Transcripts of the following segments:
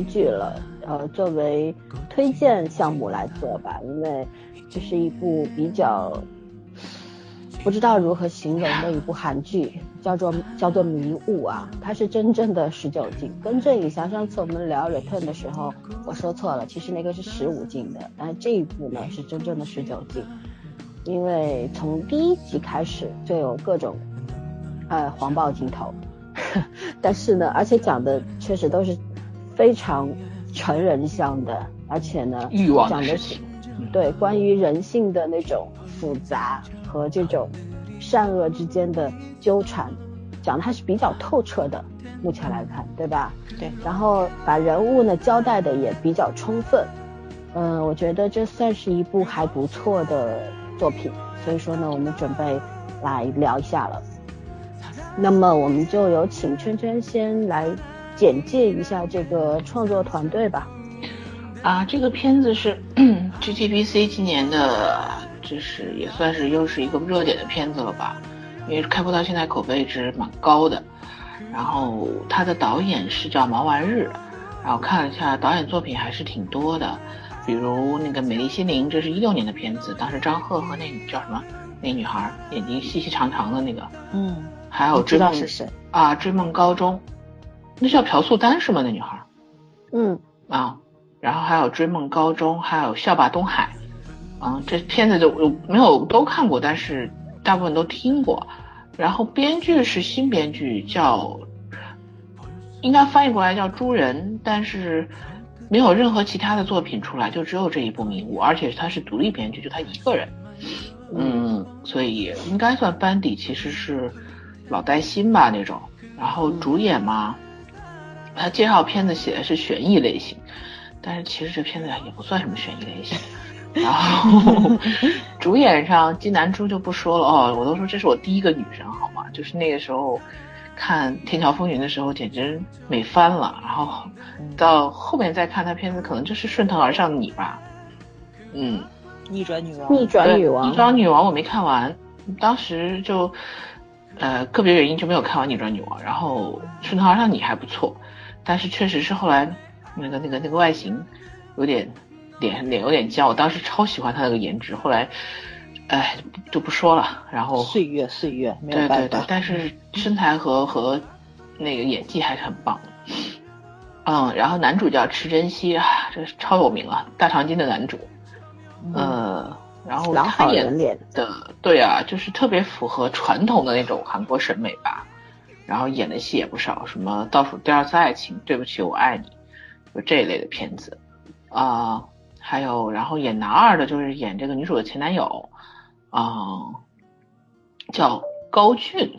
剧了，呃，作为推荐项目来做吧，因为这是一部比较不知道如何形容的一部韩剧，叫做叫做《迷雾》啊，它是真正的十九禁。更正一下，上次我们聊《Return》的时候我说错了，其实那个是十五禁的，但是这一部呢是真正的十九禁，因为从第一集开始就有各种呃黄暴镜头。但是呢，而且讲的确实都是非常成人向的，而且呢，讲的是对关于人性的那种复杂和这种善恶之间的纠缠，讲的还是比较透彻的。目前来看，对吧？对。然后把人物呢交代的也比较充分，嗯，我觉得这算是一部还不错的作品。所以说呢，我们准备来聊一下了。那么我们就有请圈圈先来简介一下这个创作团队吧。啊，这个片子是 GTBC 今年的，就是也算是又是一个热点的片子了吧？因为开播到现在口碑一直蛮高的。然后他的导演是叫毛完日，然后看了一下导演作品还是挺多的，比如那个《美丽心灵》，这是一六年的片子，当时张赫和那叫什么那女孩，眼睛细细长长的那个，嗯。还有追梦是谁啊？追梦高中，那叫朴素丹是吗？那女孩？嗯啊，然后还有追梦高中，还有笑吧东海，啊，这片子就没有都看过，但是大部分都听过。然后编剧是新编剧，叫应该翻译过来叫朱仁，但是没有任何其他的作品出来，就只有这一部迷雾，而且他是独立编剧，就他一个人。嗯，所以应该算班底其实是。老带新吧那种，然后主演嘛，他介绍片子写的是悬疑类型，但是其实这片子也不算什么悬疑类型。然后 主演上金南珠就不说了哦，我都说这是我第一个女神好吗？就是那个时候看《天桥风云》的时候简直美翻了，然后到后面再看他片子，可能就是顺藤而上的你吧。嗯，逆转女王，逆转女王，逆转女王我没看完，当时就。呃，个别原因就没有看完《逆转女王》，然后《顺藤而上》你还不错，但是确实是后来那个那个那个外形有点脸脸有点僵，我当时超喜欢他那个颜值，后来哎就不说了。然后岁月岁月没有办法，对对对，但是身材和和那个演技还是很棒。嗯，然后男主叫池珍熙啊，这是超有名啊，大长今的男主，呃。然后他演的对啊，就是特别符合传统的那种韩国审美吧。然后演的戏也不少，什么倒数第二次爱情、对不起我爱你，就这一类的片子啊。还有然后演男二的，就是演这个女主的前男友啊，叫高俊。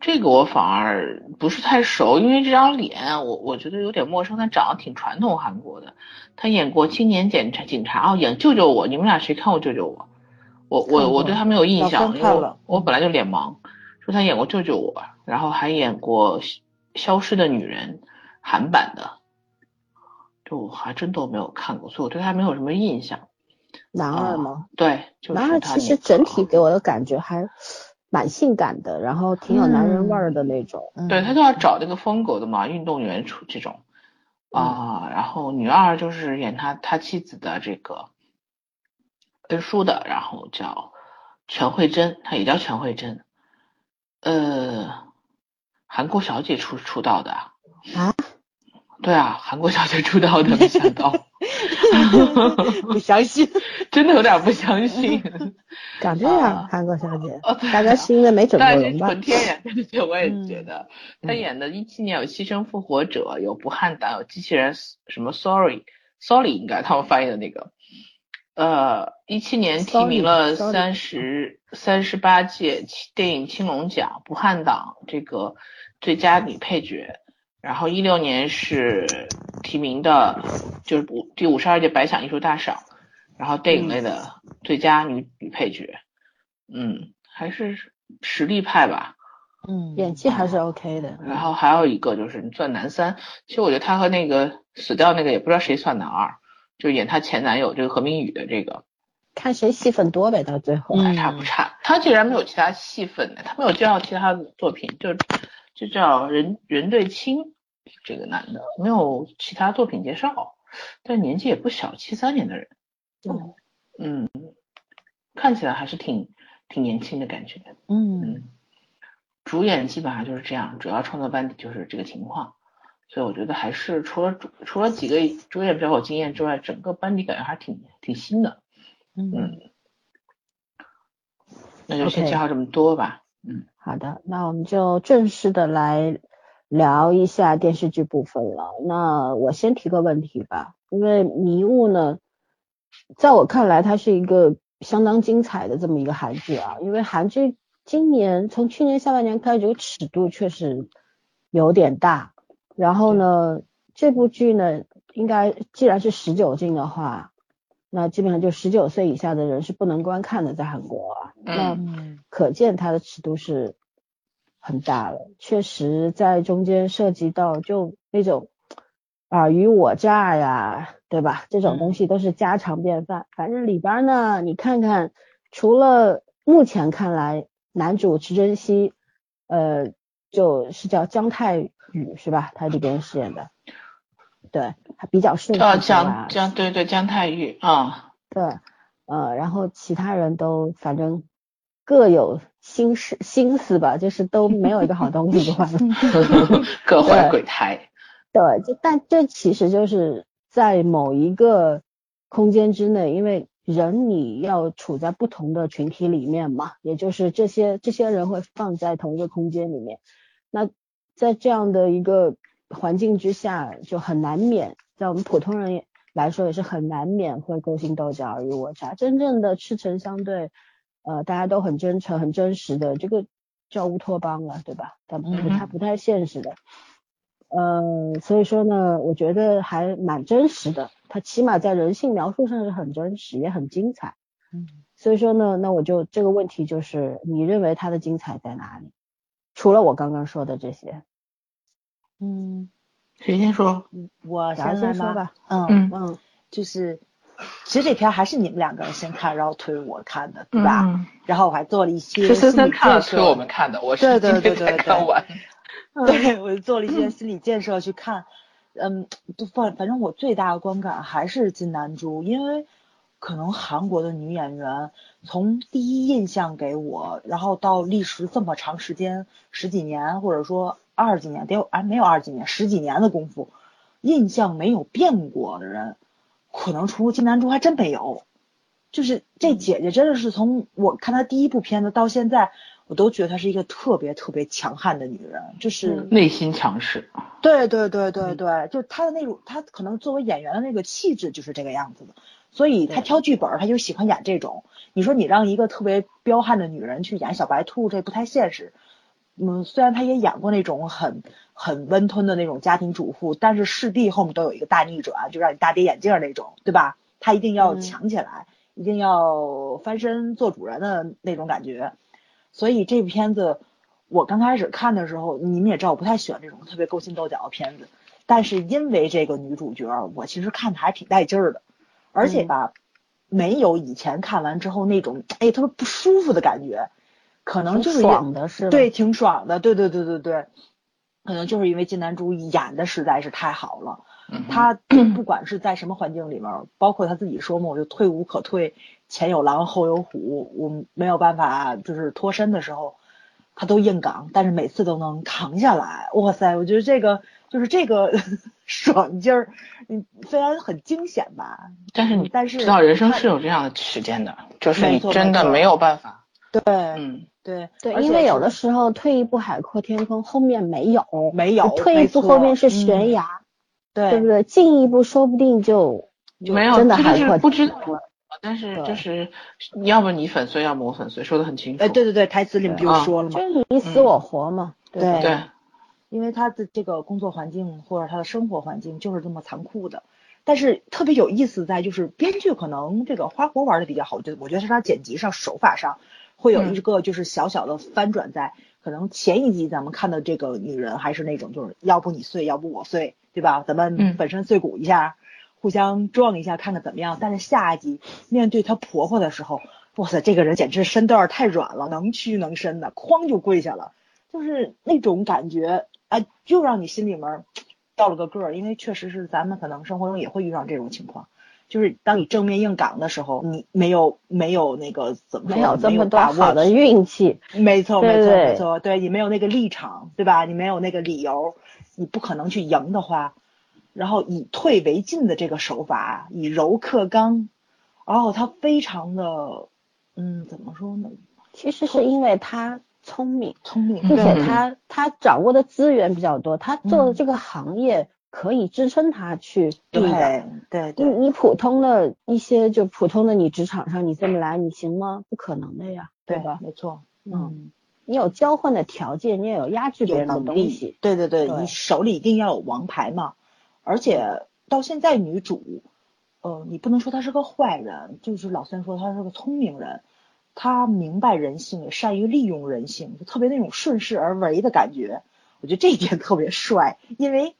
这个我反而不是太熟，因为这张脸我我觉得有点陌生。他长得挺传统韩国的，他演过青年检察警察哦，演救救我。你们俩谁看过救救我？我我我对他没有印象，因为我本来就脸盲。说他演过救救我，然后还演过消失的女人韩版的，就我还真都没有看过，所以我对他没有什么印象。男二吗？对，就是男二其实整体给我的感觉还。蛮性感的，然后挺有男人味儿的那种。对他就要找那个风格的嘛，运动员出这种啊。然后女二就是演他他妻子的这个恩淑的，然后叫全慧珍，她也叫全慧珍。呃，韩国小姐出出道的啊？对啊，韩国小姐出道的，没想到。不相信，真的有点不相信。长这样，韩国小姐，大概是因为没整过容吧？纯天然，对对，我也觉得。他演的一七年有《牺牲复活者》，有《不汉党》，有《机器人》什么 Sorry，Sorry 应该他们翻译的那个。呃，一七年提名了三十三十八届电影青龙奖，《不汉党》这个最佳女配角。然后一六年是提名的，就是五第五十二届白想艺术大赏，然后电影类的最佳女女配角，嗯，还是实力派吧，嗯，演技还是 OK 的。然后还有一个就是你算男三，其实我觉得他和那个死掉那个也不知道谁算男二，就演她前男友这个何明宇的这个，看谁戏份多呗，到最后还差不差。他竟然没有其他戏份的，他没有介绍其他的作品，就就叫人人对亲。这个男的，没有其他作品介绍，但年纪也不小，七三年的人，嗯嗯，看起来还是挺挺年轻的感觉，嗯嗯，主演基本上就是这样，主要创作班底就是这个情况，所以我觉得还是除了主除了几个主演比较有经验之外，整个班底感觉还挺挺新的，嗯嗯，那就先介绍这么多吧，嗯，好的，那我们就正式的来聊一下电视剧部分了。那我先提个问题吧，因为《迷雾》呢，在我看来，它是一个相当精彩的这么一个韩剧啊。因为韩剧今年从去年下半年开始，这个尺度确实有点大。然后呢，这部剧呢，应该既然是十九禁的话，那基本上就十九岁以下的人是不能观看的，在韩国啊。那嗯可见它的尺度是很大了，确实在中间涉及到就那种尔虞我诈呀，对吧？这种东西都是家常便饭。反正里边呢，你看看，除了目前看来男主池珍熙，呃，就是叫姜泰宇是吧？他这边饰演的，对，他比较顺啊，势出来姜姜对对姜太玉啊，对，呃，然后其他人都反正各有心事心思吧，就是都没有一个好东西做。各怀鬼胎，对，就但这其实就是在某一个空间之内，因为人你要处在不同的群体里面嘛，也就是这些这些人会放在同一个空间里面，那在这样的一个环境之下，就很难免，在我们普通人也来说也是很难免会勾心斗角、尔虞我诈。真正的赤诚相对，呃，大家都很真诚、很真实的，这个叫乌托邦了，对吧？但不嗯哼它不太现实的。呃，所以说呢，我觉得还蛮真实的，它起码在人性描述上是很真实，也很精彩。嗯所以说呢，那我就这个问题就是，你认为它的精彩在哪里？除了我刚刚说的这些，嗯，谁先说？我先说吧。嗯嗯嗯，就是其实这片还是你们两个人先看，然后推我看的，对吧？嗯，然后我还做了一些是森心理森看了建设推我们看的，我是对对今天才对对对看完。对，我就做了一些心理建设去看，嗯，就反反正我最大的观感还是金南珠，因为可能韩国的女演员从第一印象给我，然后到历时这么长时间，十几年或者说二十几年，得有哎没有二十几年，十几年的功夫，印象没有变过的人，可能除了金南珠还真没有。就是这姐姐真的是从我看她第一部片子到现在，我都觉得她是一个特别特别强悍的女人，就是、内心强势，对对对对对，就她的那种，她可能作为演员的那个气质就是这个样子的，所以他挑剧本儿，她就喜欢演这种。你说你让一个特别彪悍的女人去演小白兔，这不太现实。嗯，虽然她也演过那种很很温吞的那种家庭主妇，但是势必后面都有一个大逆转，就让你大跌眼镜儿那种，对吧？她一定要嗯强起来，一定要翻身做主人的那种感觉。所以这部片子我刚开始看的时候，你们也知道我不太喜欢这种特别勾心斗角的片子，但是因为这个女主角，我其实看的还挺带劲儿的，而且吧，没有以前看完之后那种哎特别不舒服的感觉，可能就是爽的是？对，挺爽的，对对对对对，可能就是因为金南珠演的实在是太好了。他不管是在什么环境里面，包括他自己说嘛，我就退无可退，前有狼后有虎，我没有办法就是脱身的时候，他都硬刚，但是每次都能扛下来。哇塞，我觉得这个就是这个 爽劲儿，嗯，虽然很惊险吧，但是你但是知道人生是有这样的时间的，就是你真的没有办法。对嗯，对对，因为有的时候退一步海阔天空，后面没有，没有退一步后面是嗯悬崖，对对不对？进一步说不定就就没有，真的海阔这就是不知道天空。但是就是要么你粉碎，要么我粉碎，说的很清楚。哎，对对对，台词里面不就啊说了吗？就是你死我活嘛，对？对，因为他的这个工作环境或者他的生活环境就是这么残酷的。但是特别有意思在就是编剧可能这个花活玩的比较好，就我觉得是他剪辑上手法上会有一个就是小小的翻转在，可能前一集咱们看的这个女人还是那种就是要不你碎，要不我碎，对吧？咱们嗯粉身碎骨一下，互相撞一下，看看怎么样。但是下一集面对她婆婆的时候，哇塞，这个人简直身段太软了，能屈能伸的，哐就跪下了。就是那种感觉，啊，又让你心里面儿 掉了个个儿，因为确实是咱们可能生活中也会遇上这种情况，就是当你正面硬刚的时候，你没有没有那个怎么说没有这么多好的运气，没错，没错，没错，对你没有那个立场，对吧？你没有那个理由，你不可能去赢的话，然后以退为进的这个手法，以柔克刚，然后他非常的，嗯，怎么说呢？其实是因为他聪明，聪明，并且嗯。他他掌握的资源比较多，他做的嗯。这个行业可以支撑他去对。对对，你你普通的一些就普通的你职场上你这么来你行吗？不可能的呀，对吧？没错，嗯，嗯，你有交换的条件，你也有压制别人的东西，，对对对，对你手里一定要有王牌嘛，而且到现在女主，呃，你不能说她是个坏人，就是老三说她是个聪明人，他明白人性，也善于利用人性，就特别那种顺势而为的感觉，我觉得这一点特别帅，因为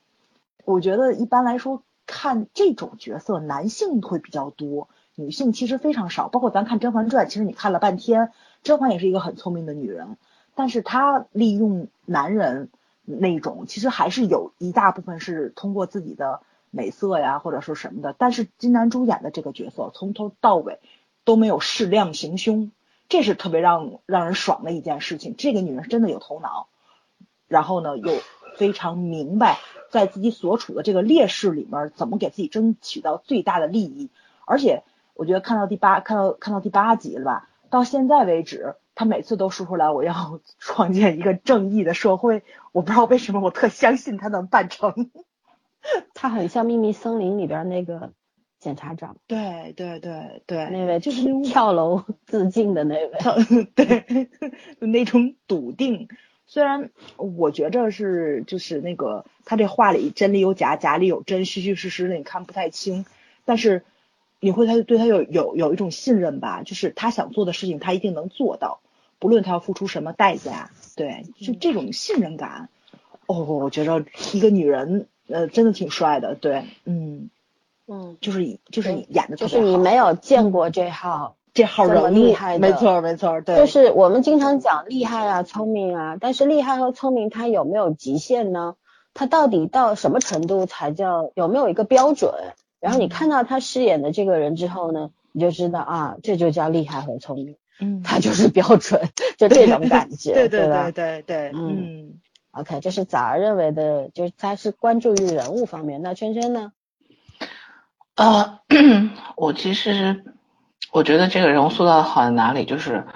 我觉得一般来说看这种角色，男性会比较多。女性其实非常少，包括咱看《甄嬛传》，其实你看了半天，甄嬛也是一个很聪明的女人，但是她利用男人那种，其实还是有一大部分是通过自己的美色呀，或者说什么的。但是金南珠演的这个角色，从头到尾都没有适量行凶，这是特别让让人爽的一件事情。这个女人真的有头脑，然后呢又非常明白在自己所处的这个劣势里面怎么给自己争取到最大的利益，而且我觉得看到第八看到看到第八集了吧，到现在为止，她每次都说出来我要 创建一个正义的社会，我不知道为什么我特相信她能办成。她很像《秘密森林》里边那个检察长，对对对对，那位就是跳楼自尽的那位。对，那种笃定。虽然我觉着是就是那个他这话里真里有假，假里有真，虚虚实实的你看不太清，但是你会他对他有有有一种信任吧，就是他想做的事情他一定能做到，不论他要付出什么代价，对，就这种信任感。哦，我觉着一个女人呃真的挺帅的，对，嗯，嗯，就是就是演的就是你没有见过这号，这号人厉害的没错没错，对，就是我们经常讲厉害啊、聪明啊，但是厉害和聪明它有没有极限呢？它到底到什么程度才叫有没有一个标准？然后你看到他饰演的这个人之后呢，你就知道啊，这就叫厉害和聪明，嗯，他就是标准，就这种感觉，对对对对对，嗯嗯 OK，这是早儿认为的，就是他是关注于人物方面。那圈圈呢？呃，我其实我觉得这个人物塑造的好在哪里，就是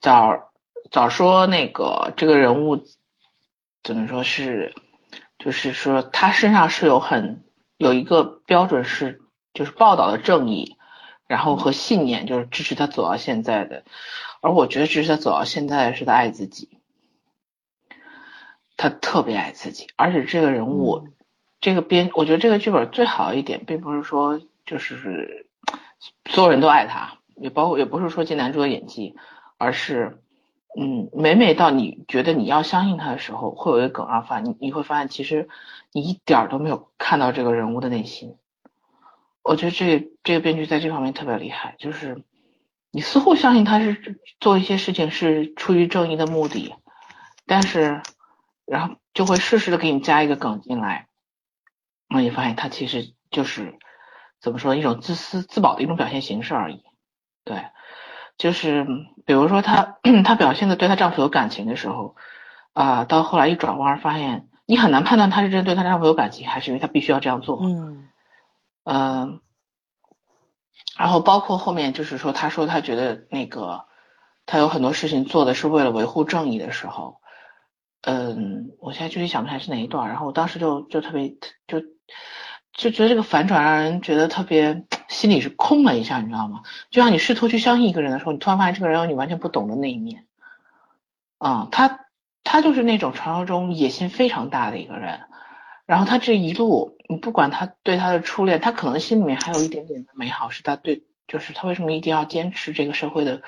早早说那个这个人物怎么说是，就是说他身上是有很有一个标准是就是报道的正义，然后和信念就是支持他走到现在的，而我觉得支持他走到现在的是他爱自己，他特别爱自己，而且这个人物。这个编，我觉得这个剧本最好一点，并不是说就是所有人都爱他，也包括也不是说金南珠的演技，而是嗯，每每到你觉得你要相信他的时候，会有一个梗要发，你你会发现其实你一点都没有看到这个人物的内心。我觉得这这个编剧在这方面特别厉害，就是你似乎相信他是做一些事情是出于正义的目的，但是然后就会适时的给你加一个梗进来。然后你发现他其实就是怎么说一种自私自保的一种表现形式而已。对，就是比如说她她 表现的对她丈夫有感情的时候，啊、到后来一转弯发现你很难判断她是真对她丈夫有感情，还是因为她必须要这样做。嗯嗯，然后包括后面就是说，她说她觉得那个她有很多事情做的是为了维护正义的时候，嗯，我现在具体想不起来是哪一段，然后我当时就就特别就就觉得这个反转让人觉得特别心里是空了一下，你知道吗？就像你试图去相信一个人的时候，你突然发现这个人有你完全不懂的那一面，啊、他他就是那种传说中野心非常大的一个人。然后他这一路，你不管他对他的初恋，他可能心里面还有一点点的美好，是他对，就是他为什么一定要坚持这个社会的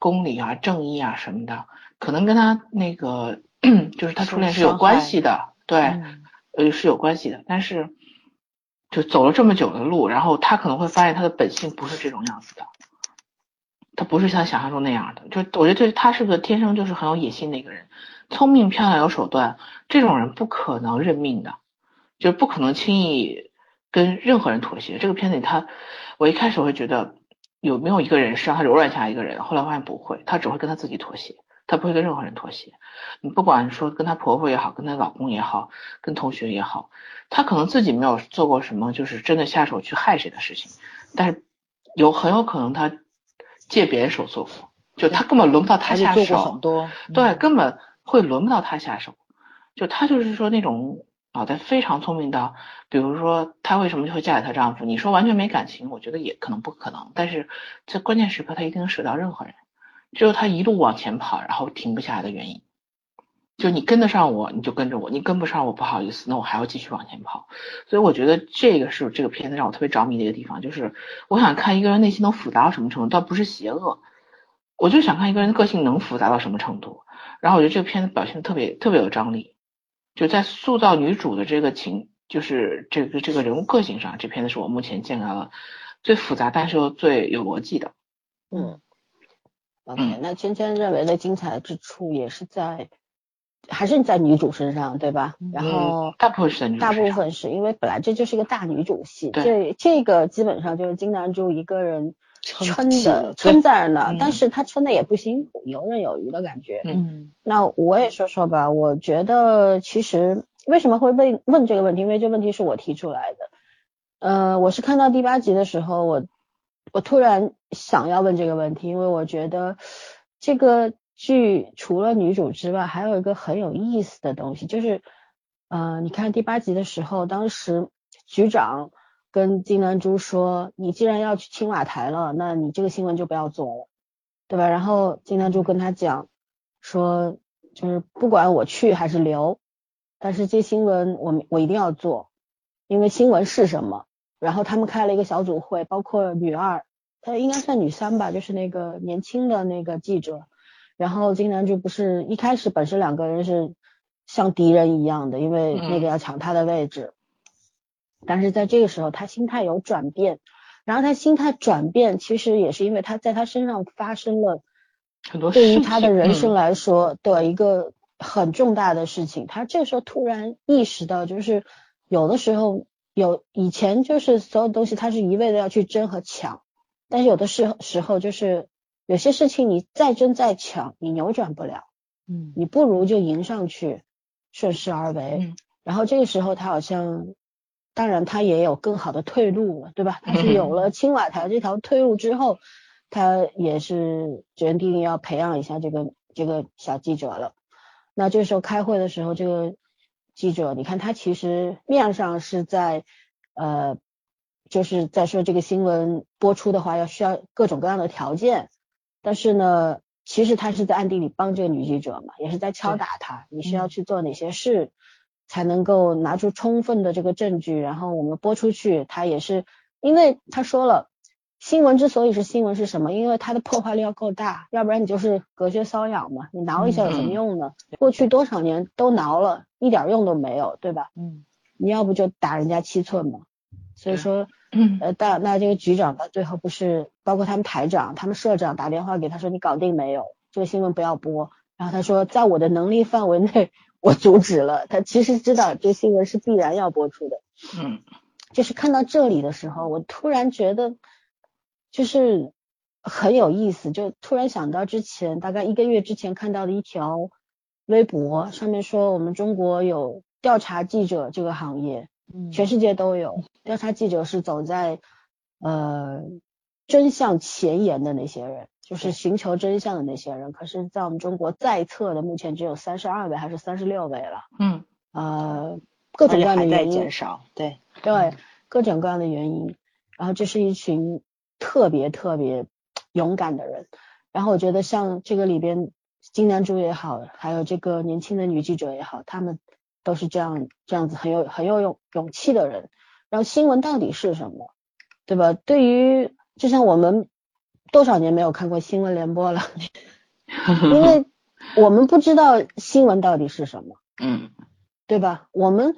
公理啊、正义啊什么的，可能跟他那个 就是他初恋是有关系的，对，嗯呃是有关系的。但是就走了这么久的路，然后他可能会发现他的本性不是这种样子的，他不是像想象中那样的。就我觉得这他是个天生就是很有野心的一个人，聪明、漂亮、有手段，这种人不可能认命的。就不可能轻易跟任何人妥协。这个片子里他，我一开始会觉得有没有一个人是让他柔软下一个人，后来发现不会，他只会跟他自己妥协，他不会跟任何人妥协。你不管说跟她婆婆也好，跟她老公也好，跟同学也好，她可能自己没有做过什么就是真的下手去害谁的事情，但是有很有可能她借别人手做过，就她根本轮不到她下手。做过很多，对，根本会轮不到她下手。就她就是说那种脑袋非常聪明的，比如说她为什么就会嫁给她丈夫？你说完全没感情，我觉得也可能不可能。但是在关键时刻，她一定能舍掉任何人，只有他一路往前跑，然后停不下来的原因。就你跟得上我，你就跟着我；你跟不上我，不好意思，那我还要继续往前跑。所以我觉得这个是这个片子让我特别着迷的一个地方，就是我想看一个人内心能复杂到什么程度，倒不是邪恶，我就想看一个人的个性能复杂到什么程度。然后我觉得这个片子表现的特别特别有张力。就在塑造女主的这个情，就是这个这个人物个性上，这片子是我目前见到了最复杂，但是又最有逻辑的。嗯，OK，那芊芊认为的精彩之处也是在，还是在女主身上，对吧？然后大部分是在女主大部分是因为本来这就是一个大女主戏，这这个基本上就是金南珠一个人。撑的撑在那，但是她撑的也不辛苦，游刃有余的感觉。嗯，那我也说说吧，我觉得其实为什么会问问这个问题？因为这问题是我提出来的。呃，我是看到第八集的时候，我我突然想要问这个问题，因为我觉得这个剧除了女主之外，还有一个很有意思的东西，就是呃，你看第八集的时候，当时局长。跟金南珠说，你既然要去青瓦台了，那你这个新闻就不要做了，对吧？然后金南珠跟他讲说，就是不管我去还是留，但是这新闻我我一定要做，因为新闻是什么？然后他们开了一个小组会，包括女二，她应该算女三吧，就是那个年轻的那个记者。然后金南珠不是一开始本身两个人是像敌人一样的，因为那个要抢他的位置。但是在这个时候，他心态有转变，然后他心态转变，其实也是因为他在他身上发生了很多对于他的人生来说的一个很重大的事情。他这时候突然意识到，就是有的时候有以前就是所有东西他是一味的要去争和抢，但是有的时时候就是有些事情你再争再抢，你扭转不了，嗯，你不如就迎上去，顺势而为。然后这个时候他好像。当然，他也有更好的退路了，对吧？他是有了青瓦台这条退路之后，他也是决定要培养一下这个这个小记者了。那这时候开会的时候，这个记者，你看他其实面上是在呃，就是在说这个新闻播出的话要需要各种各样的条件，但是呢，其实他是在暗地里帮这个女记者嘛，也是在敲打她，你需要去做哪些事。才能够拿出充分的这个证据，然后我们播出去。他也是，因为他说了，新闻之所以是新闻是什么？因为它的破坏力要够大，要不然你就是隔靴搔痒嘛。你挠一下有什么用呢？过去多少年都挠了一点用都没有，对吧？嗯，你要不就打人家七寸嘛。所以说，嗯呃，大那这个局长到最后不是，包括他们台长、他们社长打电话给他说，你搞定没有？这个新闻不要播。然后他说，在我的能力范围内。我阻止了他，其实知道这新闻是必然要播出的。嗯，就是看到这里的时候，我突然觉得就是很有意思，就突然想到之前大概一个月之前看到的一条微博，上面说我们中国有调查记者这个行业，全世界都有调查记者是走在呃真相前沿的那些人。就是寻求真相的那些人，可是，在我们中国在册的目前只有三十二位还是三十六位了。嗯，呃，各种各样的原因，减少，对对，各种各样的原因。然后这是一群特别特别 勇敢的人。然后我觉得像这个里边金南珠也好，还有这个年轻的女记者也好，他们都是这样这样子很有很有勇勇气的人。然后新闻到底是什么，对吧？对于就像我们。多少年没有看过新闻联播了？因为 我们不知道新闻到底是什么，嗯，对吧？我们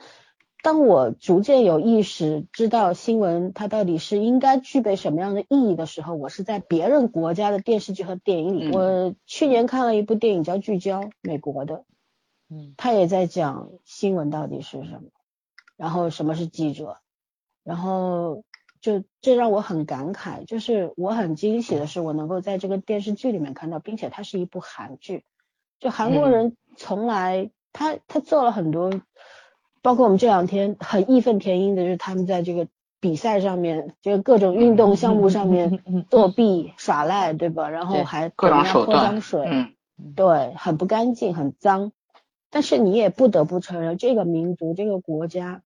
当我逐渐有意识知道新闻它到底是应该具备什么样的意义的时候，我是在别人国家的电视剧和电影里。我去年看了一部电影叫《聚焦》，美国的，嗯，他也在讲新闻到底是什么。然后什么是记者，然后就这让我很感慨，就是我很惊喜的是我能够在这个电视剧里面看到，并且它是一部韩剧，就韩国人从来他他做了很多，包括我们这两天很义愤填膺的就是他们在这个比赛上面，这个各种运动项目上面作弊耍赖，对吧？然后还各种手段，泼脏水，嗯，对，很不干净，很脏。但是你也不得不承认，这个民族、这个国家，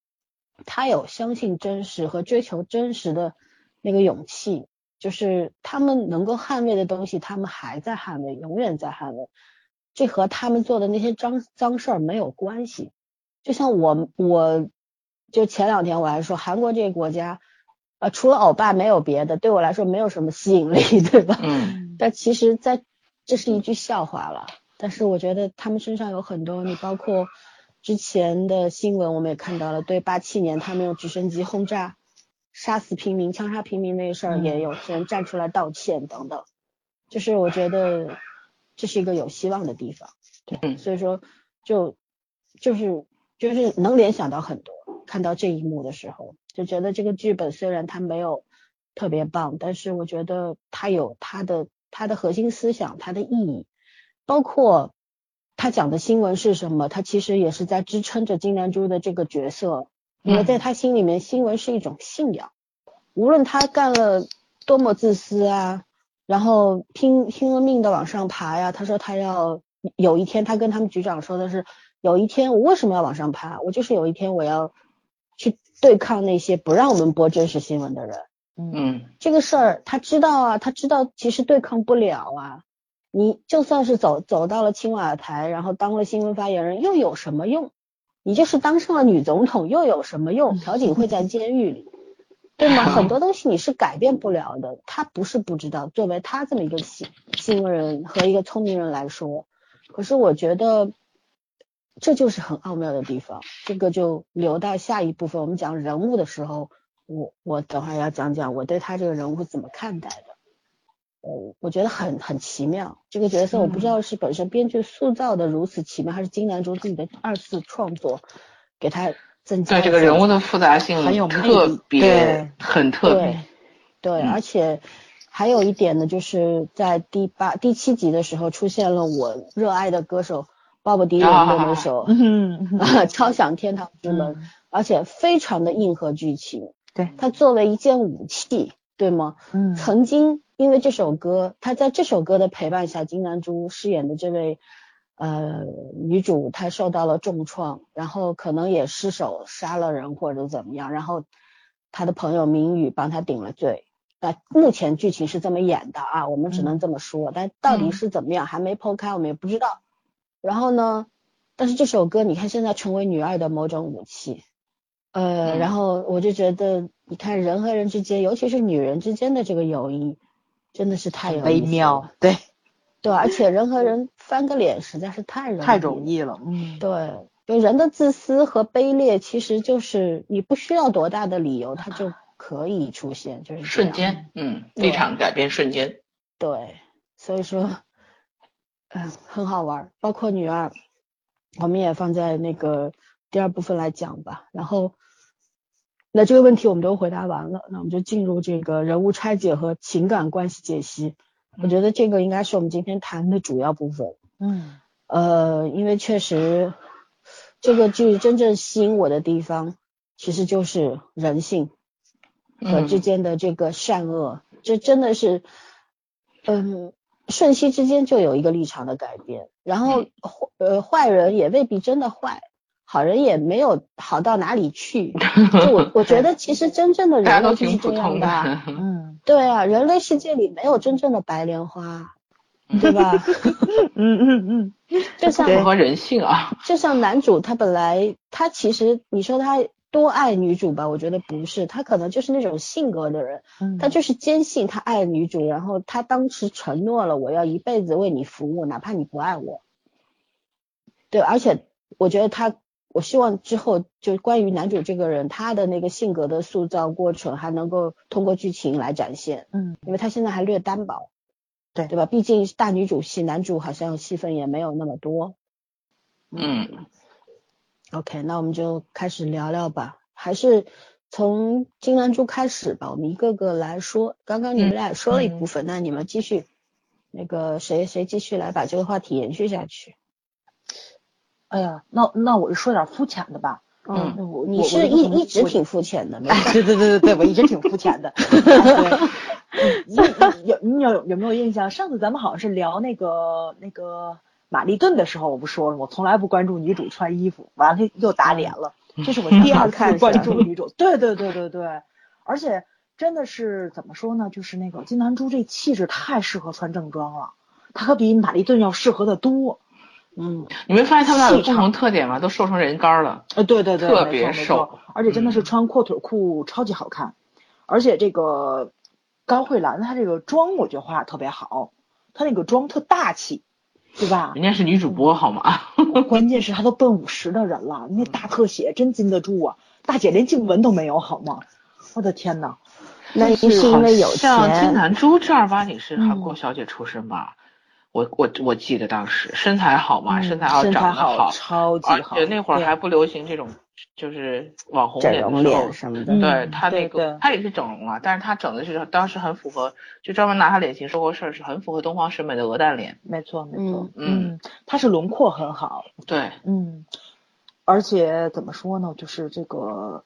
他有相信真实和追求真实的那个勇气，就是他们能够捍卫的东西，他们还在捍卫，永远在捍卫。这和他们做的那些脏脏事儿没有关系。就像我，我就前两天我还说，韩国这个国家，呃，除了欧巴没有别的，对我来说没有什么吸引力，对吧？嗯。但其实，在这是一句笑话了。但是我觉得他们身上有很多，你包括之前的新闻，我们也看到了，对八七年他们用直升机轰炸、杀死平民、枪杀平民那个事儿，也有人站出来道歉等等。就是我觉得这是一个有希望的地方，对，所以说就就是就是能联想到很多，看到这一幕的时候，就觉得这个剧本虽然它没有特别棒，但是我觉得它有它的它的核心思想，它的意义。包括他讲的新闻是什么，他其实也是在支撑着金南珠的这个角色，因为在他心里面，新闻是一种信仰。无论他干了多么自私啊，然后拼拼了命的往上爬呀，他说他要有一天，他跟他们局长说的是，有一天我为什么要往上爬？我就是有一天我要去对抗那些不让我们播真实新闻的人。嗯，这个事儿他知道啊，他知道其实对抗不了啊。你就算是走走到了青瓦台，然后当了新闻发言人，又有什么用？你就是当上了女总统，又有什么用？朴槿惠在监狱里，对吗？很多东西你是改变不了的。他不是不知道，作为他这么一个新新闻人和一个聪明人来说，可是我觉得这就是很奥妙的地方。这个就留到下一部分，我们讲人物的时候，我我等会儿要讲讲我对他这个人物怎么看待的。我，我觉得很很奇妙，这个角色我不知道是本身编剧塑造的如此奇妙，还是金南珠自己的二次创作给他增加。对这个人物的复杂性很有特别，很特别。对，而且还有一点呢，就是在第八、第七集的时候出现了我热爱的歌手鲍勃迪伦的那首《敲响天堂之门》，而且非常的硬核剧情。对，它作为一件武器，对吗？嗯，曾经。因为这首歌，他在这首歌的陪伴下，金南珠饰演的这位呃女主，她受到了重创，然后可能也失手杀了人或者怎么样，然后她的朋友明宇帮她顶了罪。那目前剧情是这么演的啊，我们只能这么说，但到底是怎么样还没剖开，我们也不知道。然后呢，但是这首歌你看现在成为女二的某种武器，呃，然后我就觉得，你看人和人之间，尤其是女人之间的这个友谊。真的是太微妙，对。对，而且人和人翻个脸实在是太容易太容易了，嗯，对，就人的自私和卑劣，其实就是你不需要多大的理由，它就可以出现，就是瞬间，嗯，立场改变瞬间，对，所以说，嗯，很好玩，包括女二，我们也放在那个第二部分来讲吧，然后。那这个问题我们都回答完了，那我们就进入这个人物拆解和情感关系解析。我觉得这个应该是我们今天谈的主要部分。嗯，呃，因为确实这个剧真正吸引我的地方，其实就是人性和之间的这个善恶，这真的是，嗯，瞬息之间就有一个立场的改变，然后呃坏人也未必真的坏。好人也没有好到哪里去，就我我觉得其实真正的人类就是这样的，嗯，对啊，人类世界里没有真正的白莲花，对吧？嗯嗯嗯，就像人性啊，就像男主他本来他其实你说他多爱女主吧，我觉得不是，他可能就是那种性格的人，他就是坚信他爱女主，然后他当时承诺了我要一辈子为你服务，哪怕你不爱我，对，而且我觉得他。我希望之后就关于男主这个人，他的那个性格的塑造过程，还能够通过剧情来展现。嗯，因为他现在还略单薄，对对吧？毕竟大女主戏，男主好像戏份也没有那么多。嗯。OK，那我们就开始聊聊吧。还是从金兰珠开始吧，我们一个个来说。刚刚你们俩也说了一部分，那你们继续，那个谁谁继续来把这个话题延续下去。哎呀，那那我就说点肤浅的吧。嗯，我你是一一直挺肤浅的，哎，对对对对对，我一直挺肤浅的。你有你有有没有印象？上次咱们好像是聊那个那个玛丽顿的时候，我不说了，我从来不关注女主穿衣服，完了又打脸了。这是我第二次 关注女主。对对对对对，而且真的是怎么说呢？就是那个金南珠这气质太适合穿正装了，她可比玛丽顿要适合的多。嗯，你没发现他们俩有共同特点吗？都瘦成人干了。呃，对对对，特别瘦，而且真的是穿阔腿裤超级好看，而且这个。高慧兰她这个妆我觉得画的特别好，她那个妆特大气，对吧？人家是女主播好吗？关键是她都奔五十的人了，那大特写真禁得住啊！大姐连颈纹都没有好吗？我的天呐，那是因为有钱。像金南珠正儿八经是韩国小姐出身吧？我我我记得当时身材好嘛，身材好，长得好，超级好。而且那会儿还不流行这种。就是网红脸的时候什么的，对他那个他也是整容了，但是他整的是当时很符合，就专门拿他脸型说过事儿，是很符合东方审美的鹅蛋脸。没错没错，嗯，他是轮廓很好，对，嗯，而且怎么说呢，就是这个，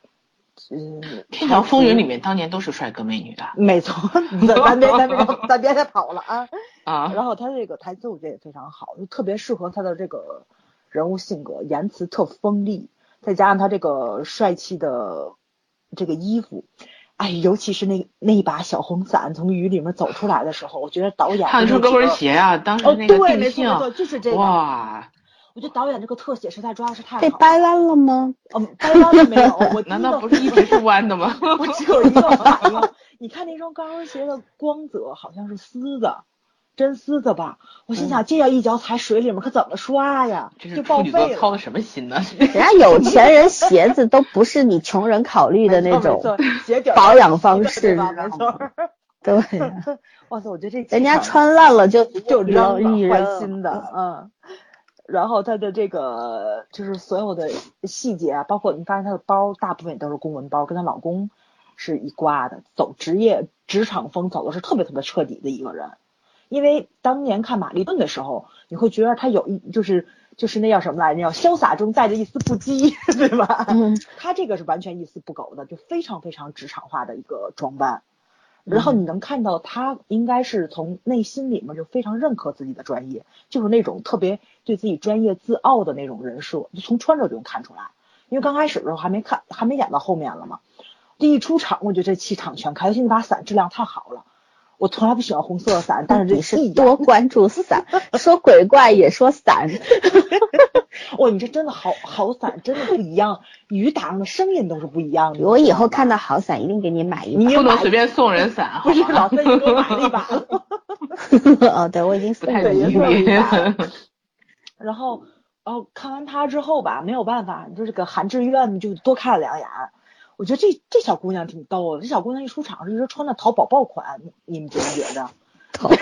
嗯，《天桥风云》里面当年都是帅哥美女的，没错，咱别咱别咱别再跑了啊 啊！然后他这个台词我觉得也非常好，就特别适合他的这个人物性格，言辞特锋利。再加上他这个帅气的这个衣服，哎，尤其是那那一把小红伞从雨里面走出来的时候，我觉得导演还有双高跟鞋啊，当时那个定性，就是这个哇！我觉得导演这个特写实在抓的是太好。被掰弯了吗？嗯，掰弯了没有？我 难道不是一直是弯的吗？我只有一个反应，你看那双高跟鞋的光泽好像是丝的。真丝的吧？我心想，这要一脚踩水里面，可怎么刷呀？就报废了。操的什么心呢？人家有钱人鞋子都不是你穷人考虑的那种保养方式，没错。对。哇塞，我觉得这人家穿烂了就就扔，换新的。嗯。然后他的这个就是所有的细节啊，包括你发现他的包大部分也都是公文包，跟她老公是一挂的，走职业职场风走的是特别特别彻底的一个人。因为当年看玛丽顿的时候，你会觉得他有一就是就是那叫什么来着？叫潇洒中带着一丝不羁，对吧？嗯，她这个是完全一丝不苟的，就非常非常职场化的一个装扮。然后你能看到他应该是从内心里面就非常认可自己的专业，就是那种特别对自己专业自傲的那种人设，就从穿着就能看出来。因为刚开始的时候还没看，还没演到后面了嘛。这一出场，我觉得这气场全开，而且那把伞质量太好了。我从来不喜欢红色的伞，但是你是 多关注伞，说鬼怪也说伞。哇，你这真的好好伞，真的不一样，雨打上的声音都是不一样的。我以后看到好伞一定给你买一把。你不能随便送人伞，不是老三你给我买了一把。哦，对，我已经送了一把。然后，哦，看完他之后吧，没有办法，你说这个韩志愿就多看了两眼。我觉得这这小姑娘挺逗的，这小姑娘一出场是一直穿的淘宝爆款，你们觉不觉得？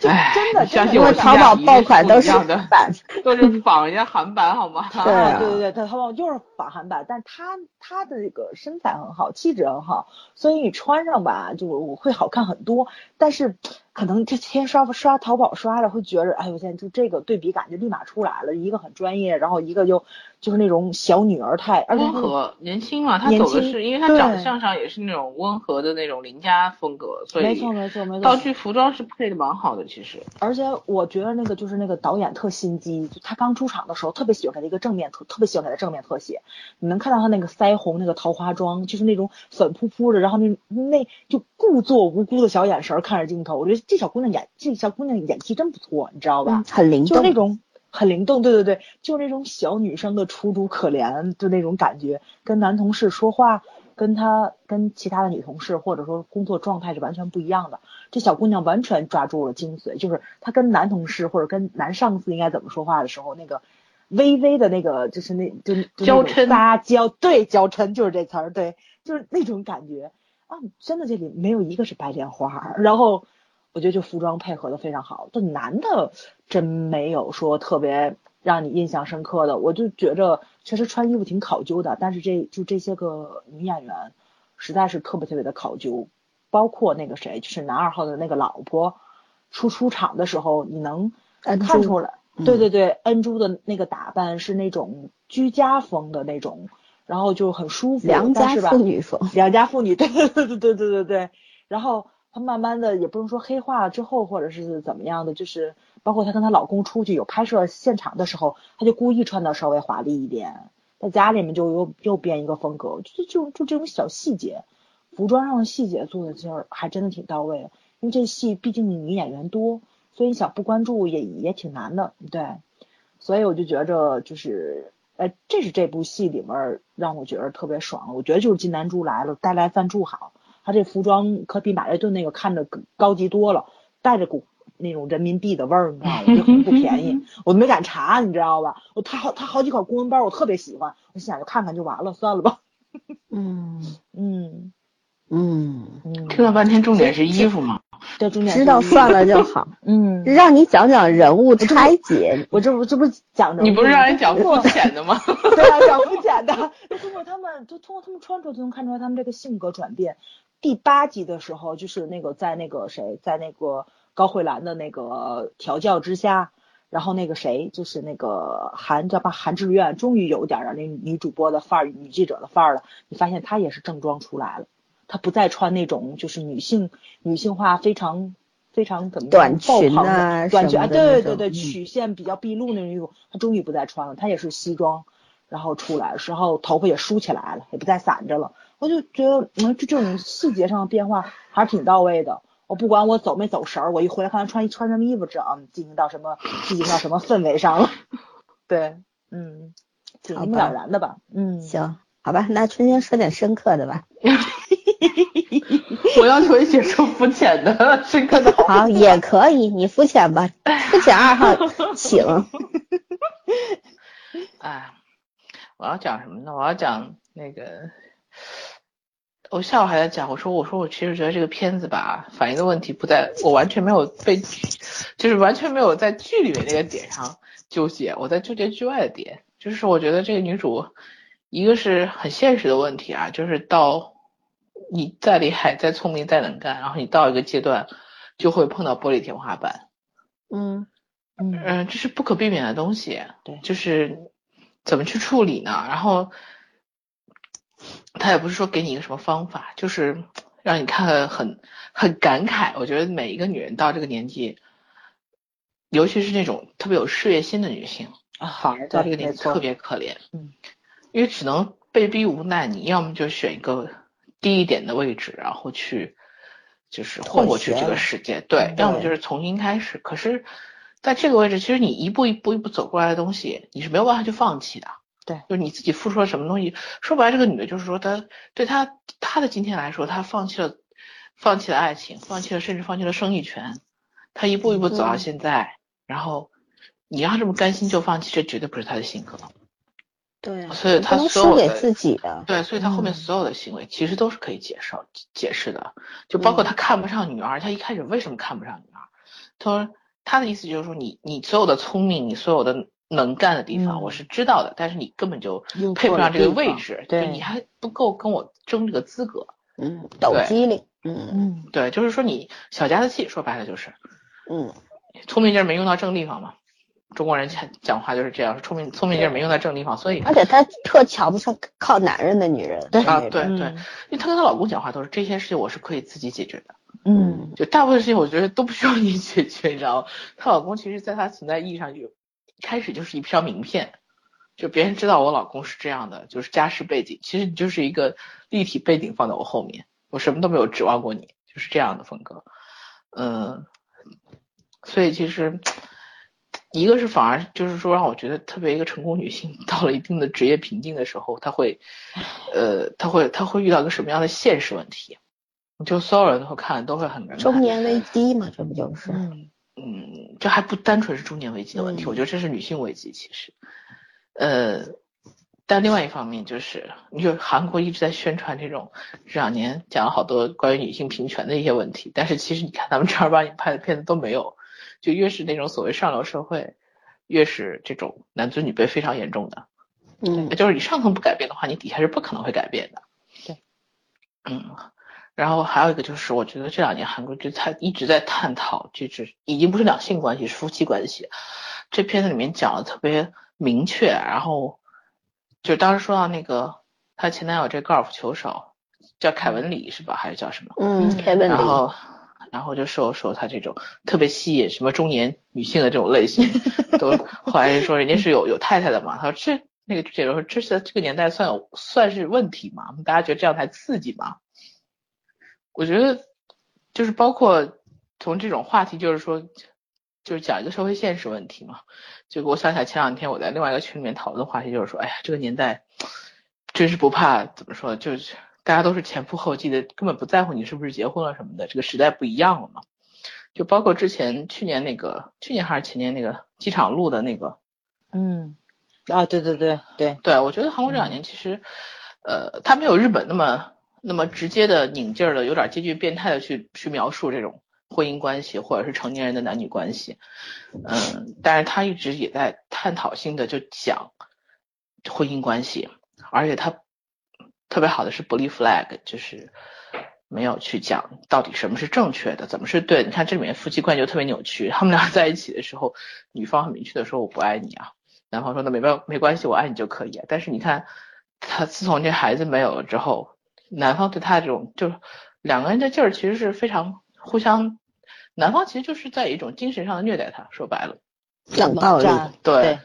就，真的，相信我，淘宝爆款都是 版，都是仿人家韩版好吗？对对对对，他淘宝就是仿韩版，但她她的这个身材很好，气质很好，所以你穿上吧，就我会好看很多。但是可能这天刷刷淘宝刷了，会觉着，哎我，现在就这个对比感就立马出来了，一个很专业，然后一个就就是那种小女儿态，温和年轻嘛，他走的是，因为他长相上也是那种温和的那种邻家风格，所以没错没错没错，道具服装是配的蛮好的。其实，而且我觉得那个就是那个导演特心机，就他刚出场的时候特别喜欢给他一个正面特，特别喜欢给他正面特写。你能看到他那个腮红，那个桃花妆，就是那种粉扑扑的，然后那那就故作无辜的小眼神看着镜头。我觉得这小姑娘演，这小姑娘演技真不错，你知道吧？很灵动，就那种很灵动，对对对，就那种小女生的楚楚可怜，就那种感觉，跟男同事说话。跟她跟其他的女同事或者说工作状态是完全不一样的。这小姑娘完全抓住了精髓，就是她跟男同事或者跟男上司应该怎么说话的时候，那个微微的那个就是那就娇嗔撒娇，对娇嗔就是这词儿，对，就是那种感觉啊，真的这里没有一个是白莲花。然后我觉得就服装配合的非常好，这男的真没有说特别让你印象深刻的？我就觉着确实穿衣服挺考究的，但是这就这些个女演员实在是特别特别的考究，包括那个谁，就是男二号的那个老婆，出出场的时候你能看出来，对对对，恩珠的那个打扮是那种居家风的那种，然后就很舒服，良家妇女风，良家妇女，对对对对对对对，然后。她慢慢的也不能说黑化了之后，或者是怎么样的，就是包括她跟她老公出去有拍摄现场的时候，她就故意穿的稍微华丽一点，在家里面就又又变一个风格，就就就这种小细节，服装上的细节做的其实还真的挺到位的。因为这戏毕竟女演员多，所以你想不关注也也挺难的，对。所以我就觉着就是，哎，这是这部戏里面让我觉得特别爽。我觉得就是金南珠来了，带来赞助好。他这服装可比马瑞顿那个看着高级多了，带着股那种人民币的味儿，你知道吗？就很不便宜，我没敢查，你知道吧？我他好他好几款公文包，我特别喜欢，我想着看看就完了，算了吧。嗯嗯嗯嗯，听了半天，重点是衣服嘛？对，重点知道算了就好。嗯，让你讲讲人物拆解，我这不这不讲着？你不是让人讲 肤浅的吗？对啊，讲肤浅的。通过他们，就通过他们穿着就能看出来他们这个性格转变。第八集的时候，就是那个在那个谁，在那个高慧兰的那个调教之下，然后那个谁，就是那个韩叫吧韩志愿，终于有点儿那女主播的范儿，女记者的范儿了。你发现她也是正装出来了，她不再穿那种就是女性女性化非常非常怎么短裙啊，短裙啊，对对对，曲线比较毕露那种衣服，她终于不再穿了，她也是西装，然后出来时候头发也梳起来了，也不再散着了。我就觉得，嗯，就这种细节上的变化还是挺到位的。我不管我走没走神儿，我一回来看他穿穿什么衣服，知道进行到什么进行到什么氛围上了。对，嗯，挺一目了然的吧。嗯，行，好吧，那春天说点深刻的吧。我要求你写出肤浅的、深刻的。好，也可以，你肤浅吧，肤浅二号，请。哎，我要讲什么呢？我要讲那个。我下午还在讲，我说我说我其实觉得这个片子吧，反映的问题不在我完全没有被，就是完全没有在剧里面那个点上纠结，我在纠结剧外的点，就是我觉得这个女主，一个是很现实的问题啊，就是到你再厉害、再聪明、再能干，然后你到一个阶段就会碰到玻璃天花板，嗯嗯嗯，这是不可避免的东西，对，就是怎么去处理呢？然后。他也不是说给你一个什么方法，就是让你看很很感慨。我觉得每一个女人到这个年纪，尤其是那种特别有事业心的女性，反而到这个年纪特别可怜。嗯，因为只能被逼无奈，你要么就选一个低一点的位置，然后去就是混过去这个世界，对；要么就是重新开始。可是，在这个位置，其实你一步一步一步走过来的东西，你是没有办法去放弃的。对，就是你自己付出了什么东西。说白了，这个女的，就是说她对她她的今天来说，她放弃了，放弃了爱情，放弃了，甚至放弃了生育权。她一步一步走到现在，然后你要这么甘心就放弃，这绝对不是她的性格。对，所以她所有的自己的，对，所以她后面所有的行为其实都是可以解释解释的。就包括她看不上女儿，她一开始为什么看不上女儿？她说她的意思就是说，你你所有的聪明，你所有的。能干的地方我是知道的，但是你根本就配不上这个位置，对你还不够跟我争这个资格。嗯，抖机灵。嗯嗯，对，就是说你小家子气，说白了就是，嗯，聪明劲儿没用到正地方嘛。中国人讲讲话就是这样，聪明聪明劲儿没用在正地方，所以而且她特瞧不上靠男人的女人。对啊，对对，因为她跟她老公讲话都是这些事情，我是可以自己解决的。嗯，就大部分事情我觉得都不需要你解决，你知道吗？她老公其实在她存在意义上就。开始就是一张名片，就别人知道我老公是这样的，就是家世背景。其实你就是一个立体背景放在我后面，我什么都没有指望过你，就是这样的风格。嗯，所以其实一个是反而就是说让我觉得特别一个成功女性到了一定的职业瓶颈的时候，她会呃，她会她会遇到一个什么样的现实问题？就所有人都会看都会很中年危机嘛，这不就是？嗯，这还不单纯是中年危机的问题，我觉得这是女性危机。其实，呃，但另外一方面就是，你就韩国一直在宣传这种这两年讲了好多关于女性平权的一些问题，但是其实你看他们正儿八经拍的片子都没有，就越是那种所谓上流社会越是这种男尊女卑非常严重的。嗯，就是你上层不改变的话，你底下是不可能会改变的。对，嗯，然后还有一个就是，我觉得这两年韩国剧它一直在探讨，就是已经不是两性关系，是夫妻关系。这片子里面讲的特别明确，然后就当时说到那个她前男友这高尔夫球手叫凯文李是吧？还是叫什么？嗯，凯文李。然后。然后就说说他这种特别吸引什么中年女性的这种类型，都 后来说人家是有有太太的嘛，他说这那个解说说这是这个年代算有算是问题嘛？大家觉得这样才刺激嘛？我觉得就是包括从这种话题，就是说就是讲一个社会现实问题嘛。就我想起来前两天我在另外一个群里面讨论的话题，就是说，哎呀，这个年代真是不怕怎么说，就是。大家都是前赴后继的，根本不在乎你是不是结婚了什么的。这个时代不一样了嘛，就包括之前去年那个，去年还是前年那个机场录的那个，嗯，啊，对对对对对，我觉得韩国这两年其实，呃，它没有日本那么那么直接的拧劲儿的，有点接近变态的去去描述这种婚姻关系或者是成年人的男女关系，嗯，但是他一直也在探讨性的就讲婚姻关系，而且他。特别好的是不立 flag，就是没有去讲到底什么是正确的，怎么是对。你看这里面夫妻关系就特别扭曲，他们俩在一起的时候，女方很明确的说我不爱你啊，男方说那没办没关系，我爱你就可以。但是你看他自从这孩子没有了之后，男方对他这种就是两个人的劲儿其实是非常互相，男方其实就是在一种精神上的虐待他，说白了，冷暴力，对。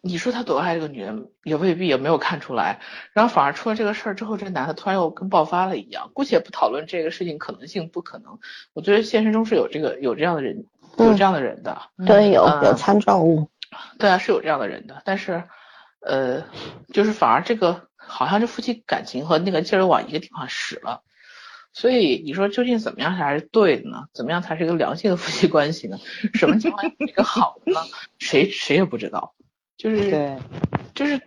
你说他多爱这个女人，也未必也没有看出来，然后反而出了这个事儿之后，这男的突然又跟爆发了一样。姑且不讨论这个事情可能性不可能，我觉得现实中是有这个有这样的人，有这样的人的，对，有有参照物，对啊，是有这样的人的。但是，呃，就是反而这个好像这夫妻感情和那个劲儿往一个地方使了，所以你说究竟怎么样才是对的呢？怎么样才是一个良性的夫妻关系呢？什么情况是一个好的呢？谁谁也不知道。就是对，就是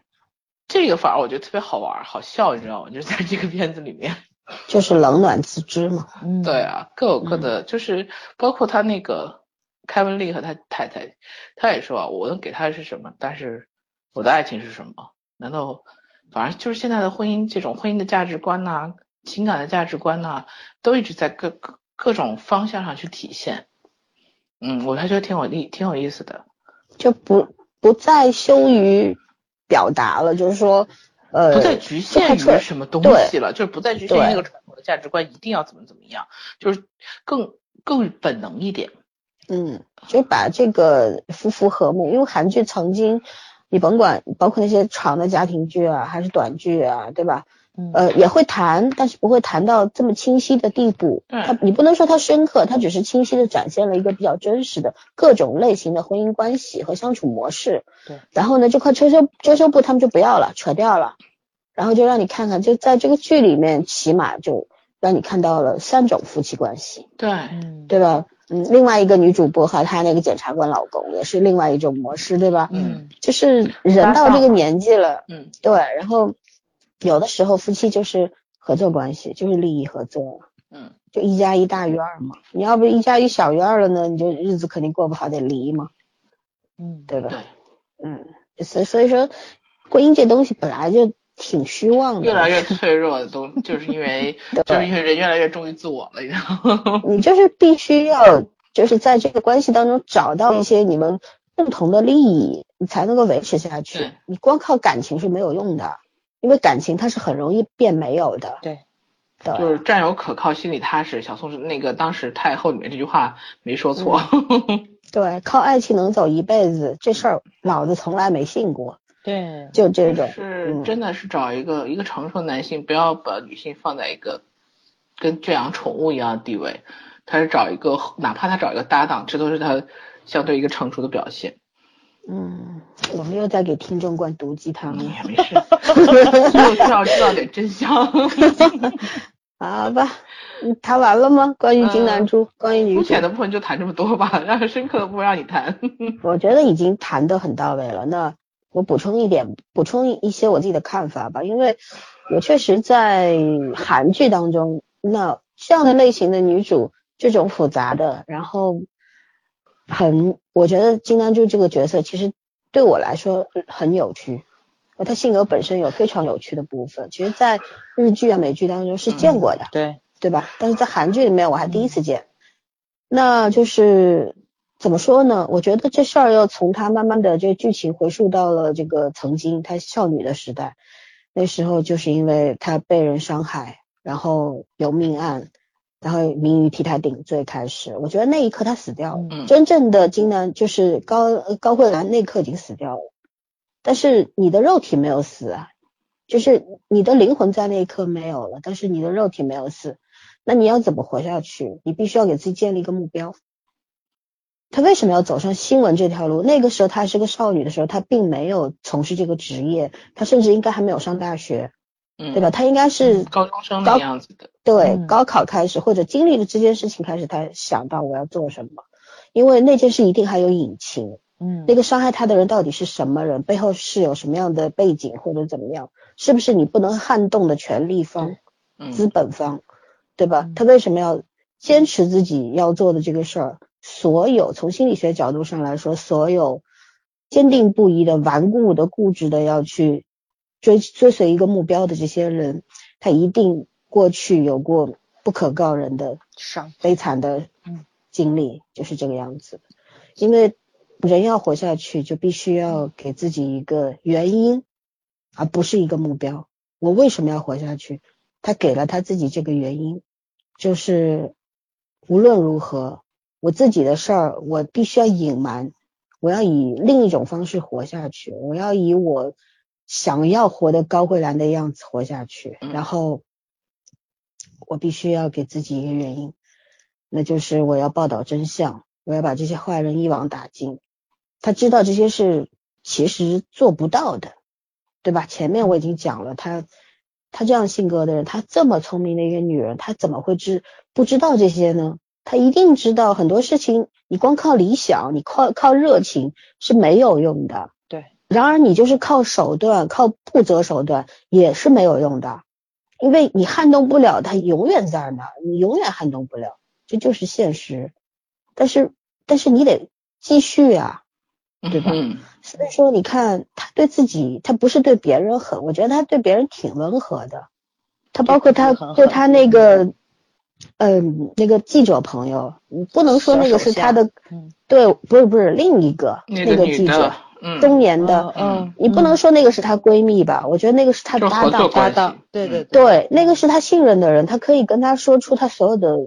这个反而我觉得特别好玩好笑，你知道吗？就是在这个片子里面，就是冷暖自知嘛。嗯，对啊，各有各的，就是包括他那个凯文利和他太太，他也说啊，我能给他的是什么？但是我的爱情是什么？难道反正就是现在的婚姻这种婚姻的价值观呐，情感的价值观呐，都一直在各各各种方向上去体现。嗯，我还觉得挺有意挺有意思的，就不。不再羞于表达了，就是说，呃，不再局限于什么东西了，就是不再局限于那个传统的价值观，一定要怎么怎么样，就是更更本能一点。嗯，就把这个夫妇和睦，因为韩剧曾经，你甭管包括那些长的家庭剧啊，还是短剧啊，对吧？呃，也会谈，但是不会谈到这么清晰的地步。他你不能说他深刻，他只是清晰的展现了一个比较真实的各种类型的婚姻关系和相处模式。对。然后呢，这块遮羞遮羞布他们就不要了，扯掉了，然后就让你看看，就在这个剧里面，起码就让你看到了三种夫妻关系。对，对吧？嗯，另外一个女主播和她那个检察官老公也是另外一种模式，对吧？嗯。就是人到这个年纪了，嗯，对，然后。有的时候夫妻就是合作关系，就是利益合作，嗯，就一加一大于二嘛。你要不一加一小于二了呢，你就日子肯定过不好，得离嘛，嗯，对吧？嗯，所所以说，婚姻这东西本来就挺虚妄的，越来越脆弱的都就是因为 就是因为人越来越忠于自我了，你就是必须要就是在这个关系当中找到一些你们共同的利益，你才能够维持下去。你光靠感情是没有用的。因为感情它是很容易变没有的，对，对，就是占有可靠，心里踏实。小宋是那个当时太后里面这句话没说错，对，靠爱情能走一辈子这事儿，老子从来没信过。对，就这种是真的是找一个一个成熟男性，不要把女性放在一个跟圈养宠物一样的地位，他是找一个哪怕他找一个搭档，这都是他相对一个成熟的表现。嗯，我们又在给听众灌毒鸡汤了。没事，就需要知道点真相。好吧，你谈完了吗？关于金南珠，关于女主。浅的部分就谈这么多吧，让深刻的部分让你谈。我觉得已经谈的很到位了。那我补充一点，补充一些我自己的看法吧，因为我确实在韩剧当中，那这样的类型的女主，这种复杂的，然后。很，我觉得金南珠这个角色其实对我来说很有趣，她性格本身有非常有趣的部分，其实，在日剧啊、美剧当中是见过的，对对吧？但是在韩剧里面我还第一次见，那就是怎么说呢？我觉得这事儿要从他慢慢的这个剧情回溯到了这个曾经他少女的时代，那时候就是因为他被人伤害，然后有命案。然后明宇替他顶罪开始，我觉得那一刻他死掉了。嗯真正的金南就是高高慧兰那刻已经死掉了，但是你的肉体没有死啊，就是你的灵魂在那一刻没有了，但是你的肉体没有死，那你要怎么活下去？你必须要给自己建立一个目标。他为什么要走上新闻这条路？那个时候她是个少女的时候，她并没有从事这个职业，她甚至应该还没有上大学，嗯，对吧？她应该是高中生的样子的，对，嗯高考开始或者经历了这件事情开始，她想到我要做什么，因为那件事一定还有隐情，嗯那个伤害他的人到底是什么人，背后是有什么样的背景或者怎么样，是不是你不能撼动的权利方、嗯资本方，对吧嗯？他为什么要坚持自己要做的这个事儿？所有从心理学角度上来说，所有坚定不移的、顽固的、固执的要去追追随一个目标的这些人，他一定过去有过不可告人的伤悲惨的嗯经历，就是这个样子。因为人要活下去，就必须要给自己一个原因，而不是一个目标。我为什么要活下去？他给了他自己这个原因，就是无论如何，我自己的事儿我必须要隐瞒，我要以另一种方式活下去，我要以我想要活的高慧兰的样子活下去，嗯然后我必须要给自己一个原因，那就是我要报道真相，我要把这些坏人一网打尽。他知道这些是其实做不到的，对吧？前面我已经讲了，他他这样性格的人，他这么聪明的一个女人，她怎么会知不知道这些呢？她一定知道很多事情，你光靠理想，你靠靠热情是没有用的。对，然而你就是靠手段，靠不择手段也是没有用的，因为你撼动不了他，永远在那儿，你永远撼动不了，这就是现实。但是但是你得继续啊，对吧嗯所以说你看他对自己，他不是对别人狠，我觉得他对别人挺温和的。他包括他对他那个，嗯，那个记者朋友，你不能说那个是他的，嗯对，不是不是另一个那个记者，，嗯，中年的，嗯，你不能说那个是她闺蜜吧？我觉得那个是她搭档搭档，对对嗯对，那个是她信任的人，她可以跟她说出她所有的，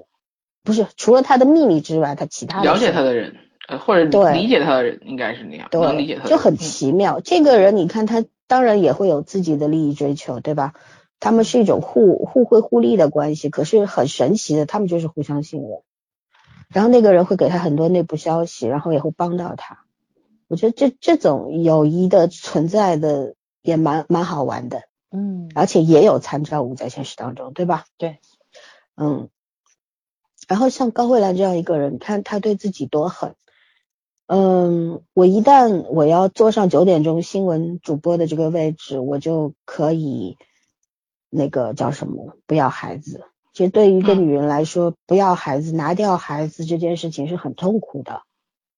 不是除了她的秘密之外，她其他的了解她的人，呃，或者对理解她的人，应该是那样，能理解他对，就很嗯奇妙。这个人，你看他当然也会有自己的利益追求，对吧？他们是一种互互惠互利的关系，可是很神奇的，他们就是互相信任。然后那个人会给他很多内部消息，然后也会帮到他。我觉得这这种友谊的存在的也蛮蛮好玩的，嗯而且也有参照物在现实当中，对吧？对，嗯。然后像高慧兰这样一个人，你看他对自己多狠。嗯，我一旦我要坐上九点钟新闻主播的这个位置，我就可以那个叫什么，不要孩子。其实对于一个嗯女人来说，不要孩子、拿掉孩子这件事情是很痛苦的，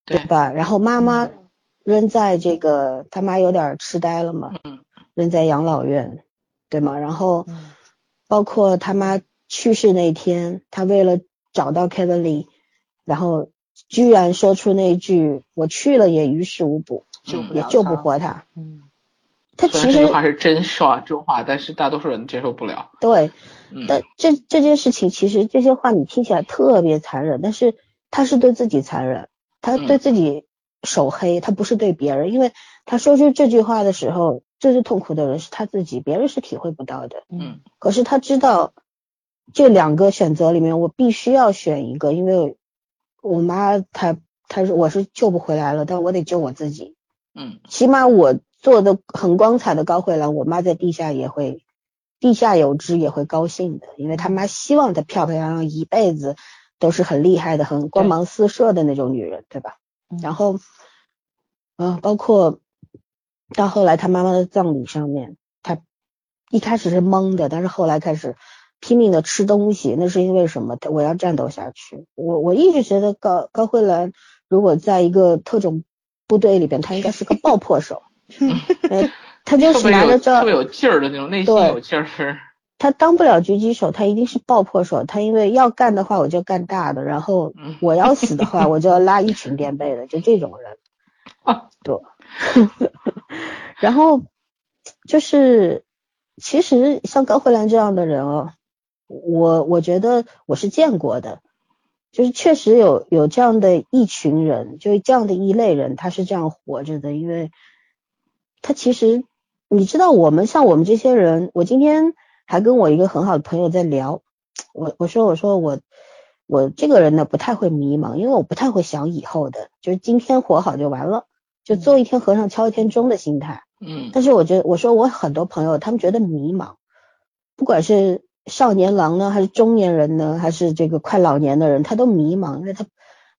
对吧？然后妈妈扔在这个，他妈有点痴呆了嘛，嗯扔在养老院，对吗？然后嗯包括他妈去世那天，他为了找到 Kevin Lee，然后居然说出那句“我去了也于事无补，救不了也救不活他嗯”。他其实这句话是真话真话，但是大多数人接受不了。对，嗯，但这这件事情其实这些话你听起来特别残忍，但是他是对自己残忍，他对嗯自己手黑，他不是对别人，因为他说出这句话的时候，最最痛苦的人是他自己，别人是体会不到的。嗯可是他知道这两个选择里面，我必须要选一个，因为我妈她她说我是救不回来了，但我得救我自己。嗯起码我做的很光彩的高慧兰，我妈在地下也会地下有知也会高兴的，因为他妈希望她漂漂亮亮一辈子都是很厉害的、很光芒四射的那种女人，对吧？嗯然后，嗯、包括到后来他妈妈的葬礼上面，他一开始是懵的，但是后来开始拼命的吃东西，那是因为什么？他我要战斗下去。我我一直觉得高高慧兰如果在一个特种部队里边，她应该是个爆破手。呃，他就是拿着这特别有劲儿的那种，内心有劲儿。他当不了狙击手，他一定是爆破手。他因为要干的话，我就干大的；然后我要死的话，我就要拉一群垫背的，就这种人。啊，对。然后就是，其实像高慧兰这样的人哦，我我觉得我是见过的，就是确实有有这样的一群人，就是这样的一类人，他是这样活着的，因为他其实你知道，我们像我们这些人，我今天。还跟我一个很好的朋友在聊，我我说我说我我这个人呢不太会迷茫，因为我不太会想以后的，就是今天活好就完了，就做一天和尚敲一天钟的心态。嗯。但是我觉得我说我很多朋友他们觉得迷茫，不管是少年郎呢，还是中年人呢，还是这个快老年的人，他都迷茫，因为他。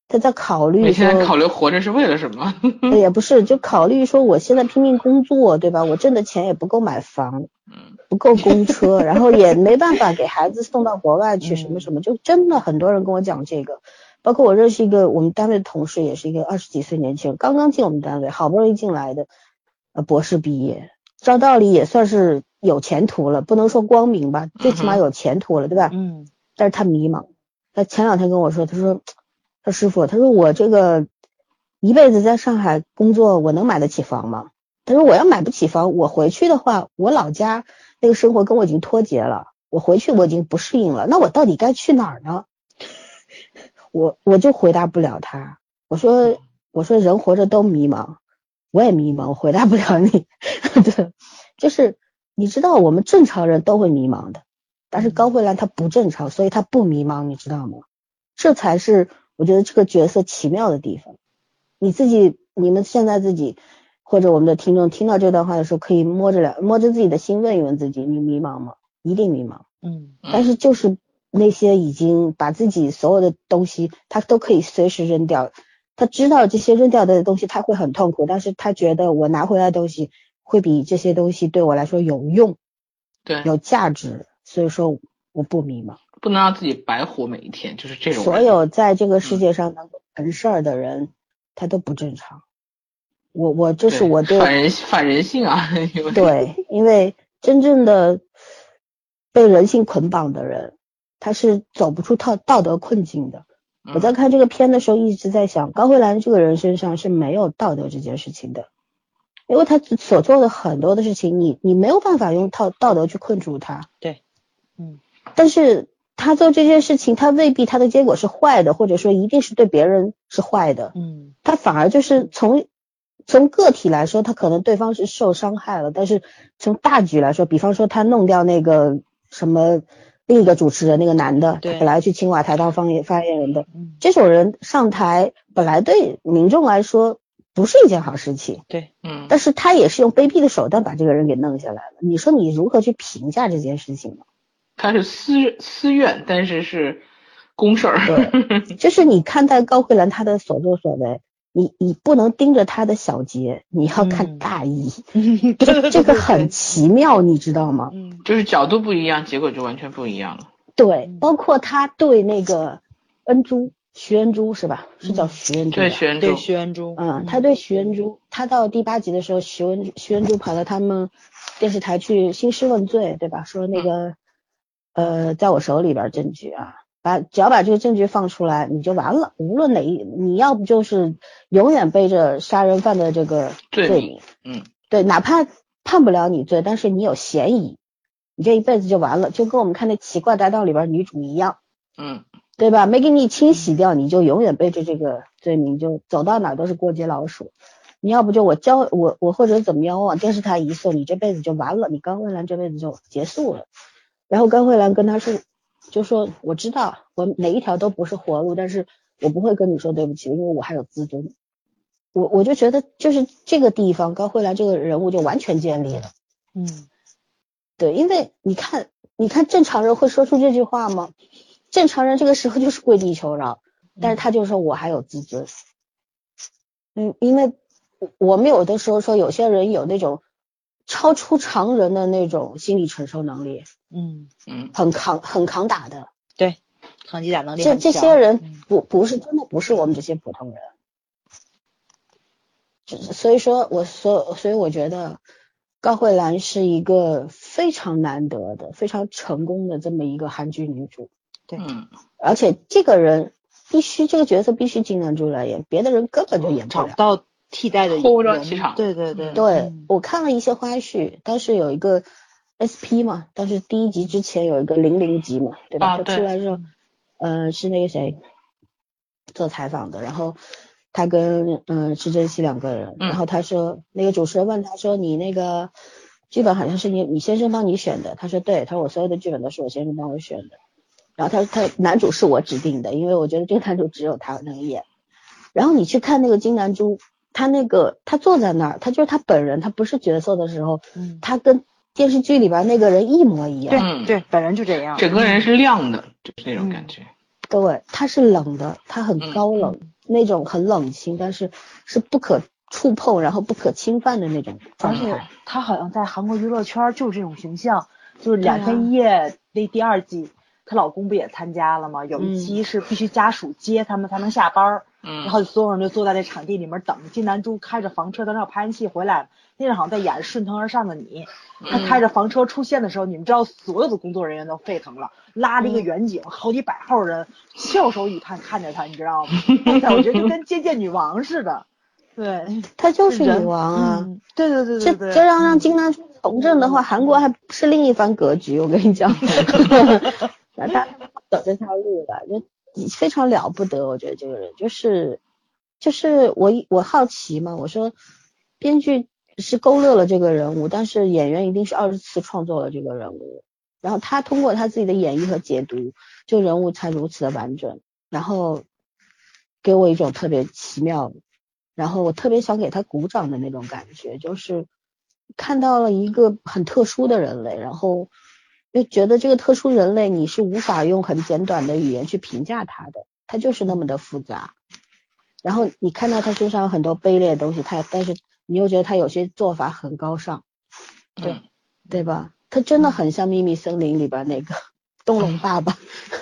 他在考虑，每天考虑活着是为了什么？也不是，就考虑说我现在拼命工作，对吧？我挣的钱也不够买房，不够公车，然后也没办法给孩子送到国外去，什么什么，就真的很多人跟我讲这个。包括我认识一个我们单位的同事，也是一个二十几岁年轻人，刚刚进我们单位，好不容易进来的，呃，博士毕业，照道理也算是有前途了，不能说光明吧，最起码 有前途了，对吧？嗯。但是他迷茫，他前两天跟我说，他说。他师傅，他说我这个一辈子在上海工作，我能买得起房吗？他说我要买不起房，我回去的话，我老家那个生活跟我已经脱节了，我回去我已经不适应了，那我到底该去哪儿呢？我我就回答不了他，我说我说人活着都迷茫，我也迷茫，我回答不了你。对，就是你知道我们正常人都会迷茫的，但是高慧兰她不正常，所以她不迷茫，你知道吗？这才是。我觉得这个角色奇妙的地方，你自己、你们现在自己或者我们的听众听到这段话的时候，可以摸着了摸着自己的心问一问自己：你迷茫吗？一定迷茫。嗯。但是就是那些已经把自己所有的东西，他都可以随时扔掉。他知道这些扔掉的东西他会很痛苦，但是他觉得我拿回来的东西会比这些东西对我来说有用，对，有价值。所以说我不迷茫。不能让自己白活每一天，就是这种。所有在这个世界上能够成事儿的人，他都不正常。我我这是我对反人反人性啊！对，因为真正的被人性捆绑的人，他是走不出道道德困境的。我在看这个片的时候，一直在想，高慧兰这个人身上是没有道德这件事情的，因为他所做的很多的事情，你你没有办法用套道德去困住他。对，嗯，但是。他做这件事情，他未必他的结果是坏的，或者说一定是对别人是坏的。嗯，他反而就是从从个体来说，他可能对方是受伤害了，但是从大局来说，比方说他弄掉那个什么另一个主持人那个男的，他本来去青瓦台当方言发言人的，这种人上台本来对民众来说不是一件好事情。对，嗯，但是他也是用卑鄙的手段把这个人给弄下来了。你说你如何去评价这件事情呢？他是私私怨，但是是公事儿。对，就是你看待高慧兰她的所作所为，你你不能盯着她的小节，你要看大义。这这个很奇妙，你知道吗？嗯，就是角度不一样，结果就完全不一样了。对，包括他对那个恩珠徐恩珠是吧？是叫徐恩珠。对徐恩珠。对徐恩珠。嗯，他对徐恩珠，他到第八集的时候，徐恩徐恩珠跑到他们电视台去兴师问罪，对吧？说那个。呃，在我手里边证据啊，把只要把这个证据放出来，你就完了。无论哪一，你要不就是永远背着杀人犯的这个罪名，嗯，对，哪怕判不了你罪，但是你有嫌疑，你这一辈子就完了，就跟我们看那奇怪大盗里边女主一样，嗯，对吧？没给你清洗掉，你就永远背着这个罪名，就走到哪都是过街老鼠。你要不就我交我我或者怎么样，我往电视台一送，你这辈子就完了，你刚未兰这辈子就结束了。然后高慧兰跟他说，就说我知道我哪一条都不是活路，但是我不会跟你说对不起，因为我还有自尊。我我就觉得就是这个地方，高慧兰这个人物就完全建立了。嗯，对，因为你看，你看正常人会说出这句话吗？正常人这个时候就是跪地求饶，但是他就说我还有自尊。嗯，因为我们有的时候说有些人有那种。超出常人的那种心理承受能力，嗯。嗯，很扛很扛打的，对，抗击打能力这这些人不不是真的不是我们这些普通人，所以说我所所以我觉得高慧兰是一个非常难得的、非常成功的这么一个韩剧女主。对，嗯，而且这个人必须这个角色必须金南珠来演，别的人根本就演不了。到替代的拖不着人气场对对对对嗯我看了一些花絮，当时有一个 SP 嘛，当时第一集之前有一个零零集嘛，对吧？他啊对。出来之后，呃，是那个谁做采访的，然后他跟嗯、呃施珍熙两个人，嗯。然后他说那个主持人问他说你那个剧本好像是你你先生帮你选的，他说对，他说我所有的剧本都是我先生帮我选的，然后他说他男主是我指定的，因为我觉得这个男主只有他能演，然后你去看那个金南珠。他那个，他坐在那儿，他就是他本人，他不是角色的时候，嗯，他跟电视剧里边那个人一模一样。对嗯对，本人就这样。整个人是亮的，就是那种感觉。对，他是冷的，他很嗯高冷，那种很冷清，但是是不可触碰，然后不可侵犯的那种而且状态。她好像在韩国娱乐圈就是这种形象，就是两天一夜那第二季，她老公不也参加了吗？有一嗯期是必须家属接他们才能下班儿，嗯，然后所有人就坐在那场地里面等。金南珠开着房车在那儿拍完戏回来，那阵好像在演《顺藤而上的你》，他开着房车出现的时候，你们知道所有的工作人员都沸腾了，拉着一个远景，好几百号人翘首以盼看着他，你知道吗？我觉得就跟接见女王似的。对，她就是女王啊！嗯对对对这对对，这让让金南珠从政的话，韩国还是另一番格局。我跟你讲 那他走这条路了，就非常了不得。我觉得这个人就是就是我我好奇嘛，我说编剧是勾勒了这个人物，但是演员一定是二十次创作了这个人物，然后他通过他自己的演绎和解读，这个人物才如此的完整，然后给我一种特别奇妙然后我特别想给他鼓掌的那种感觉，就是看到了一个很特殊的人类，然后又觉得这个特殊人类你是无法用很简短的语言去评价他的，他就是那么的复杂。然后你看到他身上有很多卑劣的东西，他但是你又觉得他有些做法很高尚，对，对吧？他真的很像《秘密森林》里边那个 东龙爸爸，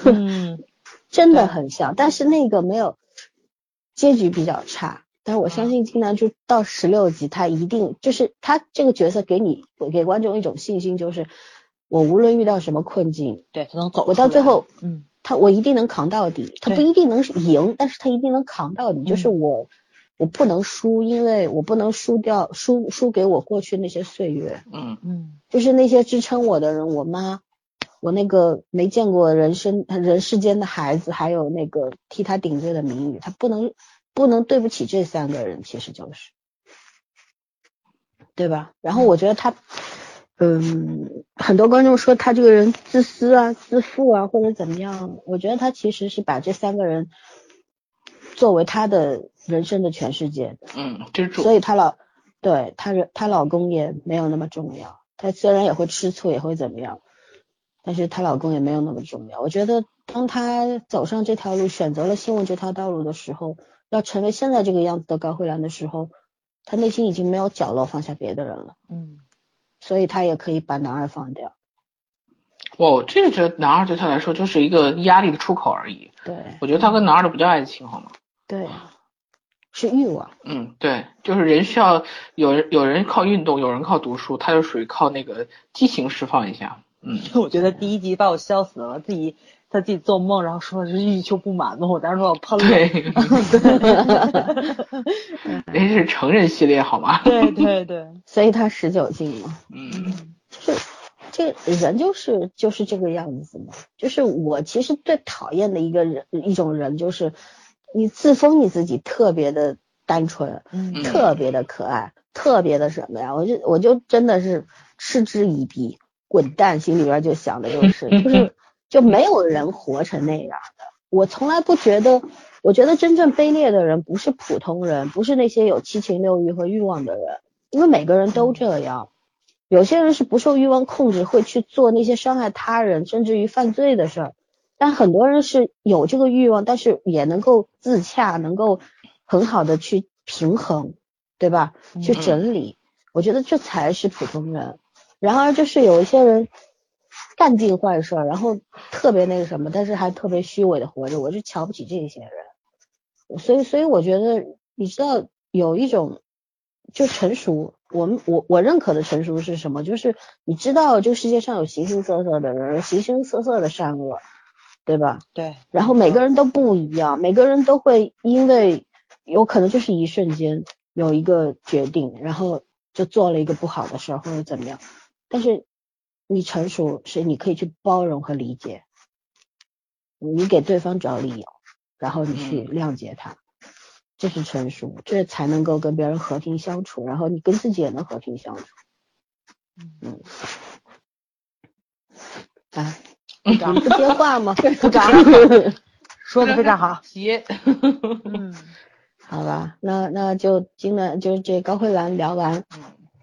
嗯，真的很像，但是那个没有结局比较差。但是我相信金南珠到十六集，他一定就是他这个角色给你给观众一种信心，就是我无论遇到什么困境，对，他能走。我到最，后嗯，他我一定能扛到底。他不一定能赢，但是他一定能扛到底。就是嗯我我不能输，因为我不能输掉输输给我过去那些岁月，嗯嗯，就是那些支撑我的人，我妈。我那个没见过人生人世间的孩子，还有那个替他顶罪的名誉，他不能不能对不起这三个人，其实就是，对吧？然后我觉得他，嗯，很多观众说他这个人自私啊、自负啊，或者怎么样，我觉得他其实是把这三个人作为他的人生的全世界的，嗯，支柱所。以她老对她人她老公也没有那么重要，她虽然也会吃醋，也会怎么样，但是她老公也没有那么重要。我觉得当她走上这条路，选择了新闻这条道路的时候，要成为现在这个样子的高慧兰的时候，她内心已经没有角落放下别的人了，嗯，所以他也可以把男二放掉。哦这个觉得男二对他来说就是一个压力的出口而已。对我觉得他跟男二都不叫爱情，好吗？对，是欲望。嗯，对，就是人需要有人有人靠运动，有人靠读书，他就属于靠那个激情释放一下。嗯，我觉得第一集把我笑死了，自己他自己做梦，然后说的是欲求不满嘛，我当时说我喷了。对，人是成人系列好吗？对对对，所以他十九禁嘛。嗯就是这个人就是就是这个样子嘛。就是我其实最讨厌的一个人一种人，就是你自封你自己特别的单纯，嗯特别的可爱，特别的什么呀？我就我就真的是嗤之以鼻，滚蛋！心里边就想的就是 就是就没有人活成那样的。我从来不觉得，我觉得真正卑劣的人不是普通人，不是那些有七情六欲和欲望的人，因为每个人都这样。有些人是不受欲望控制，会去做那些伤害他人甚至于犯罪的事儿，但很多人是有这个欲望，但是也能够自洽，能够很好的去平衡，对吧？去嗯整理，我觉得这才是普通人。然而就是有一些人干尽坏事儿，然后特别那个什么，但是还特别虚伪的活着，我就瞧不起这些人。所以，所以我觉得，你知道有一种就成熟。我们我我认可的成熟是什么？就是你知道这个世界上有形形色色的人，形形色色的善恶，对吧？对。然后每个人都不一样，每个人都会因为有可能就是一瞬间有一个决定，然后就做了一个不好的事儿或者怎么样。但是你成熟是你可以去包容和理解，你给对方找理由，然后你去谅解他。这是成熟，这才能够跟别人和平相处，然后你跟自己也能和平相处。嗯，啊，部长不接话吗？部长 说的非常好。接。嗯，好吧，那那就今晚就这高慧兰聊完，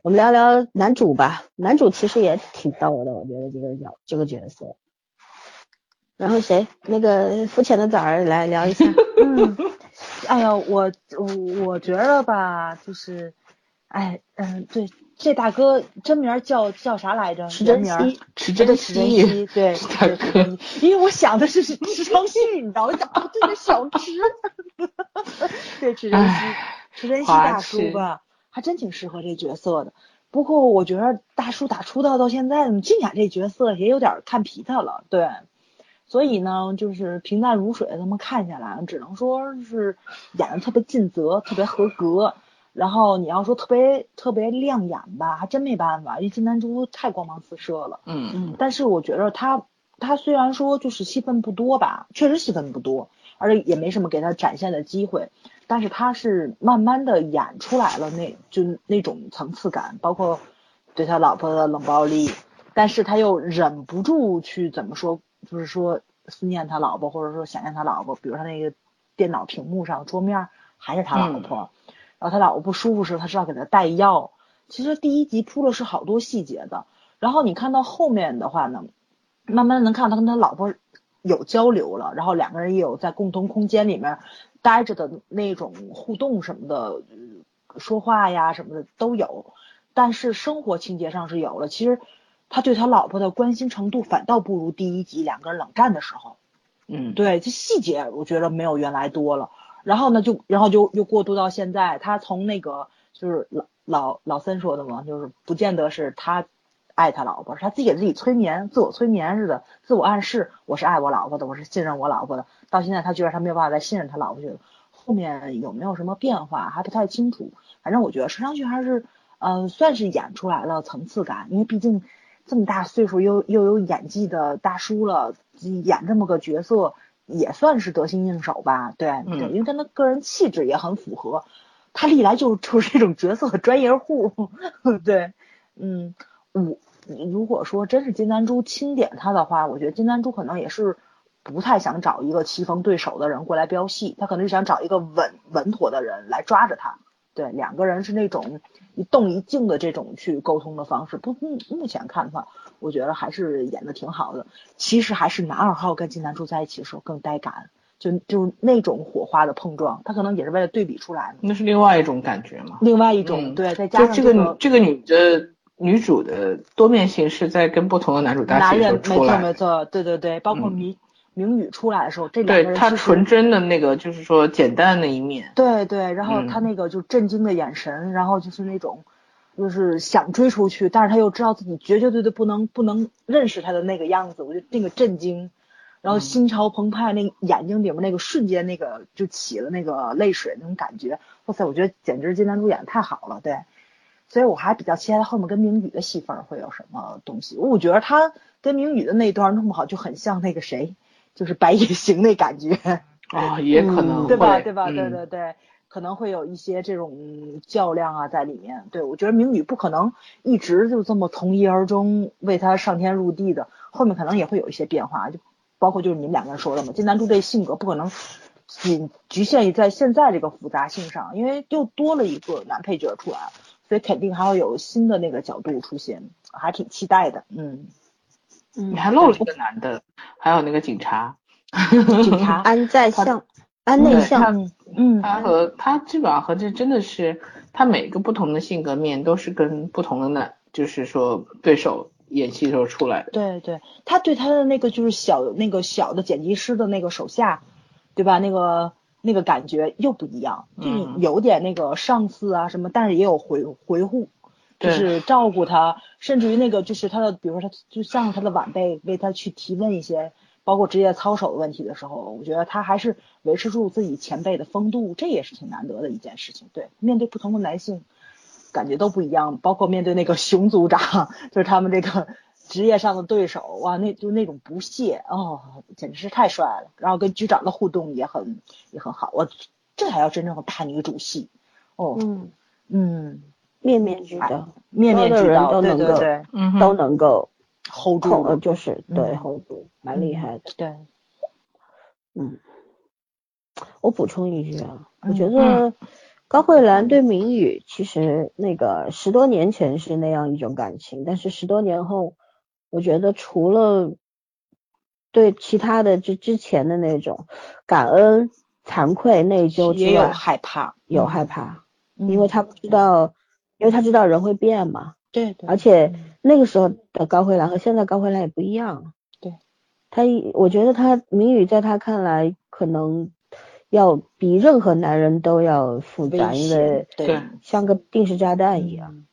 我们聊聊男主吧。男主其实也挺逗的，我觉得这个角这个角色。然后谁？那个肤浅的崽儿来聊一下。嗯。哎呀，我我我觉得吧，就是，哎，嗯，对，这大哥真名叫叫啥来着？池珍熙，池珍熙，对，大哥，因为我想的是池昌熙，你知道吗？哦，对对，小池，对，池珍熙，池珍熙大叔吧，还真挺适合这角色的。不过我觉得大叔打出道到现在，静雅这角色也有点看皮他了，对。所以呢，就是平淡如水，这么看下来，只能说是演的特别尽责，特别合格。然后你要说特别特别亮眼吧，还真没办法，因为金南珠太光芒四射了。嗯嗯。但是我觉得他他虽然说就是戏份不多吧，确实戏份不多，而且也没什么给他展现的机会。但是他是慢慢的演出来了，那就那种层次感，包括对他老婆的冷暴力，但是他又忍不住去怎么说？就是说思念他老婆，或者说想念他老婆，比如他那个电脑屏幕上桌面还是他老婆，然后他老婆不舒服时，他是要给他带药。其实第一集铺了是好多细节的，然后你看到后面的话呢，慢慢能看到他跟他老婆有交流了，然后两个人也有在共同空间里面待着的那种互动什么的，说话呀什么的都有，但是生活情节上是有了，其实。他对他老婆的关心程度反倒不如第一集两个人冷战的时候，嗯，对，这细节我觉得没有原来多了。然后呢，就然后就又过渡到现在，他从那个就是老老老森说的嘛，就是不见得是他爱他老婆，是他自己给自己催眠，自我催眠似的，自我暗示我是爱我老婆的，我是信任我老婆的。到现在他觉得他没有办法再信任他老婆去了，后面有没有什么变化还不太清楚。反正我觉得说上去还是嗯算是演出来了层次感，因为毕竟。这么大岁数又又有演技的大叔了，演这么个角色也算是得心应手吧？对，对，因为跟他个人气质也很符合，他历来就就是这种角色的专业户。对，嗯，我如果说真是金丹珠钦点他的话，我觉得金丹珠可能也是不太想找一个棋逢对手的人过来飙戏，他可能是想找一个稳稳妥的人来抓着他。对，两个人是那种一动一静的这种去沟通的方式。不，目目前看的话，我觉得还是演的挺好的。其实还是男二号跟金南珠在一起的时候更带感，就就那种火花的碰撞，他可能也是为了对比出来的。那是另外一种感觉嘛？另外一种，对，再加上这个这个女的女主的多面性是在跟不同的男主搭戏时候出来。没错没错，对对对，包括明。明宇出来的时候，这两个人对他纯真的那个，就是说简单的一面。对对，然后他那个就震惊的眼神，然后就是那种，就是想追出去，但是他又知道自己绝绝对对不能不能认识他的那个样子，我就那个震惊，然后心潮澎湃，那眼睛里面那个瞬间那个就起了那个泪水那种感觉，哇塞，我觉得简直金南珠演的太好了，对，所以我还比较期待后面跟明宇的戏份会有什么东西，我觉得他跟明宇的那段弄不好，就很像那个谁。就是白夜行那感觉啊，也可能对吧？对吧？对对对，可能会有一些这种较量啊在里面。对我觉得明宇不可能一直就这么从一而终为他上天入地的，后面可能也会有一些变化。就包括就是你们两个人说的嘛，金南珠这性格不可能仅局限于在现在这个复杂性上，因为又多了一个男配角出来，所以肯定还会有新的那个角度出现，还挺期待的。嗯。你还漏了一个男的，还有那个警察，警察 安在向，安内向，嗯，他和他基本上和这真的是他每个不同的性格面都是跟不同的男，就是说对手演戏时候出来的。对对，他对他的那个就是小那个小的剪辑师的那个手下，对吧？那个那个感觉又不一样，就嗯。有点那个上司啊什么，但是也有回回护，就是照顾他，甚至于那个就是他的，比如说他就像他的晚辈为他去提问一些包括职业操守的问题的时候，我觉得他还是维持住自己前辈的风度，这也是挺难得的一件事情。对，面对不同的男性，感觉都不一样，包括面对那个熊组长，就是他们这个职业上的对手，哇，那就那种不屑哦，简直是太帅了。然后跟局长的互动也很也很好，我这才叫真正的大女主戏。哦，嗯，嗯，面面俱到，面面俱到，对都能够对。对嗯都能够，hold 住，就是对嗯 hold 住，蛮厉害的。对，嗯，我补充一句啊，我嗯觉得高慧兰对明宇其实那个十多年前是那样一种感情，但是十多年后，我觉得除了对其他的就之前的那种感恩、惭愧、内疚之也有，害怕，有嗯害怕，嗯因为他不知道，因为他知道人会变嘛，对对，而且嗯那个时候的高慧兰和现在高慧兰也不一样。对，他一，我觉得他明宇在他看来可能要比任何男人都要复杂，因为，对像个定时炸弹一样。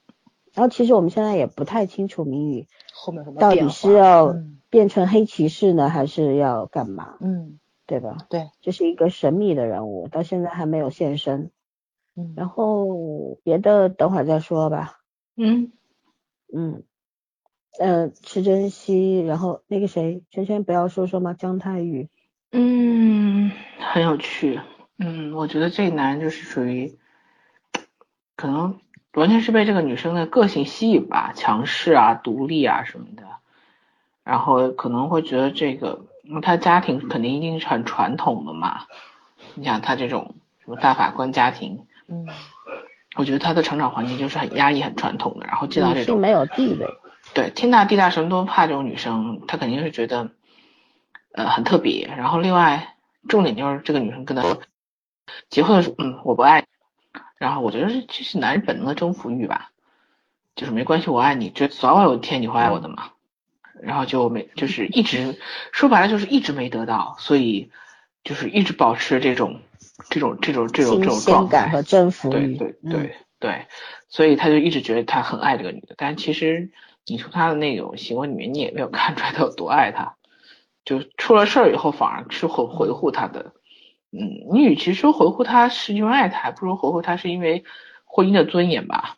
嗯然后其实我们现在也不太清楚谜语后面什么到底是要嗯变成黑骑士呢，还是要干嘛，嗯，对吧？对，这是一个神秘的人物，到现在还没有现身。嗯，然后别的等会儿再说吧。嗯，嗯，呃，池珍熙，然后那个谁，圈圈不要说说吗？姜太宇，嗯，很有趣。嗯，我觉得这个男人就是属于，可能完全是被这个女生的个性吸引吧，强势啊、独立啊什么的，然后可能会觉得这个，因为他家庭肯定一定是很传统的嘛。你想他这种什么大法官家庭，嗯我觉得他的成长环境就是很压抑、很传统的，然后见到这种没有地位，对，天大地大什么都怕这种女生，她肯定是觉得，呃，很特别。然后另外，重点就是这个女生跟他说，结婚的时候，嗯，我不爱你。然后我觉得这这是男人本能的征服欲吧，就是没关系，我爱你，就早晚有一天你会爱我的嘛。然后就没，就是一直说白了就是一直没得到，所以就是一直保持这种这种这种这种这种状态感和。征服对欲，嗯对对对，所以他就一直觉得他很爱这个女的，但其实你从他的那种行为里面，你也没有看出来他有多爱她，就出了事儿以后反而是回维护她的。嗯，你与其说回护她是因为爱他，还不如回护她是因为婚姻的尊严吧。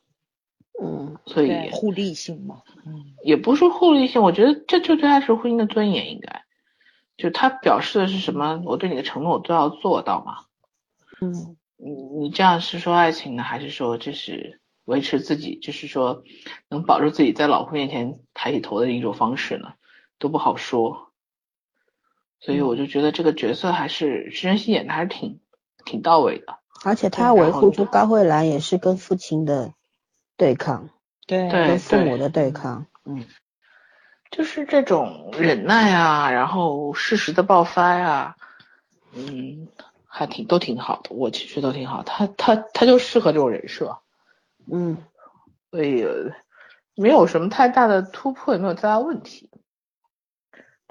嗯，所以，互利性嘛，嗯也不是说互利性，我觉得这就对他是婚姻的尊严，应该就他表示的是什么？我对你的承诺我都要做到嘛。嗯，你你这样是说爱情呢，还是说这是维持自己，就是说能保住自己在老婆面前抬起头的一种方式呢？都不好说。所以我就觉得这个角色还是施珍熙演的还是挺挺到位的。而且他维护住高慧兰也是跟父亲的对抗，对对跟父母的对抗，嗯，就是这种忍耐啊，然后适时的爆发呀、嗯，还挺都挺好的，我其实都挺好。他他他就适合这种人设，嗯，所以呃没有什么太大的突破，也没有太大问题。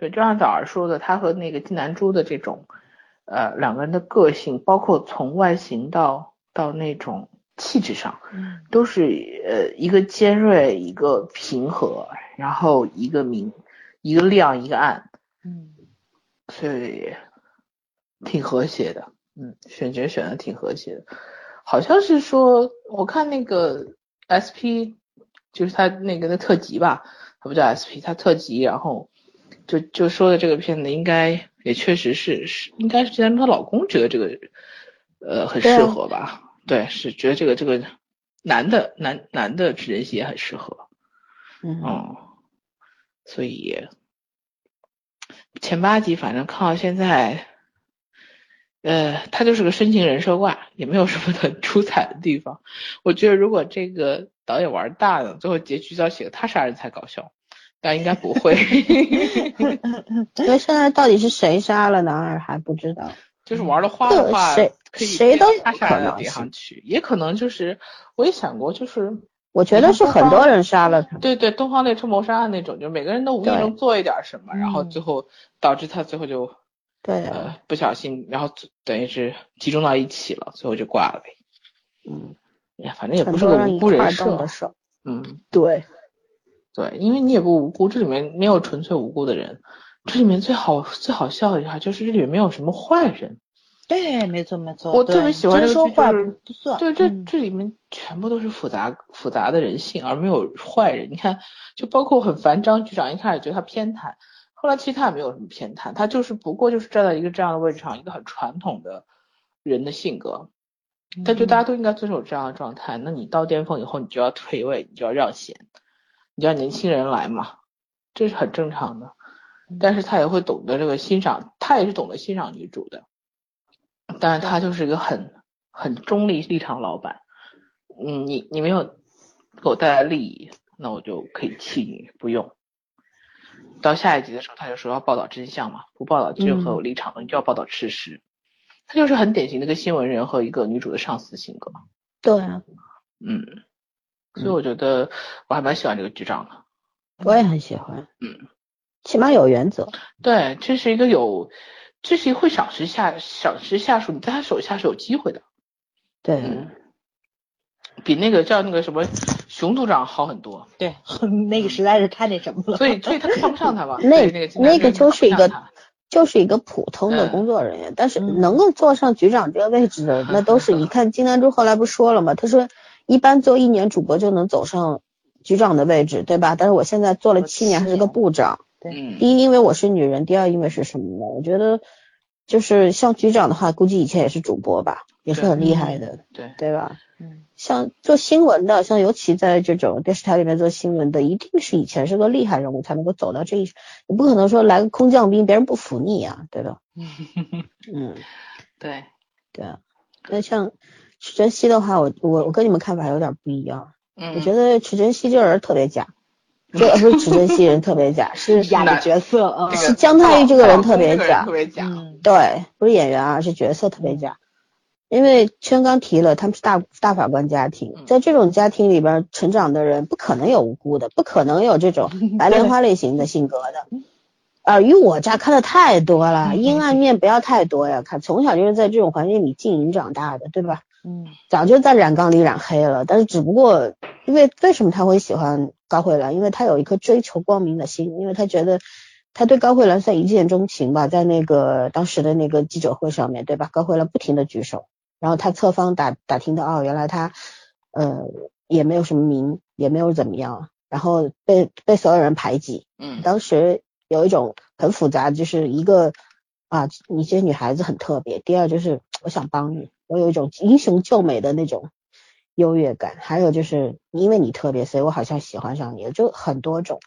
对，就像早儿说的，他和那个金南珠的这种，呃，两个人的个性，包括从外形到到那种气质上，嗯。都是呃一个尖锐，一个平和，然后一个明，一个亮，一个暗，嗯。所以挺和谐的。嗯，选角选的挺和谐的，好像是说我看那个 SP，就是他那个的特辑吧，他不叫 SP，他特辑，然后就就说的这个片子应该也确实是是应该是既然她老公觉得这个呃很适合吧。对，是觉得这个这个男的男男的智仁熙也很适合，嗯，嗯，所以前八集反正看到现在，呃，他就是个深情人设挂，也没有什么很出彩的地方。我觉得如果这个导演玩大了，最后结局要写个他杀人才搞笑，但应该不会。因为现在到底是谁杀了男二还不知道，就是玩的花的话，谁谁都杀人的叠可能性上去，也可能就是我也想过，就是我觉得是很多人杀了他，对对，东方列车谋杀案那种，就每个人都无意中做一点什么，然后嗯最后导致他最后就对，呃，不小心，然后等于是集中到一起了，最后就挂了呗。嗯，呀，反正也不是个无辜人设。嗯，对，对，因为你也不无辜，这里面没有纯粹无辜的人。这里面最好最好笑的一下就是这里面没有什么坏人。对，没错没错。我特别喜欢这个剧，就是对这这里面全部都是复杂复杂的人性，而没有坏人。你看，就包括很烦张局长，一开始觉得他偏袒，后来其实他也没有什么偏袒，他就是不过就是站在一个这样的位置上，一个很传统的人的性格。他觉得大家都应该遵守这样的状态，那你到巅峰以后，你就要退位，你就要让贤，你叫年轻人来嘛，这是很正常的。但是他也会懂得这个欣赏，他也是懂得欣赏女主的。但是他就是一个很很中立立场老板，嗯，你你没有给我带来利益，那我就可以弃你不用。到下一集的时候，他就说要报道真相嘛，不报道就很有立场的，你就要报道事实。他就是很典型的一个新闻人和一个女主的上司性格。对啊，嗯，所以我觉得我还蛮喜欢这个局长的。我也很喜欢，嗯，起码有原则。对，这是一个有。这是一个会赏识下赏识下属，你在他手下是有机会的。对，比那个叫那个什么熊组长好很多。对，那个实在是太那什么了。所以，所以他看不上他吧？那那个那个就是一个就是一个普通的工作人员，但是能够坐上局长这个位置的，那都是 你看金南珠后来不说了吗？他说一般做一年主播就能走上局长的位置，对吧？但是我现在做了七年，还是个部长。对，第一，因为我是女人；第二，因为是什么呢？我觉得就是像局长的话，估计以前也是主播吧，也是很厉害的，对对吧？嗯，像做新闻的，像尤其在这种电视台里面做新闻的，一定是以前是个厉害人物才能够走到这一，你不可能说来个空降兵，别人不服你啊，对吧？嗯，对对啊，那像池珍熙的话，我我我跟你们看法有点不一样，嗯，我觉得池珍熙这人特别假。这不是池珍熙人特别假，是假的角色啊，是姜太玉这个人特别假，特别假。对，不是演员啊，是角色特别假。因为圈刚提了，他们是大大法官家庭，在这种家庭里边成长的人，不可能有无辜的，不可能有这种 白莲花类型的性格的。尔虞我诈看的太多了，阴暗面不要太多呀。看从小就是在这种环境里经营长大的，对吧？嗯，早就在染缸里染黑了，但是只不过因为为什么他会喜欢高慧兰？因为他有一颗追求光明的心，因为他觉得他对高慧兰算一见钟情吧，在那个当时的那个记者会上面对吧？高慧兰不停的举手，然后他侧方打打听到哦，原来他呃也没有什么名，也没有怎么样，然后被被所有人排挤，嗯，当时有一种很复杂，就是一个啊你这女孩子很特别，第二就是我想帮你。我有一种英雄救美的那种优越感，还有就是因为你特别，所以我好像喜欢上你了，就很多种。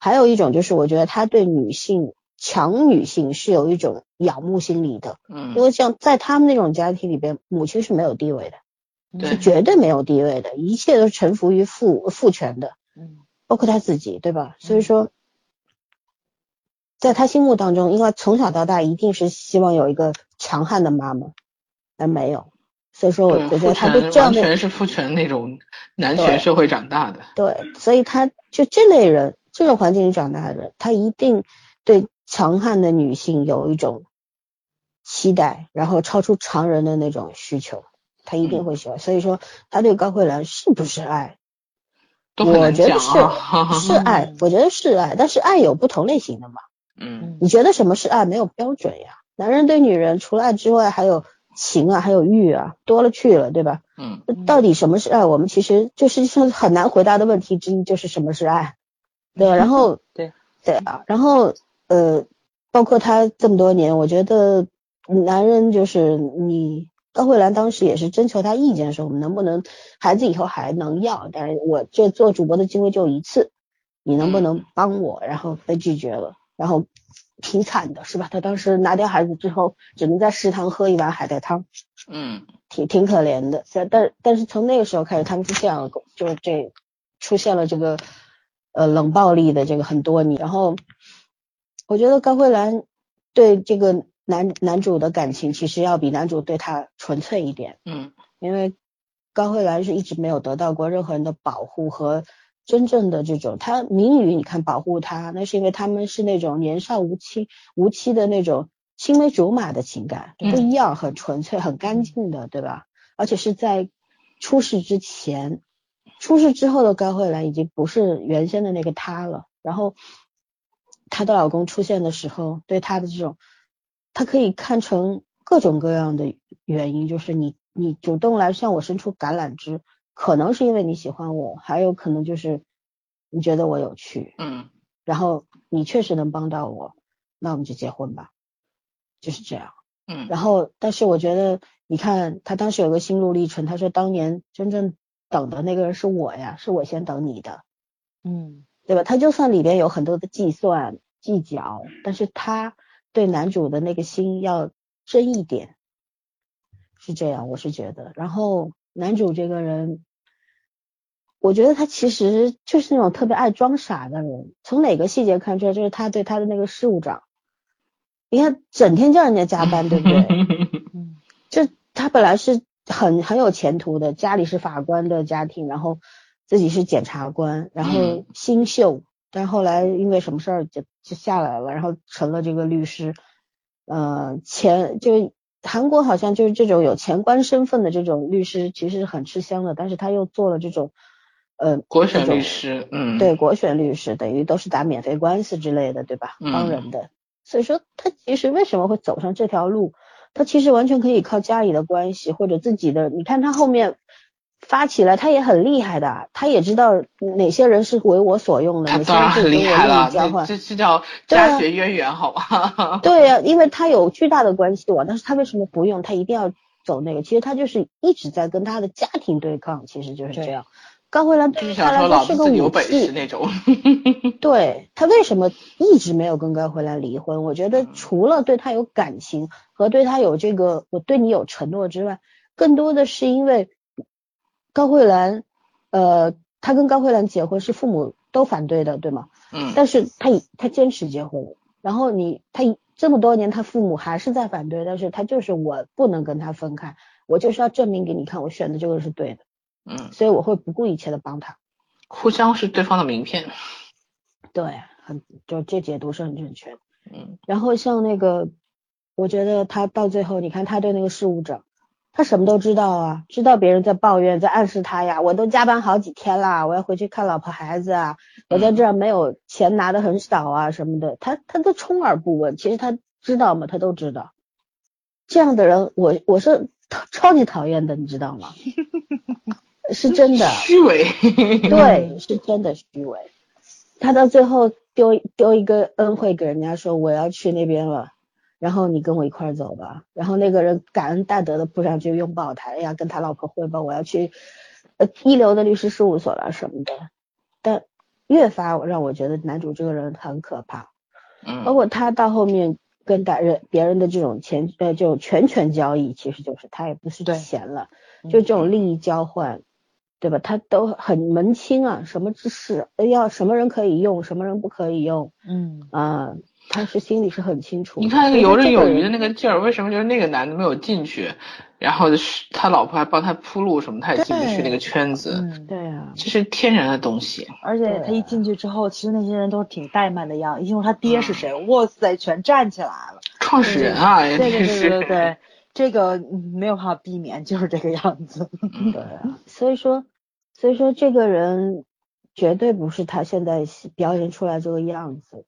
还有一种就是我觉得他对女性强女性是有一种仰慕心理的，嗯，因为像在他们那种家庭里边，母亲是没有地位的，是绝对没有地位的，一切都是臣服于父父权的，嗯，包括他自己，对吧？所以说，在他心目当中，应该从小到大一定是希望有一个强悍的妈妈。而没有，所以说我觉得他对这样的完全是父权那种男权社会长大的。对，所以他就这类人，这种环境里长大的人，他一定对强悍的女性有一种期待，然后超出常人的那种需求，他一定会喜欢。所以说，他对高慧兰是不是爱？我觉得是 是爱，我觉得是爱，但是爱有不同类型的嘛。嗯，你觉得什么是爱？没有标准呀。男人对女人除了爱之外，还有。情啊，还有欲啊，多了去了，对吧？嗯，到底什么是爱？我们其实就是上很难回答的问题之一，就是什么是爱，对吧？然后 对对啊，然后呃，包括他这么多年，我觉得男人就是你高慧兰当时也是征求他意见的时候，我们能不能孩子以后还能要？但是我这做主播的机会就一次，你能不能帮我？然后被拒绝了，然后。挺惨的，是吧？他当时拿掉孩子之后，只能在食堂喝一碗海带汤，嗯，挺挺可怜的。但但是从那个时候开始，他们就这样，就这出现了这个呃冷暴力的这个很多年。然后我觉得高慧兰对这个男男主的感情，其实要比男主对她纯粹一点，嗯，因为高慧兰是一直没有得到过任何人的保护和。真正的这种，他明宇你看保护他，那是因为他们是那种年少无妻无妻的那种青梅竹马的情感，嗯不一样，很纯粹、很干净的，对吧？而且是在出事之前，出事之后的高慧兰已经不是原先的那个她了。然后她的老公出现的时候，对她的这种，她可以看成各种各样的原因，就是你你主动来向我伸出橄榄枝，可能是因为你喜欢我，还有可能就是你觉得我有趣，嗯然后你确实能帮到我，那我们就结婚吧，就是这样。嗯然后，但是我觉得，你看他当时有个心路历程，他说当年真正等的那个人是我呀，是我先等你的，嗯对吧？他就算里边有很多的计算计较，但是他对男主的那个心要真一点，是这样，我是觉得。然后男主这个人，我觉得他其实就是那种特别爱装傻的人。从哪个细节看出来，就是他对他的那个事务长，你看整天叫人家加班，对不对？嗯就他本来是很很有前途的，家里是法官的家庭，然后自己是检察官，然后嗯新秀，但后来因为什么事儿就就下来了，然后成了这个律师。呃，前就韩国好像就是这种有前官身份的这种律师，其实是很吃香的，但是他又做了这种呃国选律师，嗯，对，国选律师等于都是打免费官司之类的，对吧？嗯帮人的，所以说他其实为什么会走上这条路？他其实完全可以靠家里的关系或者自己的，你看他后面发起来，他也很厉害的，他也知道哪些人是为我所用的，哪些人是跟我厉害了，利益交换。这这这叫家学渊源，好吧？对呀、因为他有巨大的关系网，但是他为什么不用？他一定要走那个？其实他就是一直在跟他的家庭对抗，其实就是这样。高慧兰就是对他来想说是个武自己有本事器，那种。对他为什么一直没有跟高慧兰离婚？我觉得嗯除了对他有感情和对他有这个我对你有承诺之外，更多的是因为高慧兰，呃，他跟高慧兰结婚是父母都反对的，对吗？嗯但是他以他坚持结婚，然后你他以这么多年他父母还是在反对，但是他就是我不能跟他分开，我就是要证明给你看，我选的这个是对的，嗯，所以我会不顾一切的帮他。互相是对方的名片。对，很就这解读是很正确的。嗯然后像那个，我觉得他到最后，你看他对那个事务者，他什么都知道啊，知道别人在抱怨，在暗示他呀，我都加班好几天啦，我要回去看老婆孩子啊，我在这儿没有钱拿的很少啊什么的，他他都充耳不闻，其实他知道吗？他都知道。这样的人，我我是超超级讨厌的，你知道吗？是真的。虚伪。对，是真的虚伪。他到最后丢丢一个恩惠给人家说我要去那边了，然后你跟我一块儿走吧。然后那个人感恩戴德的扑上去拥抱他，哎呀，跟他老婆汇报我要去呃一流的律师事务所了什么的。但越发让我觉得男主这个人很可怕，包嗯括他到后面跟别人别人的这种钱呃这种权权交易，其实就是他也不是钱了，嗯就这种利益交换，对吧？他都很门清啊，什么知识呃要什么人可以用，什么人不可以用嗯啊、他是心里是很清楚。你看那个游刃有余的那个劲儿，为什么就是那个男的没有进去，然后他老婆还帮他铺路什么，他也进不去那个圈子，嗯，对啊，这是天然的东西。而且他一进去之后，其实那些人都是挺怠慢的样子。一听说他爹是谁，哇塞，全站起来了。创始人啊，对对对对对，这个嗯没有办法避免，就是这个样子。嗯对啊，所以说，所以说这个人绝对不是他现在表演出来这个样子。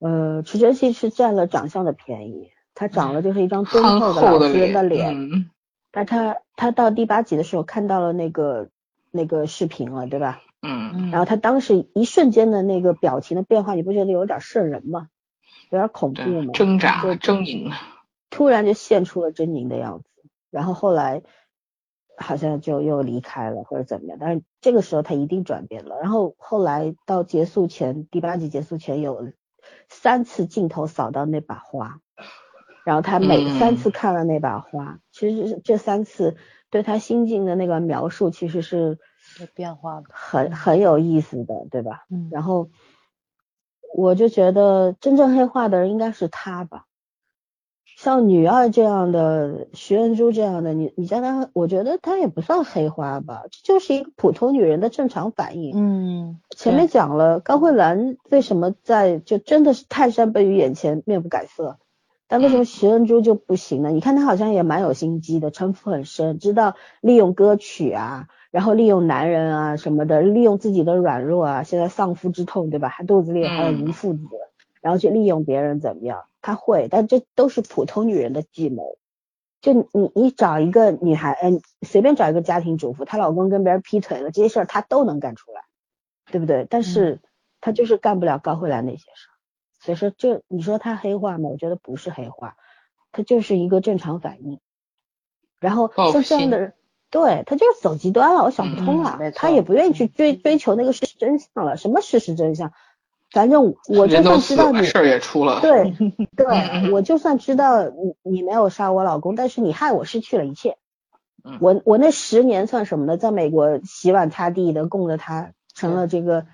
呃，池珍熙是占了长相的便宜，他长了就是一张敦厚的老厚的实人的脸。嗯但他他到第八集的时候看到了那个那个视频了，对吧？嗯然后他当时一瞬间的那个表情的变化，你不觉得有点瘆人吗？有点恐怖，吗？挣扎就狰狞，突然就现出了狰狞的样子，然后后来好像就又离开了或者怎么样，但是这个时候他一定转变了。然后后来到结束前，第八集结束前有三次镜头扫到那把花，然后他每嗯三次看了那把花，其实这三次对他心境的那个描述其实是有变化的很很有意思的，对吧？嗯然后我就觉得真正黑化的人应该是他吧。像女二这样的，徐恩珠这样的，你你叫她，我觉得她也不算黑化吧，这就是一个普通女人的正常反应。嗯，前面讲了，高慧兰为什么在就真的是泰山崩于眼前面不改色，但为什么徐恩珠就不行呢？你看她好像也蛮有心机的，城府很深，知道利用歌曲啊，然后利用男人啊什么的，利用自己的软弱啊，现在丧夫之痛对吧？还肚子里还有一父子，然后去利用别人怎么样？他会，但这都是普通女人的计谋。就你你找一个女孩，嗯，随便找一个家庭主妇，她老公跟别人劈腿了，这些事儿她都能干出来，对不对？但是她就是干不了高慧兰那些事儿。所以说，就你说她黑化吗？我觉得不是黑化，她就是一个正常反应。然后像这样的人，对他就是走极端了，我想不通了。他也不愿意去追追求那个事实真相了。什么事实真相？反正我就算知道你事儿也出了。对 对，我就算知道你你没有杀我老公，但是你害我失去了一切。我我那十年算什么呢？在美国洗碗擦地的，供着他成了这个。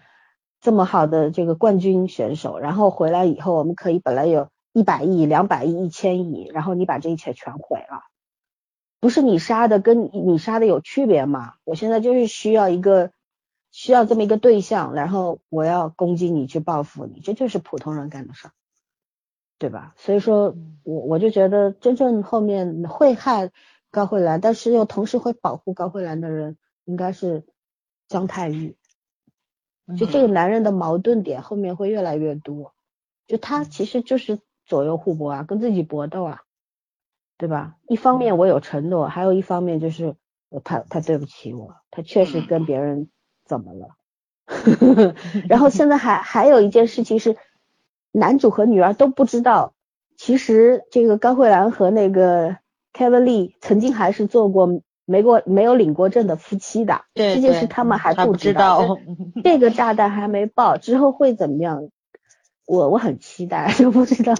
这么好的这个冠军选手，然后回来以后，我们可以本来有一百亿、两百亿、一千亿，然后你把这一切全毁了，不是你杀的，跟你杀的有区别吗？我现在就是需要一个需要这么一个对象，然后我要攻击你去报复你，这就是普通人干的事儿，对吧？所以说我我就觉得真正后面会害高慧兰，但是又同时会保护高慧兰的人，应该是姜太玉。就这个男人的矛盾点后面会越来越多，就他其实就是左右互搏啊，跟自己搏斗啊，对吧？一方面我有承诺，还有一方面就是他他对不起我，他确实跟别人怎么了？然后现在还还有一件事情是，男主和女儿都不知道，其实这个高慧兰和那个 Kevin Lee 曾经还是做过。没过没有领过证的夫妻的这件事，他们还不知道。这个炸弹还没爆，之后会怎么样？我我很期待，就不知道。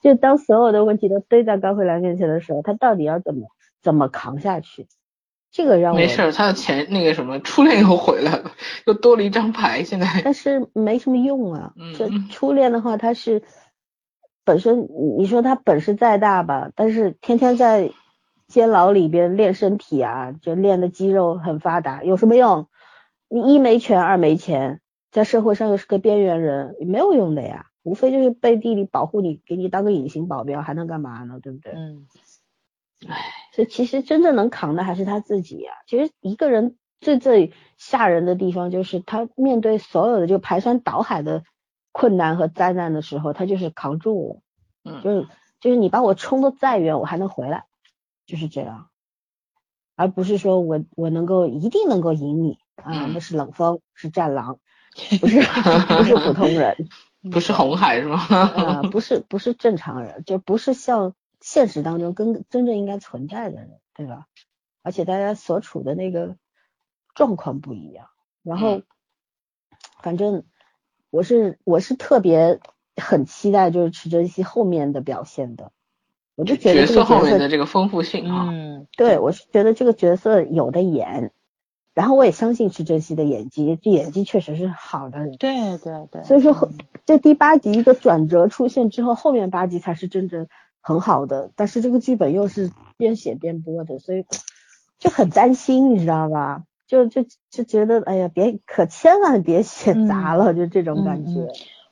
就当所有的问题都堆在高慧兰面前的时候，他到底要怎么怎么扛下去？这个让我没事，他的钱那个什么初恋又回来了，又多了一张牌。现在但是没什么用啊。这初恋的话，他是本身你说他本事再大吧，但是天天在。监牢里边练身体啊，就练的肌肉很发达，有什么用？你一没权，二没钱，在社会上又是个边缘人，没有用的呀。无非就是背地里保护你，给你当个隐形保镖，还能干嘛呢？对不对？嗯。唉，所以其实真正能扛的还是他自己呀。其实一个人最最吓人的地方，就是他面对所有的就排山倒海的困难和灾难的时候，他就是扛住了。嗯。就是就是你把我冲的再远，我还能回来。就是这样，而不是说我我能够一定能够赢你啊，那是冷风，是战狼，不是 不是普通人，不是红海是吗？啊，不是不是正常人，就不是像现实当中跟真正应该存在的人，对吧？而且大家所处的那个状况不一样，然后 反正我是我是特别很期待就是池珍熙后面的表现的。我就觉得这个角色的这个丰富性啊，嗯，对我是觉得这个角色有的演，然后我也相信池珍熙的演技，这演技确实是好的。对对对。所以说，这第八集一个转折出现之后，后面八集才是真正很好的。但是这个剧本又是边写边播的，所以就很担心，你知道吧？就就就觉得，哎呀，别可千万别写砸了，就这种感觉。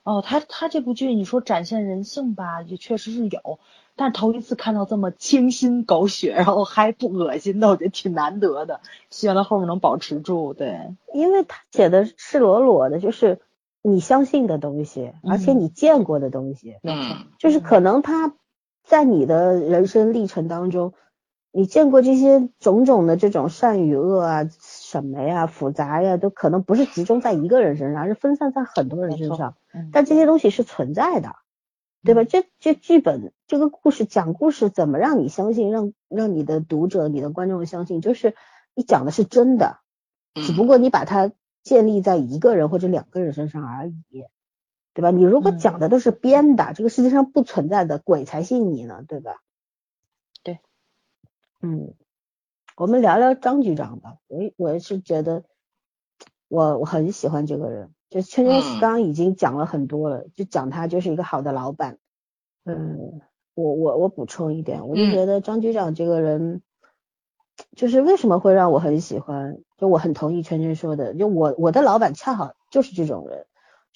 哦，他他这部剧你说展现人性吧，也确实是有。但是头一次看到这么清新狗血，然后还不恶心的，我觉得挺难得的。希望他后面能保持住，对，因为他写的赤裸裸的，就是你相信的东西，而且你见过的东西，嗯，就是可能他在你的人生历程当中，你见过这些种种的这种善与恶啊，什么呀，复杂呀，都可能不是集中在一个人身上，而是分散在很多人身上，但这些东西是存在的。对吧？这这剧本这个故事讲故事怎么让你相信，让让你的读者、你的观众相信，就是你讲的是真的，只不过你把它建立在一个人或者两个人身上而已，对吧？你如果讲的都是编的，这个世界上不存在的，鬼才信你呢，对吧？对，嗯，我们聊聊张局长吧。我我是觉得我我很喜欢这个人。就圈圈刚刚已经讲了很多了，就讲他就是一个好的老板。嗯，我我我补充一点，我就觉得张局长这个人，就是为什么会让我很喜欢？就我很同意圈圈说的，就我我的老板恰好就是这种人，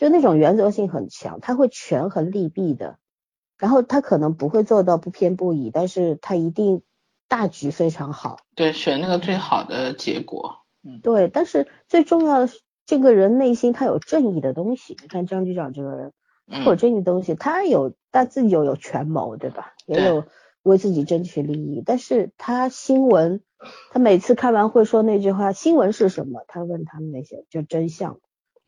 就那种原则性很强，他会权衡利弊的。然后他可能不会做到不偏不倚，但是他一定大局非常好。对，选那个最好的结果。嗯，对，但是最重要的是，这个人内心他有正义的东西。你看张局长这个人，他有正义的东西，他有他自己有有权谋，对吧？也有为自己争取利益。但是他新闻，他每次开完会说那句话，新闻是什么？他问他们那些就真相。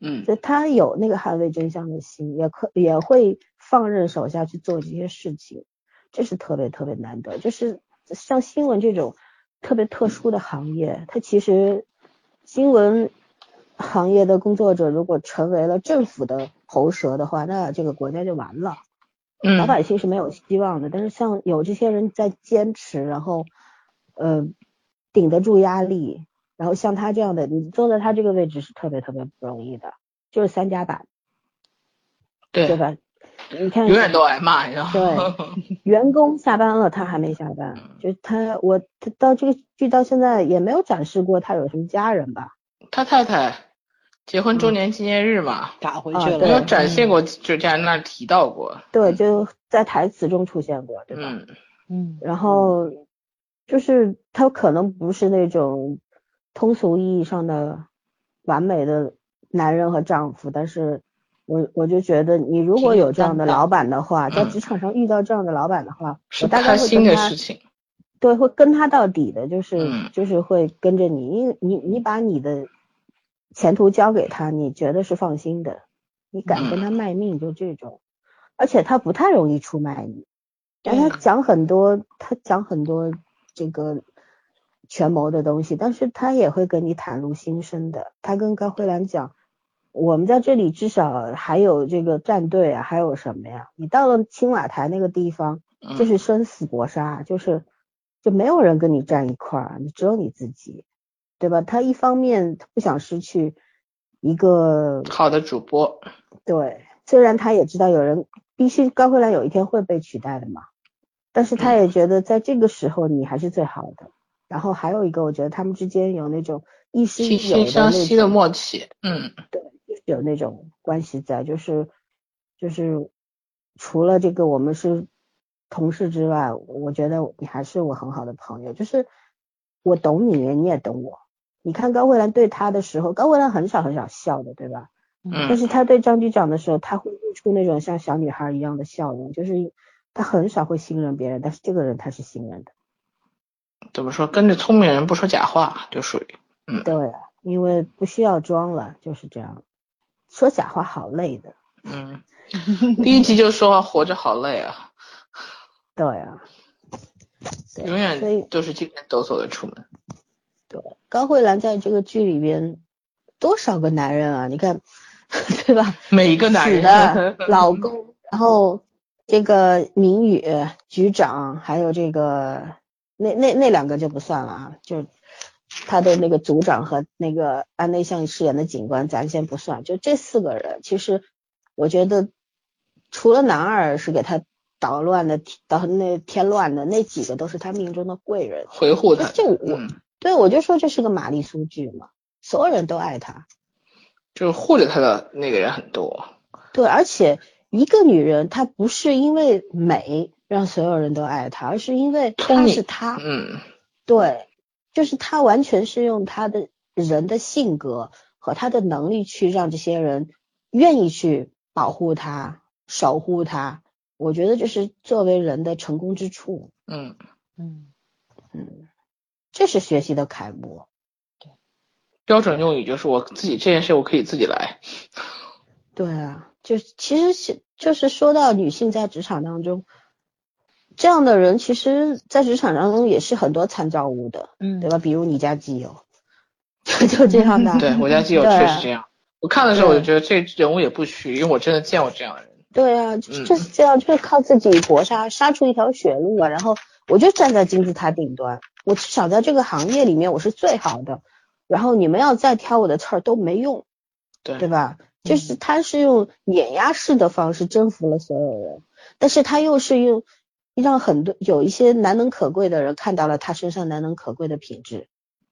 嗯，就他有那个捍卫真相的心，也可也会放任手下去做这些事情，这是特别特别难得。就是像新闻这种特别特殊的行业，它其实。新闻行业的工作者如果成为了政府的喉舌的话，那这个国家就完了，老百姓是没有希望的。但是像有这些人在坚持，然后呃顶得住压力，然后像他这样的，你坐在他这个位置是特别特别不容易的，就是三甲板，对对吧？你看永远都挨骂，你知道吗？对，员工下班了，他还没下班，就他我他到这个剧到现在也没有展示过他有什么家人吧？他太太结婚周年纪念日嘛，打回去了，没有展现过，就在那提到过。对，就在台词中出现过，对吧？嗯嗯，然后就是他可能不是那种通俗意义上的完美的男人和丈夫，但是。我我就觉得，你如果有这样的老板的话，在职场上遇到这样的老板的话，我大概会跟他，对，会跟他到底的，就是就是会跟着你，因为你你把你的前途交给他，你觉得是放心的，你敢跟他卖命，就这种，而且他不太容易出卖你，但他讲很多，他讲很多这个权谋的东西，但是他也会跟你袒露心声的，他跟高慧兰讲。我们在这里至少还有这个战队啊，还有什么呀？你到了青瓦台那个地方，就是生死搏杀，就是就没有人跟你站一块儿，你只有你自己，对吧？他一方面不想失去一个好的主播，对，虽然他也知道有人必须高慧兰有一天会被取代的嘛，但是他也觉得在这个时候你还是最好的。然后还有一个，我觉得他们之间有那种亦师亦友的默契，嗯，对。有那种关系在，就是就是除了这个我们是同事之外，我觉得你还是我很好的朋友。就是我懂你，你也懂我。你看高慧兰对他的时候，高慧兰很少很少笑的，对吧？嗯。但是他对张局长的时候，他会露出那种像小女孩一样的笑容，就是他很少会信任别人，但是这个人他是信任的。怎么说？跟着聪明人不说假话，就属于嗯。对，因为不需要装了，就是这样。说假话好累的，嗯，第一集就说活着好累啊，对啊，永远都是惊天抖擞的出门。对，高慧兰在这个剧里边多少个男人啊？你看，对吧？每一个男人的老公，然后这个明宇局长，还有这个那那那两个就不算了啊，就。他的那个组长和那个安内向饰演的警官，咱先不算，就这四个人，其实我觉得除了男二是给他捣乱的、捣那添乱的，那几个都是他命中的贵人，维护他。就我，对我就说这是个玛丽苏剧嘛，所有人都爱他，就是护着他的那个人很多。对，而且一个女人，她不是因为美让所有人都爱他，而是因为他是他。嗯，对。就是他完全是用他的人的性格和他的能力去让这些人愿意去保护他、守护他。我觉得这是作为人的成功之处。嗯嗯嗯，这是学习的楷模。对，标准用语就是我自己这件事我可以自己来。对啊，就其实是就是说到女性在职场当中。这样的人，其实，在职场当中也是很多参照物的，嗯，对吧？比如你家基友，就就这样的。对我家 基友确实这样。我看的时候我就觉得这人物也不虚，因为我真的见过这样的人。对啊，就是这样，就是靠自己搏杀，杀出一条血路啊。然后我就站在金字塔顶端，我至少在这个行业里面我是最好的。然后你们要再挑我的刺儿都没用，对对吧？就是他是用碾压式的方式征服了所有人，但是他又是用。让很多有一些难能可贵的人看到了他身上难能可贵的品质，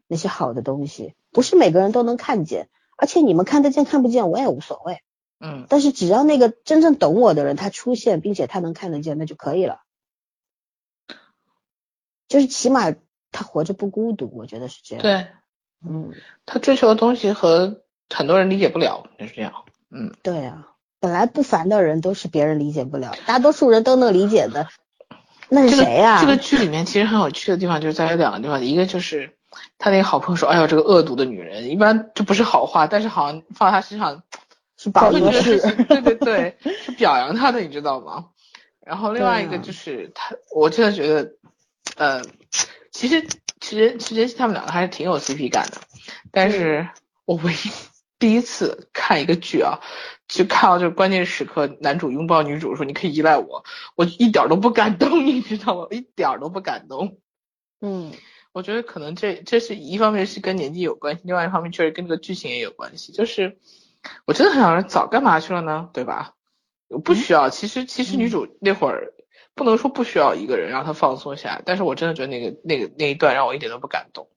那些好的东西，不是每个人都能看见，而且你们看得见看不见我也无所谓，嗯，但是只要那个真正懂我的人他出现，并且他能看得见，那就可以了。就是起码他活着不孤独，我觉得是这样。，对嗯，他追求的东西和很多人理解不了，就是这样。嗯，对啊，本来不凡的人都是别人理解不了，大多数人都能理解的，那是这个谁呀、这个剧里面其实很有趣的地方就是在于两个地方，一个就是他那个好朋友说：“哎呦，这个恶毒的女人，一般这不是好话，但是好像放在他身上，是对对对，是表扬他的，你知道吗？然后另外一个就是他，我真的觉得，呃，其实其实其实他们两个还是挺有 CP 感的，但是我唯一第一次看一个剧啊，就看到这个关键时刻，男主拥抱女主说你可以依赖我，我一点都不感动，你知道吗？一点都不感动。嗯，我觉得可能这这是一方面是跟年纪有关系，另外一方面确实跟这个剧情也有关系。就是我真的很想说，早干嘛去了呢？对吧？不需要。其实其实女主那会儿不能说不需要一个人让她放松下来，但是我真的觉得那个那个那一段让我一点都不感动。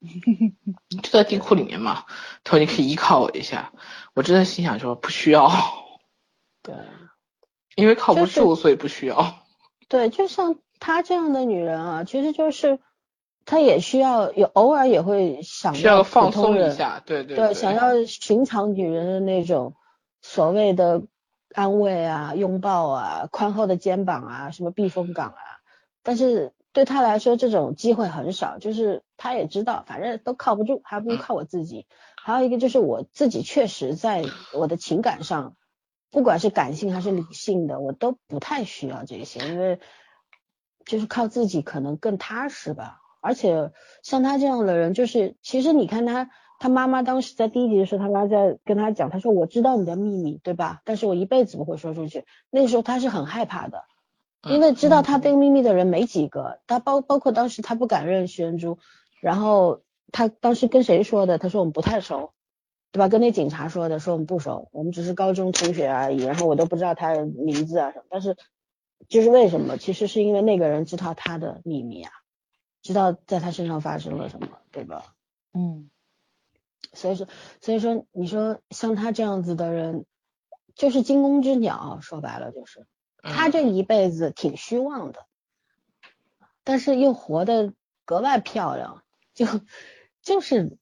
就在地库里面嘛，他说你可以依靠我一下，我真的心想说不需要，对因为靠不就是住，所以不需要。对，就像她这样的女人啊，其实就是她也需要有偶尔也会想需要要放松一下，对对对，想要寻常女人的那种所谓的安慰啊、拥抱啊、宽厚的肩膀啊、什么避风港啊，但是对他来说这种机会很少，就是他也知道，反正都靠不住，还不如靠我自己。还有一个就是我自己确实在我的情感上，不管是感性还是理性的，我都不太需要这些，因为就是靠自己可能更踏实吧。而且像他这样的人，就是其实你看他，他妈妈当时在第一集的时候，他妈在跟他讲，他说我知道你的秘密，对吧？但是我一辈子不会说出去。那个时候他是很害怕的，因为知道他这个秘密的人没几个，他包包括当时他不敢认徐恩珠，然后他当时跟谁说的？他说我们不太熟，对吧？跟那警察说的，说我们不熟，我们只是高中同学而已，然后我都不知道他的名字啊什么。但是就是为什么？其实是因为那个人知道他的秘密啊，知道在他身上发生了什么，对吧？嗯所以说，所以说，你说像他这样子的人，就是惊弓之鸟，说白了就是他嗯这一辈子挺虚妄的，但是又活得格外漂亮，就就是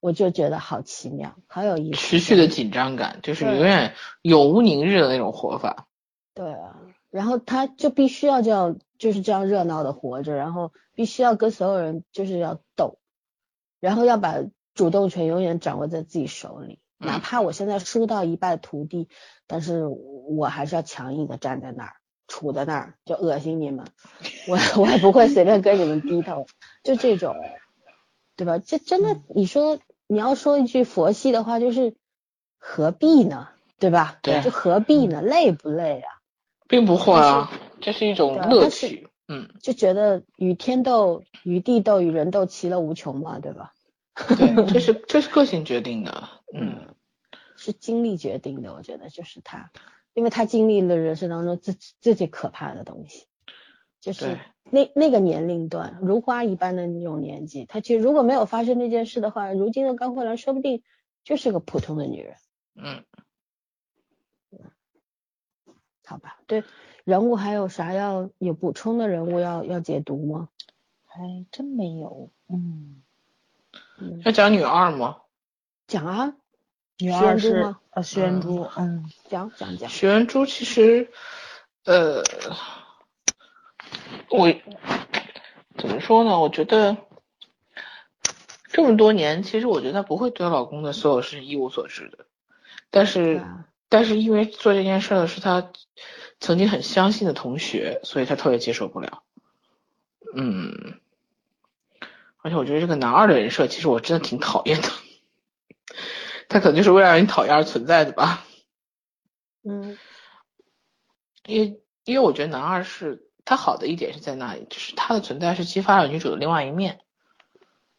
我就觉得好奇妙，好有意思。持续的紧张感，就是永远永无宁日的那种活法。对啊，然后他就必须要这样，就是这样热闹的活着，然后必须要跟所有人就是要斗，然后要把主动权永远掌握在自己手里，哪嗯怕我现在输到一败涂地，但是我还是要强硬的站在那儿，杵在那儿，就恶心你们，我我也不会随便跟你们低头，就这种，对吧？这真的，你说你要说一句佛系的话，就是何必呢？对吧？对就何必呢？累不累啊？并不会啊，这是一种乐趣。嗯，就觉得与天斗、与地斗、与人斗，其乐无穷嘛，对吧？对，这是 这是个性决定的。嗯，是经历决定的，我觉得就是他，因为他经历了人生当中最最最可怕的东西，就是那那个年龄段，如花一般的那种年纪，他其实如果没有发生那件事的话，如今的高慧兰说不定就是个普通的女人，嗯，好吧？对人物还有啥要有补充的人物要要解读吗？还真没有，嗯，嗯，要讲女二吗？讲啊，女二是恩珠吗呃徐恩珠，嗯讲讲讲，许恩珠其实，呃，我怎么说呢？我觉得这么多年，其实我觉得她不会对她老公的所有事情一无所知的，但是啊，但是因为做这件事的是她曾经很相信的同学，所以她特别接受不了。嗯，而且我觉得这个男二的人设，其实我真的挺讨厌的。他可能就是为了让你讨厌而存在的吧。嗯因为因为我觉得男二是他好的一点是在那里，就是他的存在是激发了女主的另外一面。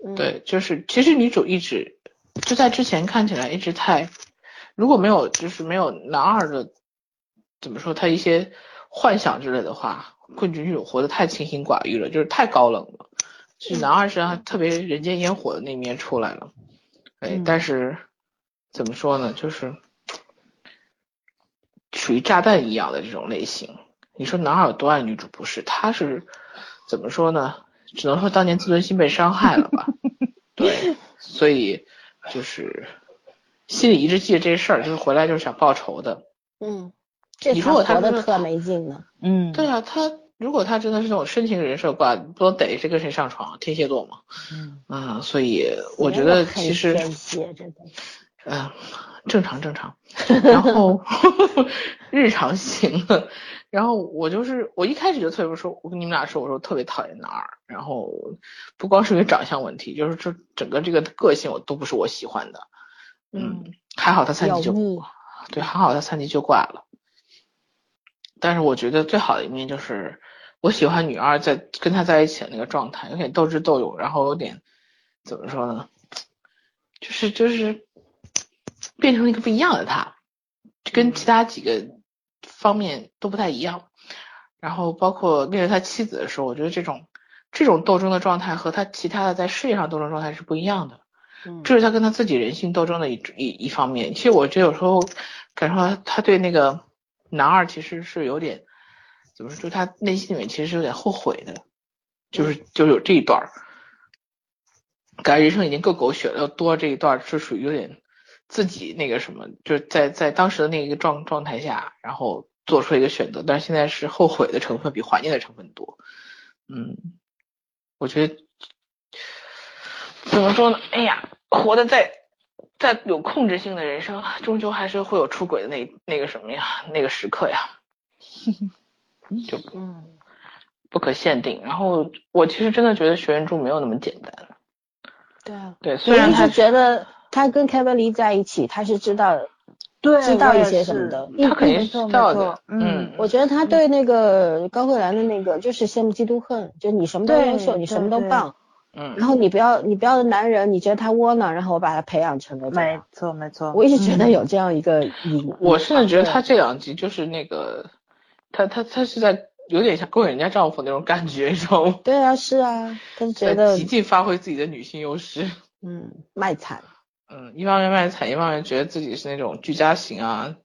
嗯，对，就是其实女主一直就在之前看起来一直太，如果没有就是没有男二的怎么说他一些幻想之类的话，会觉得女主活得太清心寡欲了，就是太高冷了。就是男二身上特别人间烟火的那面出来了。哎，嗯但是怎么说呢，就是属于炸弹一样的这种类型。你说男二有多爱女主？不是，他是怎么说呢？只能说当年自尊心被伤害了吧。对，所以就是心里一直记着这事儿，就是回来就是想报仇的。嗯，这你说我他活真特没劲呢。嗯，对啊，他如果他真的是那种深情人设挂，不能逮谁跟谁上床，天蝎座嘛。嗯啊，所以我觉得其实嗯，正常正常，然后 日常型的，然后我就是我一开始就特别说，我跟你们俩说，我说特别讨厌男二，然后不光是因为长相问题，就是这整个这个个性我都不是我喜欢的，嗯，还好他三级就对，还好他三级就挂了，但是我觉得最好的一面就是我喜欢女二在跟他在一起的那个状态，有点斗智斗勇，然后有点怎么说呢，就是就是变成了一个不一样的他，跟其他几个方面都不太一样。然后包括面对他妻子的时候，我觉得这种这种斗争的状态和他其他的在事业上斗争状态是不一样的。嗯这是他跟他自己人性斗争的一一一方面。其实我觉得有时候感受到他对那个男二其实是有点怎么说，就他内心里面其实是有点后悔的，就是就有这一段儿，感觉人生已经够狗血了，要多这一段儿是属于有点自己那个什么，就是在在当时的那个状状态下，然后做出一个选择，但是现在是后悔的成分比怀念的成分多。嗯，我觉得怎么说呢？哎呀，活的再再有控制性的人生，终究还是会有出轨的那那个什么呀，那个时刻呀，就嗯，不可限定。然后我其实真的觉得学原著没有那么简单。对啊。对，虽然他觉得他跟凯文离在一起，他是知道，对，知道一些什么的。他肯定知道的，嗯我觉得他对那个高慧兰的那个就是羡慕嫉妒恨，就你什么都优秀，你什么都棒，嗯，然后你不要你不要男人，你觉得他窝囊，然后我把他培养成了这没。错没错。我一直觉得嗯有这样一个隐，我甚至觉得他这两集就是那个，他他他是在有点像勾引人家丈夫那种感觉，你知道吗？对啊是啊，他就觉在得极尽发挥自己的女性优势。嗯卖惨，嗯，一方面卖惨，一方面觉得自己是那种居家型啊，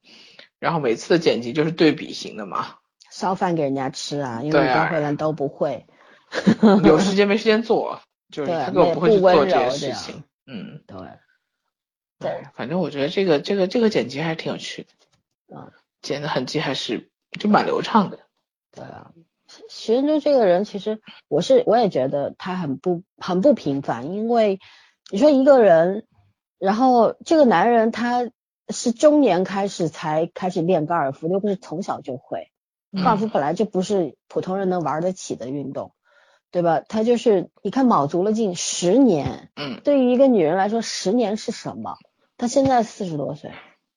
然后每次的剪辑就是对比型的嘛，烧饭给人家吃啊，因为对啊高慧兰都不会。有时 间没时间做，就是对他根本不会去做这些柔这样事情。嗯，对，对，反正我觉得这个这个这个剪辑还是挺有趣的，嗯，剪的痕迹还是就蛮流畅的。对啊，徐仁珠这个人，其实我是我也觉得他很不很不平凡，因为你说一个人，然后这个男人他是中年开始才开始练高尔夫，又不是从小就会，嗯高尔夫本来就不是普通人能玩得起的运动，对吧？他就是你看卯足了劲十年，嗯对于一个女人来说，十年是什么？她现在四十多岁，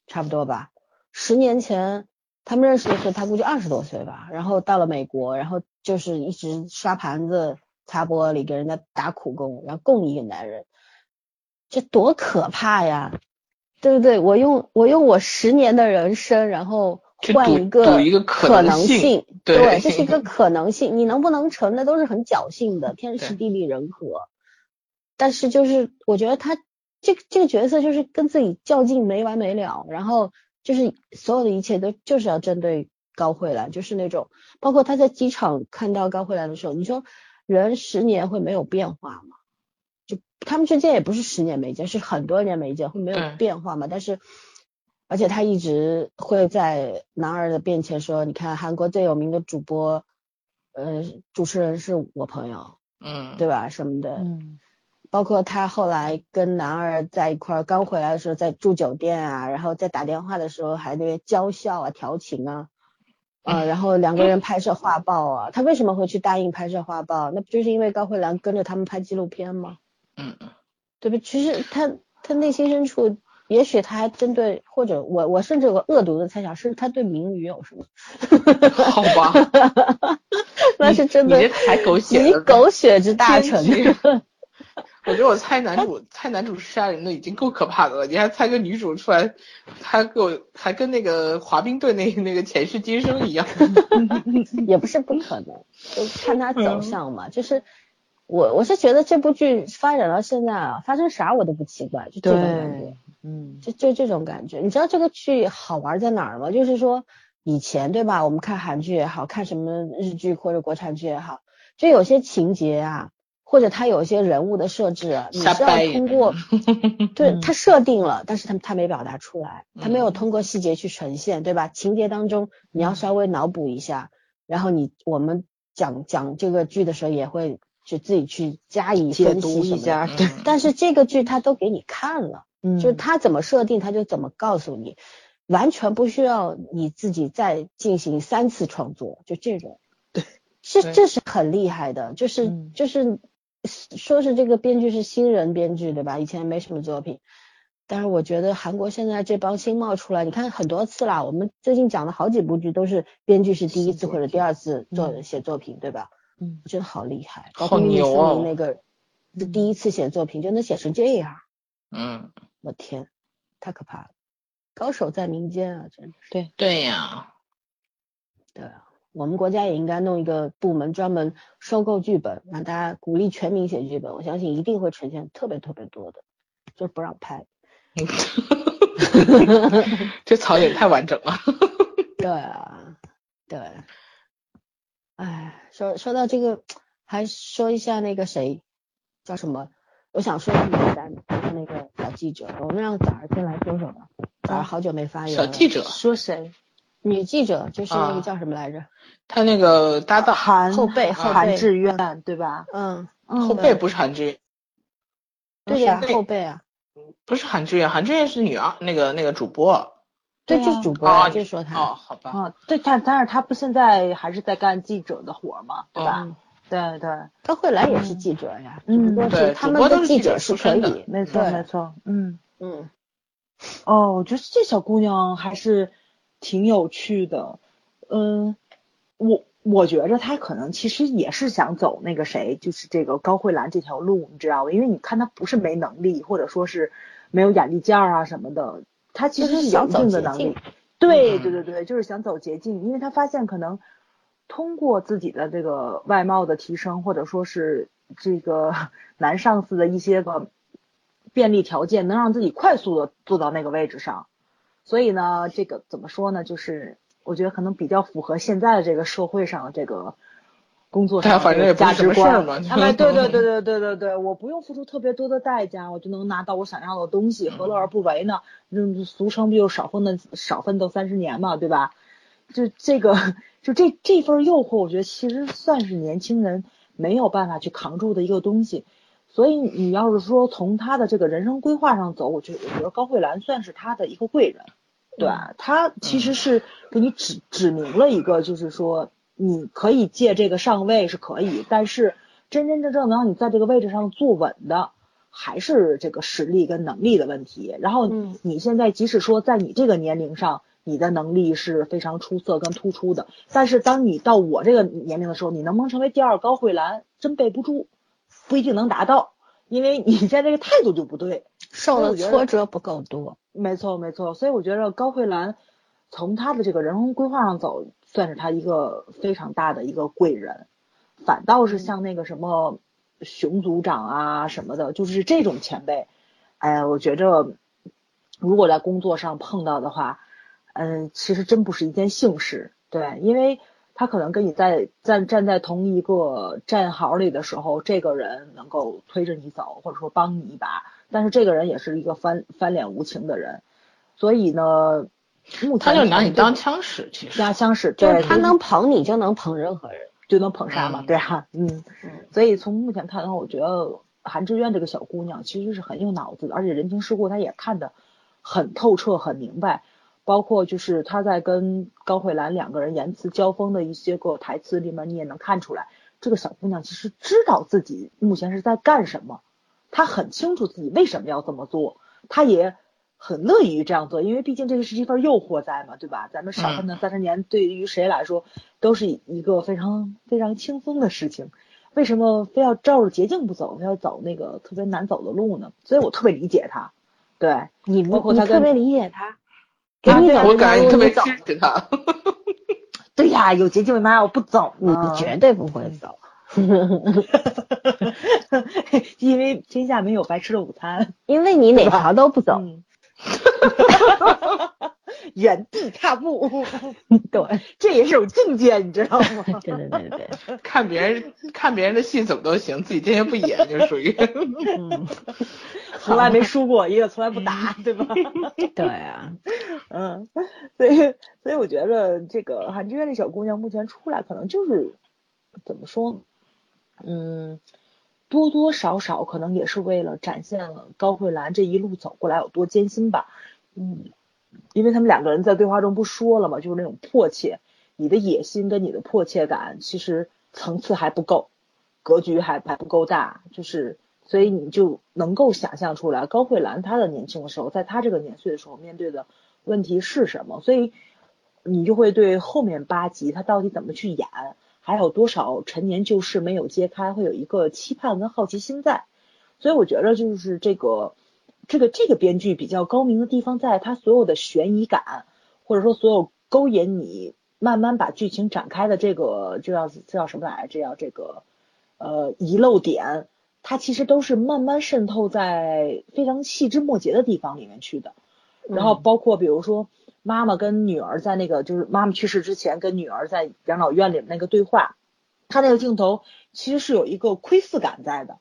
差不多吧。十年前他们认识的时候，他估计二十多岁吧。然后到了美国，然后就是一直刷盘子、擦玻璃，给人家打苦工，然后供一个男人，这多可怕呀！对不对？我用我用我十年的人生，然后换一个赌一个可可能性，对 这是一个可能性。你能不能成，那都是很侥幸的，天时地利人和。但是就是我觉得他这个这个角色就是跟自己较劲没完没了，然后就是所有的一切都就是要针对高慧兰，就是那种包括他在机场看到高慧兰的时候，你说人十年会没有变化吗？就他们之间也不是十年没见，是很多年没见，会没有变化嘛？但是而且他一直会在男二的面前说，你看韩国最有名的主播，呃，主持人是我朋友，嗯，对吧？什么的，嗯包括他后来跟男二在一块儿，刚回来的时候在住酒店啊，然后在打电话的时候还那边娇笑啊、调情啊，呃，然后两个人拍摄画报啊，他为什么会去答应拍摄画报？那不就是因为高慧兰跟着他们拍纪录片吗？嗯嗯对吧？其实他他内心深处，也许他还针对，或者我我甚至有个恶毒的猜想，是他对明宇有什么？好吧，那是真的你狗血集了，狗血之大成。我觉得我猜男主猜男主是杀人的已经够可怕的了，你还猜个女主出来，还给我还跟那个滑冰队那那个前世今生一样。也不是不可能，就看他走向嘛。就是我我是觉得这部剧发展到现在啊，发生啥我都不奇怪，就这种感觉，，嗯就就这种感觉。你知道这个剧好玩在哪儿吗？就是说以前对吧？我们看韩剧也好看什么日剧或者国产剧也好，就有些情节啊，或者他有一些人物的设置啊，你是要通过，对他设定了，但是他他没表达出来，他没有通过细节去呈现，对吧？情节当中你要稍微脑补一下，然后你我们讲讲这个剧的时候也会就自己去加以分析一下，对。但是这个剧他都给你看了，嗯就是他怎么设定他就怎么告诉你。完全不需要你自己再进行三次创作，就这种，对，这这是很厉害的，就是就是说是这个编剧是新人编剧对吧？以前没什么作品，但是我觉得韩国现在这帮新冒出来，你看很多次啦，我们最近讲的好几部剧都是编剧是第一次或者第二次做写作品对吧？嗯，我觉得好厉害，好牛啊！那个第一次写作品就能写成这样，嗯，我天，太可怕了。高手在民间啊，真的是。对对呀，对啊，我们国家也应该弄一个部门专门收购剧本，让大家鼓励全民写剧本。我相信一定会呈现特别特别多的，就不让拍。这草也太完整了。对啊，对。哎，说说到这个，还说一下那个谁叫什么？我想说女单，就是那个小记者。我们让早儿先来说说吧。早儿好久没发言了。小记者说谁？女记者就是那个叫什么来着？他那个搭档韩后背韩志愿对吧？嗯，后背不是韩志愿。对呀，后背啊。不是韩志愿，韩志愿是女二，那个那个主播。对，就是主播，就说他。哦，好吧。啊，对，但但是他不现在还是在干记者的活嘛，对吧？对对，高慧兰也是记者呀，嗯，对，他们的记者是可以，没错没错，嗯嗯，哦，我觉得这小姑娘还是挺有趣的，嗯，我我觉着她可能其实也是想走那个谁，就是这个高慧兰这条路，你知道吗？因为你看她不是没能力，或者说是没有眼力见儿啊什么的，她其实是有一定的能力，对对对对，就是想走捷径，因为他发现可能。通过自己的这个外貌的提升，或者说是这个 男上司的一些个便利条件，能让自己快速的坐到那个位置上。所以呢，这个怎么说呢？就是我觉得可能比较符合现在的这个社会上的这个工作上的价值观。哎，对对对对对对对，我不用付出特别多的代价，我就能拿到我想要的东西，何乐而不为呢？嗯，俗称不就少奋斗少奋斗三十年嘛，对吧？就这个。就这这份诱惑，我觉得其实算是年轻人没有办法去扛住的一个东西。所以你要是说从他的这个人生规划上走，我觉得我觉得高慧兰算是他的一个贵人，对他其实是给你指指明了一个，就是说你可以借这个上位是可以，但是真真正正能让你在这个位置上坐稳的，还是这个实力跟能力的问题。然后你现在即使说在你这个年龄上。你的能力是非常出色跟突出的，但是当你到我这个年龄的时候，你能不能成为第二高慧兰，真备不住，不一定能达到，因为你现在这个态度就不对，受的挫折不够多。没错没错，所以我觉得高慧兰从她的这个人生规划上走，算是他一个非常大的一个贵人，反倒是像那个什么熊组长啊什么的，就是这种前辈，哎，我觉着如果在工作上碰到的话。嗯，其实真不是一件幸事，对，因为他可能跟你在站站在同一个战壕里的时候，这个人能够推着你走，或者说帮你一把，但是这个人也是一个翻翻脸无情的人，所以呢，他就拿你当枪使，其实当枪使，就是他能捧你就能捧任何人，就能捧杀嘛，对哈，嗯，所以从目前看的话，我觉得韩志愿这个小姑娘其实是很有脑子的，而且人情世故她也看得很透彻，很明白。包括就是她在跟高慧兰两个人言辞交锋的一些个台词里面，你也能看出来，这个小姑娘其实知道自己目前是在干什么，她很清楚自己为什么要这么做，她也很乐意于这样做，因为毕竟这个是一份诱惑在嘛，对吧？咱们少奋斗三十年，对于谁来说都是一个非常非常轻松的事情，为什么非要照着捷径不走，非要走那个特别难走的路呢？所以我特别理解他，对你，包括他特别理解他。啊。我感觉你特别支持他。对呀，有捷径为嘛我不走你绝对不会走，因为天下没有白吃的午餐。因为你哪条都不走。原地踏步。对，这也是种境界，你知道吗？对对对对，看别人看别人的戏怎么都行，自己天天不演就属于。嗯，从来没输过，一个从来不打，对吧？对啊，嗯，所以所以我觉得这个韩志渊这小姑娘目前出来，可能就是怎么说，嗯。多多少少可能也是为了展现了高慧兰这一路走过来有多艰辛吧，嗯，因为他们两个人在对话中不说了嘛，就是那种迫切，你的野心跟你的迫切感其实层次还不够，格局还还不够大，就是所以你就能够想象出来高慧兰她的年轻的时候，在她这个年岁的时候面对的问题是什么，所以你就会对后面八集她到底怎么去演。还有多少陈年旧事没有揭开，会有一个期盼跟好奇心在，所以我觉得就是这个这个这个编剧比较高明的地方，在他所有的悬疑感，或者说所有勾引你慢慢把剧情展开的这个这叫这叫什么来着？这叫这个呃遗漏点，它其实都是慢慢渗透在非常细枝末节的地方里面去的，然后包括比如说。妈妈跟女儿在那个，就是妈妈去世之前跟女儿在养老院里那个对话，他那个镜头其实是有一个窥视感在的，嗯，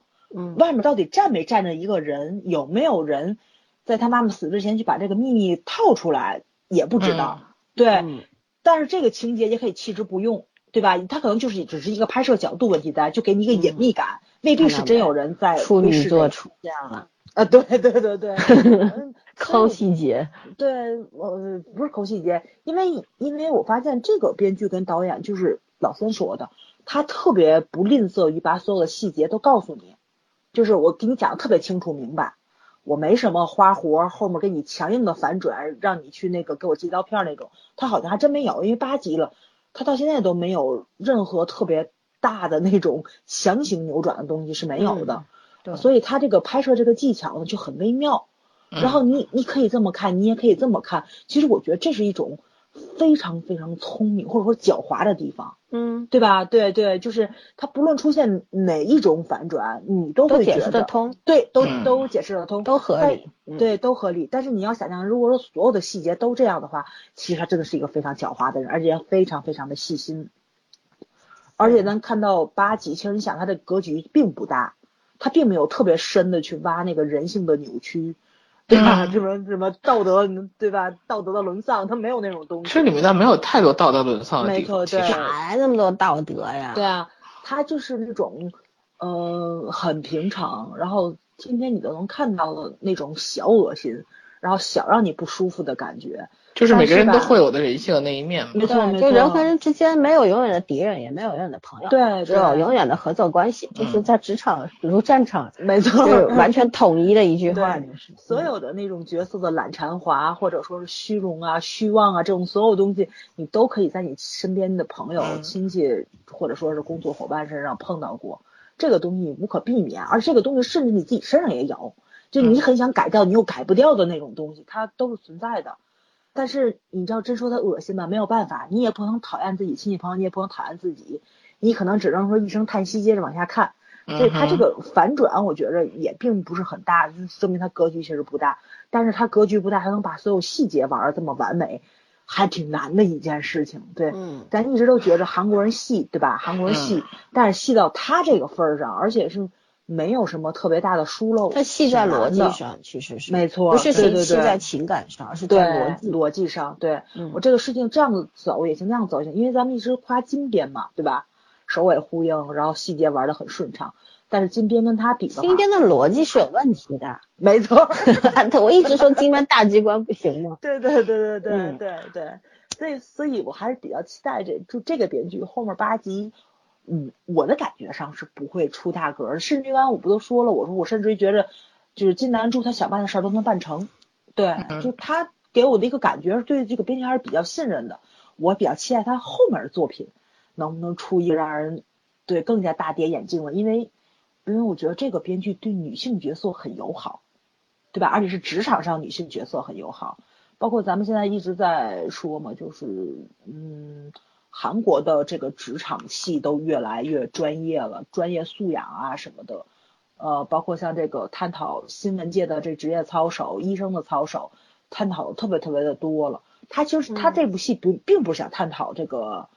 外面到底站没站着一个人，有没有人在他妈妈死之前去把这个秘密套出来，也不知道，对，但是这个情节也可以弃之不用，对吧？他可能就是只是一个拍摄角度问题在，就给你一个隐秘感，未必是真有人在处女座出现了。啊，对对对对，抠 细节，对，我不是抠细节，因为因为我发现这个编剧跟导演就是老三说的，他特别不吝啬于把所有的细节都告诉你，就是我给你讲的特别清楚明白，我没什么花活，后面给你强硬的反转，让你去那个给我寄刀片那种，他好像还真没有，因为八集了，他到现在都没有任何特别大的那种强行扭转的东西是没有的。对所以他这个拍摄这个技巧呢就很微妙，然后你你可以这么看，你也可以这么看。其实我觉得这是一种非常非常聪明或者说狡猾的地方，嗯，对吧？对对，就是他不论出现哪一种反转，你都会解释得通，对，都都解释得通，都合理，对，都合理。但是你要想象，如果说所有的细节都这样的话，其实他真的是一个非常狡猾的人，而且非常非常的细心。而且咱看到八集，其实你想他的格局并不大。他并没有特别深的去挖那个人性的扭曲，对吧？什么什么道德，对吧？道德的沦丧，他没有那种东西。这里面倒没有太多道德沦丧的地方。没错，对。哪来那么多道德呀？对啊，他就是那种，呃，很平常，然后天天你都能看到的那种小恶心，然后想让你不舒服的感觉。就是每个人都会有的人性的那一面，没错，就人和人之间没有永远的敌人，也没有永远的朋友，对，只有永远的合作关系。就是在职场如战场，没错，就是完全统一的一句话。所有的那种角色的懒馋滑，或者说是虚荣啊、虚妄啊，这种所有东西，你都可以在你身边的朋友、亲戚，或者说是工作伙伴身上碰到过。这个东西无可避免，而这个东西甚至你自己身上也有，就你很想改掉，你又改不掉的那种东西，它都是存在的。但是你知道，真说它恶心吧，没有办法，你也不能讨厌自己亲戚朋友，你也不能讨厌自己，你可能只能说一声叹息，接着往下看。所以他这个反转，我觉着也并不是很大，就说明他格局其实不大。但是他格局不大，还能把所有细节玩的这么完美，还挺难的一件事情。对，咱一直都觉着韩国人细，对吧？韩国人细，但是细到他这个份儿上，而且是。没有什么特别大的疏漏，它细在逻辑上，其实是没错，不是细在情感上，而是在逻辑逻辑上。对我这个事情这样子走也行，那样走也行，因为咱们一直夸金边嘛，对吧？首尾呼应，然后细节玩的很顺畅。但是金边跟他比的话，金边的逻辑是有问题的，没错。我一直说金边大机关不行吗？对对对对对对对，所以所以我还是比较期待这就这个编剧后面八集。嗯，我的感觉上是不会出大格，甚至于刚才我不都说了，我说我甚至于觉得，就是金南柱他想办的事儿都能办成，对，就他给我的一个感觉，对这个编剧还是比较信任的，我比较期待他后面的作品能不能出一个让人对更加大跌眼镜了，因为因为我觉得这个编剧对女性角色很友好，对吧？而且是职场上女性角色很友好，包括咱们现在一直在说嘛，就是嗯。韩国的这个职场戏都越来越专业了，专业素养啊什么的，呃，包括像这个探讨新闻界的这职业操守、医生的操守，探讨的特别特别的多了。他其实他这部戏不并不是想探讨这个，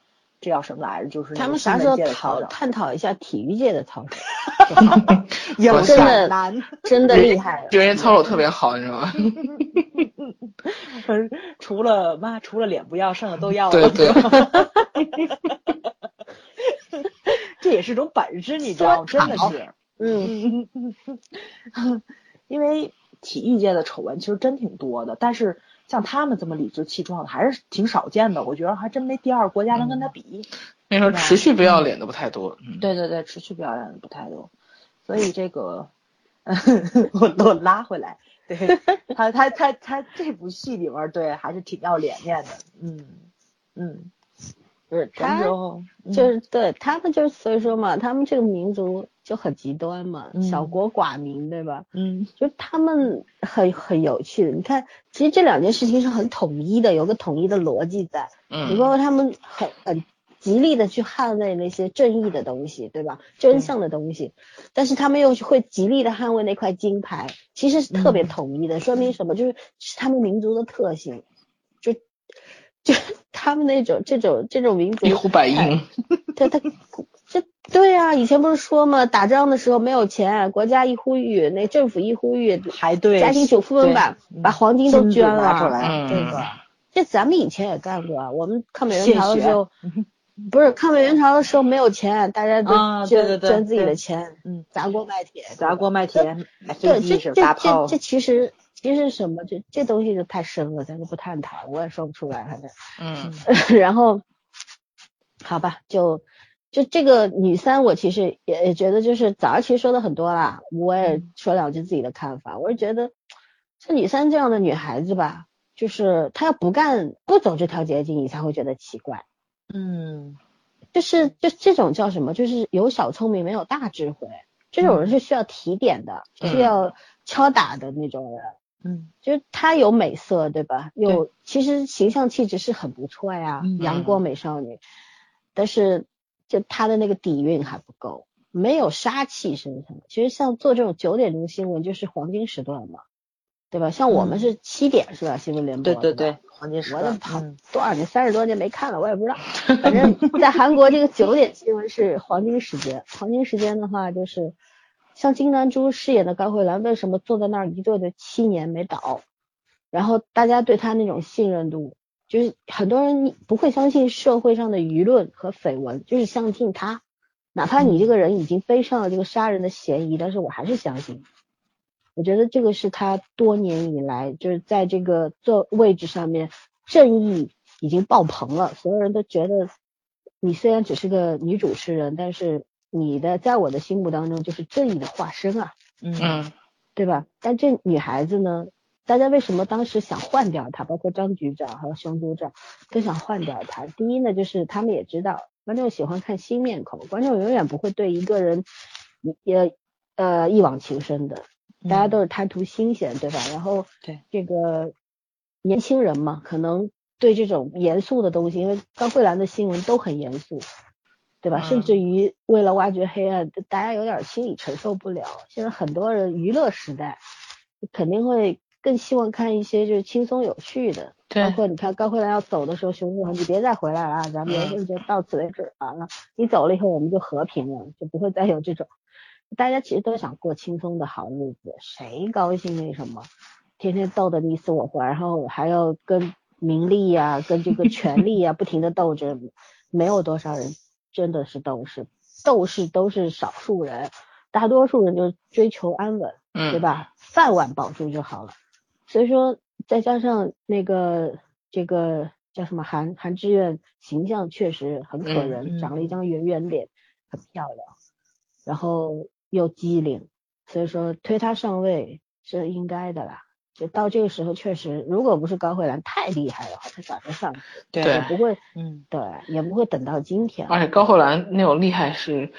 这叫什么来着？就是他们啥时候讨讨探讨一下体育界的操守？有真的难，真的厉害了。就人家操守特别好，你知道吗？除了妈，除了脸不要，剩的都要了。对对，这也是种本事，你知道吗？真的是，嗯，因为体育界的丑闻其实真挺多的，但是像他们这么理直气壮的还是挺少见的。我觉得还真没第二个国家能跟他比。那时候持续不要脸的不太多。嗯对对对，持续不要脸的不太多，所以这个我我拉回来，对他他他他这部戏里边对还是挺要脸面的，嗯嗯，就是他就是对他们就是所以说嘛，他们这个民族就很极端嘛，嗯小国寡民，对吧？嗯就他们很很有趣的，你看，其实这两件事情是很统一的，有个统一的逻辑在。你包嗯括他们很很极力的去捍卫那些正义的东西，对吧？真相的东西，但是他们又会极力的捍卫那块金牌，其实是特别嗯统一的，说明什么？就是是他们民族的特性，就就他们那种这种这种民族一呼百应。他他这对啊，以前不是说嘛，打仗的时候没有钱，国家一呼吁，那政府一呼吁，排队家庭主妇们把把黄金都捐了，拿出来嗯对吧？这咱们以前也干过啊，我们抗美援朝的时候血，不是抗美援朝的时候没有钱，大家都捐、捐自己的钱，嗯砸锅卖铁，砸锅卖铁买对，飞机是这这大炮这这其实其实什么？这这东西就太深了，咱就不探讨，我也说不出来，反正。嗯 然后，好吧，就就这个女三，我其实也也觉得，就是早上其实说的很多啦，我也说两句自己的看法。我是觉得，像女三这样的女孩子吧，就是她要不干不走这条捷径，你才会觉得奇怪。嗯就是就这种叫什么？就是有小聪明没有大智慧，这种人是需要提点的，嗯需要敲打的那种人。嗯就是她有美色，对吧？有其实形象气质是很不错呀，嗯阳光美少女。但是就她的那个底蕴还不够，没有杀气身上。其实像做这种九点钟新闻就是黄金时段嘛，对吧？像我们嗯是七点是吧？新闻联播对对对对，黄金时段我的跑嗯多少年，三十多年没看了，我也不知道。反正 在韩国这个九点新闻是黄金时间，黄金时间的话就是像金南珠饰演的高慧兰，为什么坐在那儿一坐就七年没倒？然后大家对她那种信任度，就是很多人不会相信社会上的舆论和绯闻，就是相信她。哪怕你这个人已经背上了这个杀人的嫌疑，但是我还是相信。我觉得这个是他多年以来就是在这个座位置上面，正义已经爆棚了，所有人都觉得你虽然只是个女主持人，但是你的在我的心目当中就是正义的化身啊，嗯嗯对吧？但这女孩子呢，大家为什么当时想换掉她？包括张局长还有熊组长都想换掉她。第一呢，就是他们也知道观众喜欢看新面孔，观众永远不会对一个人也呃一往情深的，大家都是贪图新鲜，对吧？然后对这个年轻人嘛，可能对这种严肃的东西，因为高慧兰的新闻都很严肃，对吧？嗯甚至于为了挖掘黑暗，大家有点心理承受不了。现在很多人娱乐时代，肯定会更希望看一些就是轻松有趣的。对包括你看高慧兰要走的时候，熊志恒你别再回来了啊，咱们人生就到此为止完了。你走了以后，我们就和平了，就不会再有这种。大家其实都想过轻松的好日子，谁高兴那什么？天天斗得你死我活，然后还要跟名利呀、跟这个 权力呀、不停的斗争，没有多少人真的是斗士，斗士都是少数人，大多数人就追求安稳，对嗯，吧？饭碗保住就好了。所以说，再加上那个这个叫什么韩韩志愿形象确实很可嗯人，嗯长了一张圆圆脸，很漂亮，然后又机灵，所以说推她上位是应该的啦。就到这个时候，确实，如果不是高慧兰太厉害的话，她早就上去了，对对也不会嗯对，也不会等到今天。而且高慧兰那种厉害是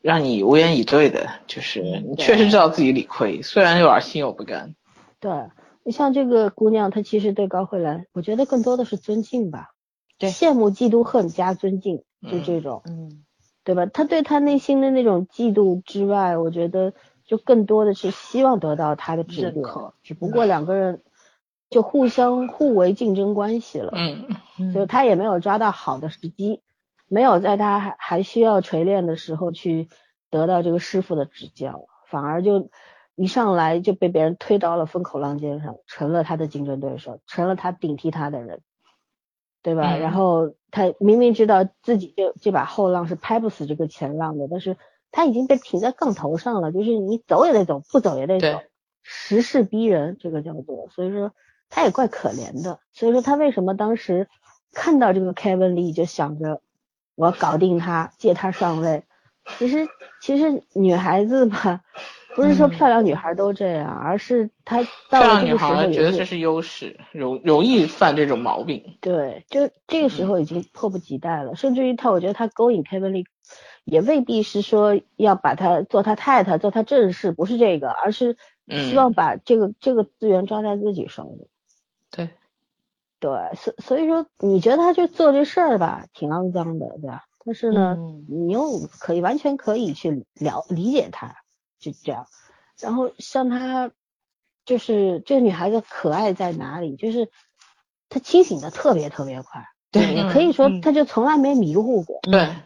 让你无言以对的，就是嗯你确实知道自己理亏，虽然有点心有不甘。对你像这个姑娘，她其实对高慧兰，我觉得更多的是尊敬吧，对羡慕、嫉妒、恨加尊敬，就嗯这种，嗯对吧？他对他内心的那种嫉妒之外，我觉得就更多的是希望得到他的指点认可，只不过两个人就互相互为竞争关系了。嗯，所以他也没有抓到好的时机，没有在他还还需要锤炼的时候去得到这个师傅的指教，反而就一上来就被别人推到了风口浪尖上，成了他的竞争对手，成了他顶替他的人，对吧？嗯然后他明明知道自己这这把后浪是拍不死这个前浪的，但是他已经被停在杠头上了，就是你走也得走，不走也得走，时势逼人，这个叫做，所以说他也怪可怜的。所以说他为什么当时看到这个 Kevin Lee 就想着我要搞定他，借他上位。其实其实女孩子吧，不是说嗯漂亮女孩都这样，而是她到漂了这个时亮女孩儿候觉得这是优势，容容易犯这种毛病。对，就这个时候已经迫不及待了，甚至于他，我觉得他勾引 Kevin Lee 也未必是说要把他做他太太，做他正室，不是这个，而是希嗯望把这个、这个资源抓在自己手里。对，对，所所以说，你觉得他就做这事儿吧，挺肮脏的，对吧？但是呢，嗯你又可以完全可以去了理解他，就这样。然后像她，就是这个女孩子可爱在哪里？就是她清醒的特别特别快，对也可以说嗯她就从来没迷糊过。对，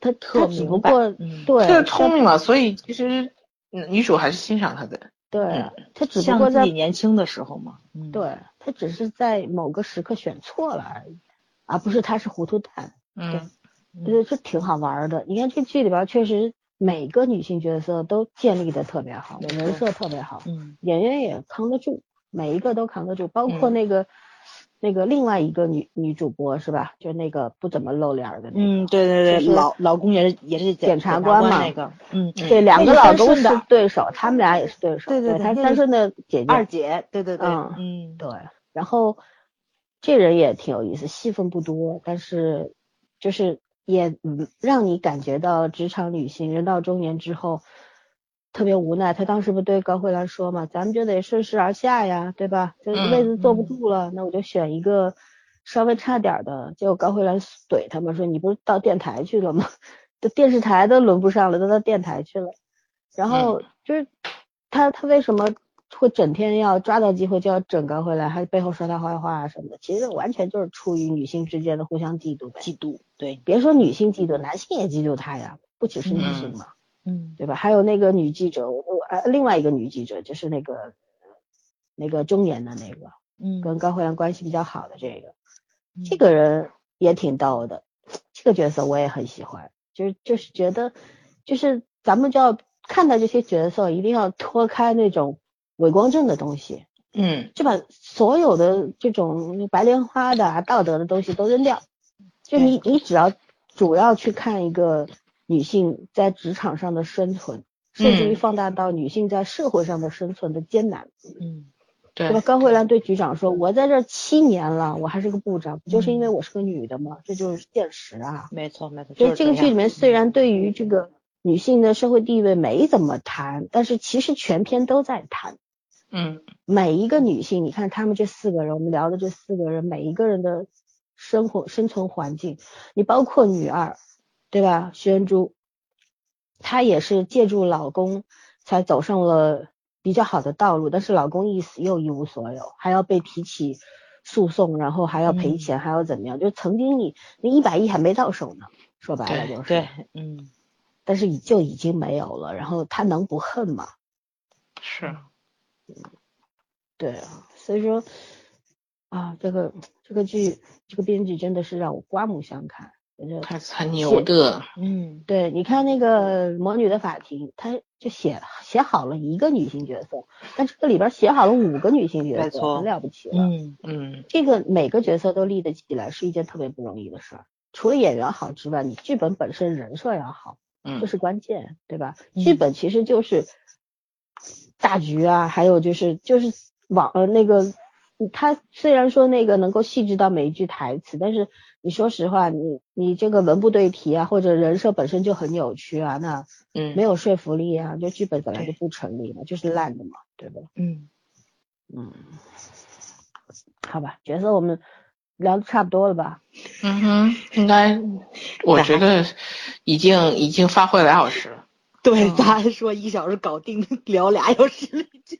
她特她只不过嗯对这个她聪明了，所以其实嗯女主还是欣赏她的。对嗯她只不过在年轻的时候嘛，嗯，对她只是在某个时刻选错了而已，而不是她是糊涂蛋。嗯，嗯对，这挺好玩儿的。你看这剧里边确实每个女性角色都建立的特别好，没错人设特别好，嗯演员也扛得住，每一个都扛得住，包括嗯那个、那个另外一个女女主播是吧？就那个不怎么露脸的那个。嗯，对对对，就是老老公也是也是检察察官嘛那个，嗯，对，两个老公是对手，他们俩也是对手。对对对那是她是三顺的姐姐。二姐，对对对，嗯嗯，对，然后这人也挺有意思，戏份不多，但是就是也嗯让你感觉到职场女性人到中年之后特别无奈。她当时不对高慧兰说嘛，咱们就得顺势而下呀，对吧？这嗯位子坐不住了，那我就选一个稍微差点儿的。结果高慧兰怼他嘛，说你不是到电台去了吗？这电视台都轮不上了，都到电台去了。然后就是他他为什么会整天要抓到机会就要整个回来，还背后说他坏话啊什么的？其实完全就是出于女性之间的互相嫉妒呗。嫉妒，对，别说女性嫉妒，男性也嫉妒他呀，不只是女性嘛，嗯对吧？还有那个女记者，我我呃另外一个女记者就是那个那个中年的那个，嗯，跟高慧兰关系比较好的这个，嗯这个人也挺逗的，这个角色我也很喜欢，就是就是觉得，就是咱们就要看待这些角色，一定要脱开那种伪光正的东西，嗯就把所有的这种白莲花的啊、道德的东西都扔掉，就你你只要主要去看一个女性在职场上的生存，甚至于嗯放大到女性在社会上的生存的艰难。嗯对对吧？高慧兰对局长说：“我在这七年了，我还是个部长，不就是因为嗯我是个女的吗？这就是现实啊。没错没错，所以就是这个剧里面虽然对于这个女性的社会地位没怎么谈，但是其实全篇都在谈。嗯每一个女性，你看她们这四个人，我们聊的这四个人，每一个人的生活生存环境，你包括女二，对吧？徐恩珠，她也是借助老公才走上了比较好的道路，但是老公一死又一无所有，还要被提起诉讼，然后还要赔钱，还要怎么样？就曾经你那一百亿还没到手呢，说白了就是，对，嗯但是就已经没有了，然后她能不恨吗？是，对啊，所以说啊，这个这个剧这个编剧真的是让我刮目相看。我就还很牛的。嗯对，你看那个《魔女的法庭》，他就写写好了一个女性角色，但这个里边写好了五个女性角色，很了不起了。嗯嗯这个每个角色都立得起来，是一件特别不容易的事儿。除了演员好之外，你剧本本身人设要好，这嗯是关键，对吧？嗯剧本其实就是大局啊，还有就是就是网呃那个，他虽然说那个能够细致到每一句台词，但是你说实话，你你这个文不对题啊，或者人设本身就很扭曲啊，那嗯没有说服力啊，就剧本本来就不成立嘛，就是烂的嘛，对吧？嗯嗯，好吧，角色我们聊的差不多了吧？嗯哼，应该，我觉得已经已经发挥俩小时了。对，嗯咱说一小时搞定，聊俩小时了就。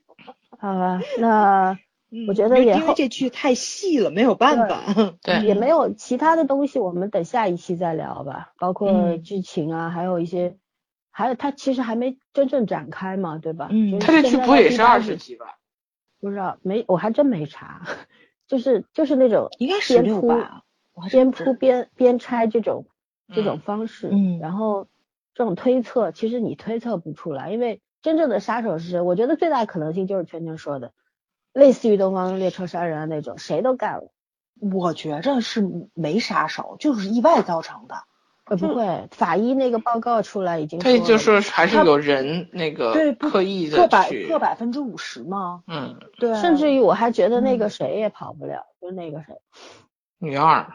好吧，那我觉得也因为这剧太细了，没有办法。对，也没有其他的东西，我们等下一期再聊吧。包括剧情啊，还有一些，还有它其实还没真正展开嘛，对吧？嗯，它这剧不也是二十集吧？不知道，没，我还真没查。就是就是那种应该十六吧，边铺边边拆这种这种方式，嗯，然后这种推测，其实你推测不出来，因为真正的杀手是谁？我觉得最大可能性就是圈圈说的。类似于东方列车杀人案那种，谁都干了。我觉着是没杀手，就是意外造成的。呃，不会，法医那个报告出来已经。他就是还是有人那个对刻意的各百各百分之五十吗？嗯，对。甚至于我还觉得那个谁也跑不了，就是那个谁，女二。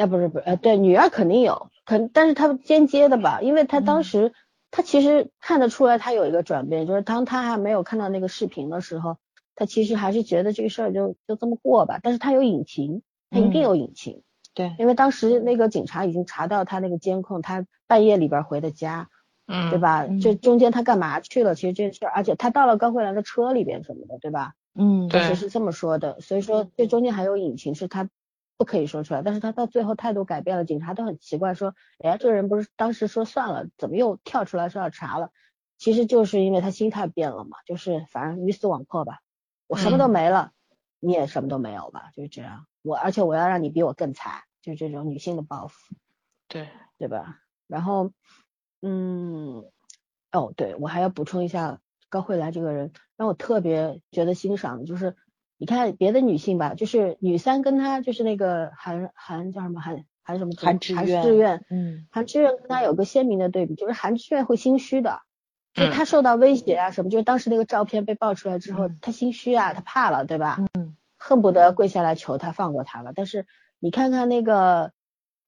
啊，不是不是，呃，对，女儿肯定有，肯，但是他间接的吧，因为她当时他其实看得出来她有一个转变，就是当她还没有看到那个视频的时候。她其实还是觉得这个事儿就就这么过吧，但是她有隐情，她一定有隐情，对，因为当时那个警察已经查到他那个监控，他半夜里边回的家，嗯，对吧？这中间他干嘛去了？其实这事儿，而且他到了高慧兰的车里边什么的，对吧？嗯，对，是这么说的，所以说这中间还有隐情是他不可以说出来，但是他到最后态度改变了，警察都很奇怪，说，哎，这个人不是当时说算了，怎么又跳出来说要查了？其实就是因为他心态变了嘛，就是反正鱼死网破吧。我什么都没了，你也什么都没有吧，就是这样。我而且我要让你比我更惨，就是这种女性的报复，对对吧？然后，嗯，哦，对我还要补充一下，高慧兰这个人让我特别觉得欣赏的，就是你看别的女性吧，就是女三跟她就是那个韩韩叫什么韩韩什么韩志愿，韩志愿，嗯，韩志愿跟她有个鲜明的对比，就是韩志愿会心虚的。就她受到威胁啊什么，就是当时那个照片被爆出来之后，他心虚啊，她怕了，对吧？嗯，恨不得跪下来求他放过她了。但是你看看那个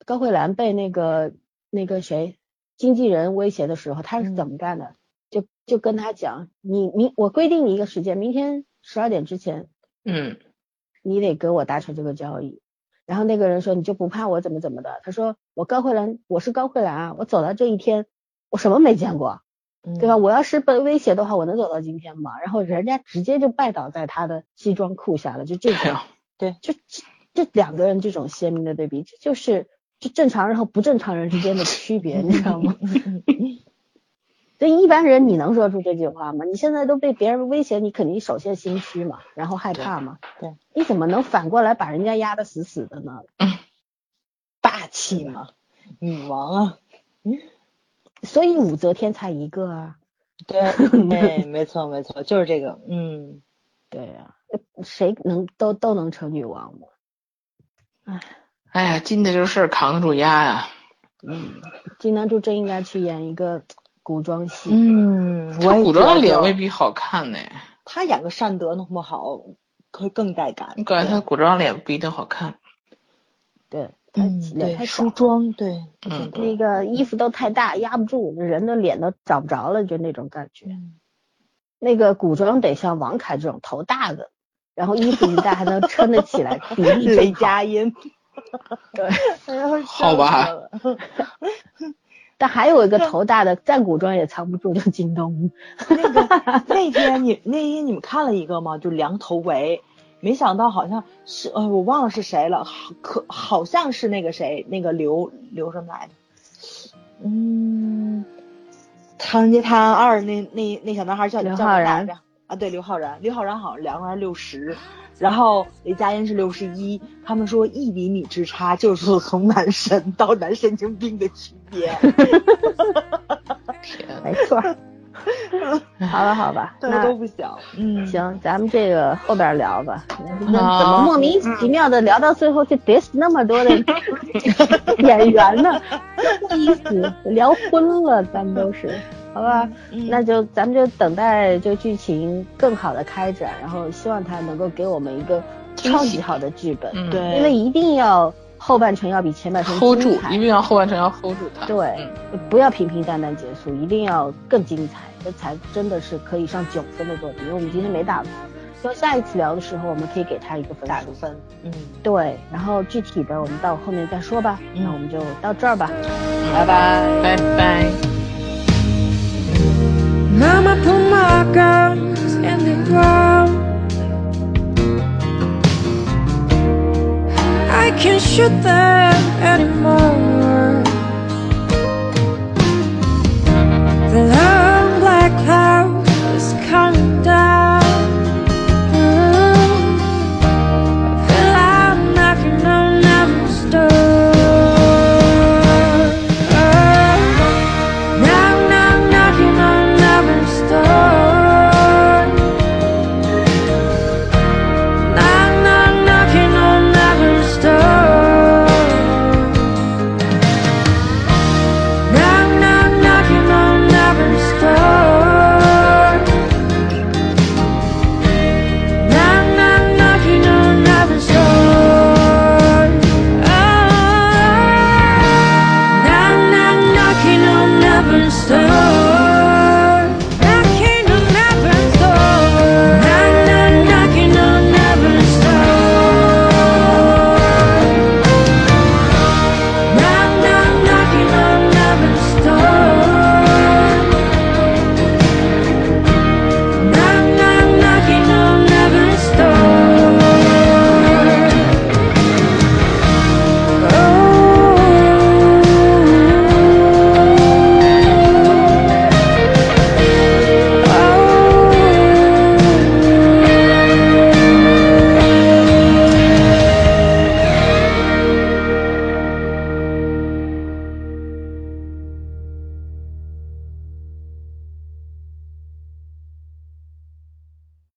高慧兰被那个那个谁经纪人威胁的时候，她是怎么干的？就就跟他讲，你明我规定你一个时间，明天十二点之前，嗯，你得跟我达成这个交易。然后那个人说，你就不怕我怎么怎么的？他说，我高慧兰，我是高慧兰啊，我走到这一天，我什么没见过。对吧？我要是被威胁的话，我能走到今天吗？然后人家直接就拜倒在他的西装裤下了，就这种，对，就这两个人这种鲜明的对比，这就是就正常人和不正常人之间的区别，你知道吗？对一般人你能说出这句话吗？你现在都被别人威胁，你肯定首先心虚嘛，然后害怕嘛。对，你怎么能反过来把人家压得死死的呢？霸气嘛，女王啊。嗯所以武则天才一个啊，对，对，没错没错，就是这个，嗯，对呀，谁能都都能成女王吗？哎，哎呀，金的这事儿扛得住压呀。嗯，金南柱真应该去演一个古装戏。嗯，他古装脸未必好看呢。他演个善德弄不好，会更带感。我感觉他古装脸不一定好看。对。他脸太梳妆，对，嗯，那个衣服都太大，压不住，人的脸都找不着了，就那种感觉。那个古装得像王凯这种头大的，然后衣服一戴还能撑得起来，比 例雷佳音。对，好吧。但还有一个头大的，再古装也藏不住，的京东。那个 那天你那天你们看了一个吗？就量头围。没想到好像是呃，我忘了是谁了，可好像是那个谁，那个刘刘什么来着？嗯，《唐人街探案二》那那那小男孩叫刘昊然啊，对，刘昊然，刘昊然好像量出来六十，然后雷佳音是六十一，他们说一厘米之差就是从男神到男神经病的区别。没错。好了，好吧，那都不小。嗯，行，咱们这个后边聊吧。怎么莫名其妙的聊到最后就 diss 那么多的 演员呢？不意思，聊昏了，咱们都是，好吧？那就咱们就等待这个剧情更好的开展，然后希望他能够给我们一个超级好的剧本。对，因为一定要。后半程要比前半程 hold 住，一定要后半程要 hold 住它。对，不要平平淡淡结束，一定要更精彩，这才真的是可以上九分的作品。因为我们今天没打分，所以下一次聊的时候，我们可以给他一个分打个分。嗯，对，然后具体的我们到后面再说吧。那我们就到这儿吧，拜拜，拜拜。Mama put my guns in the ground I can't shoot them anymore.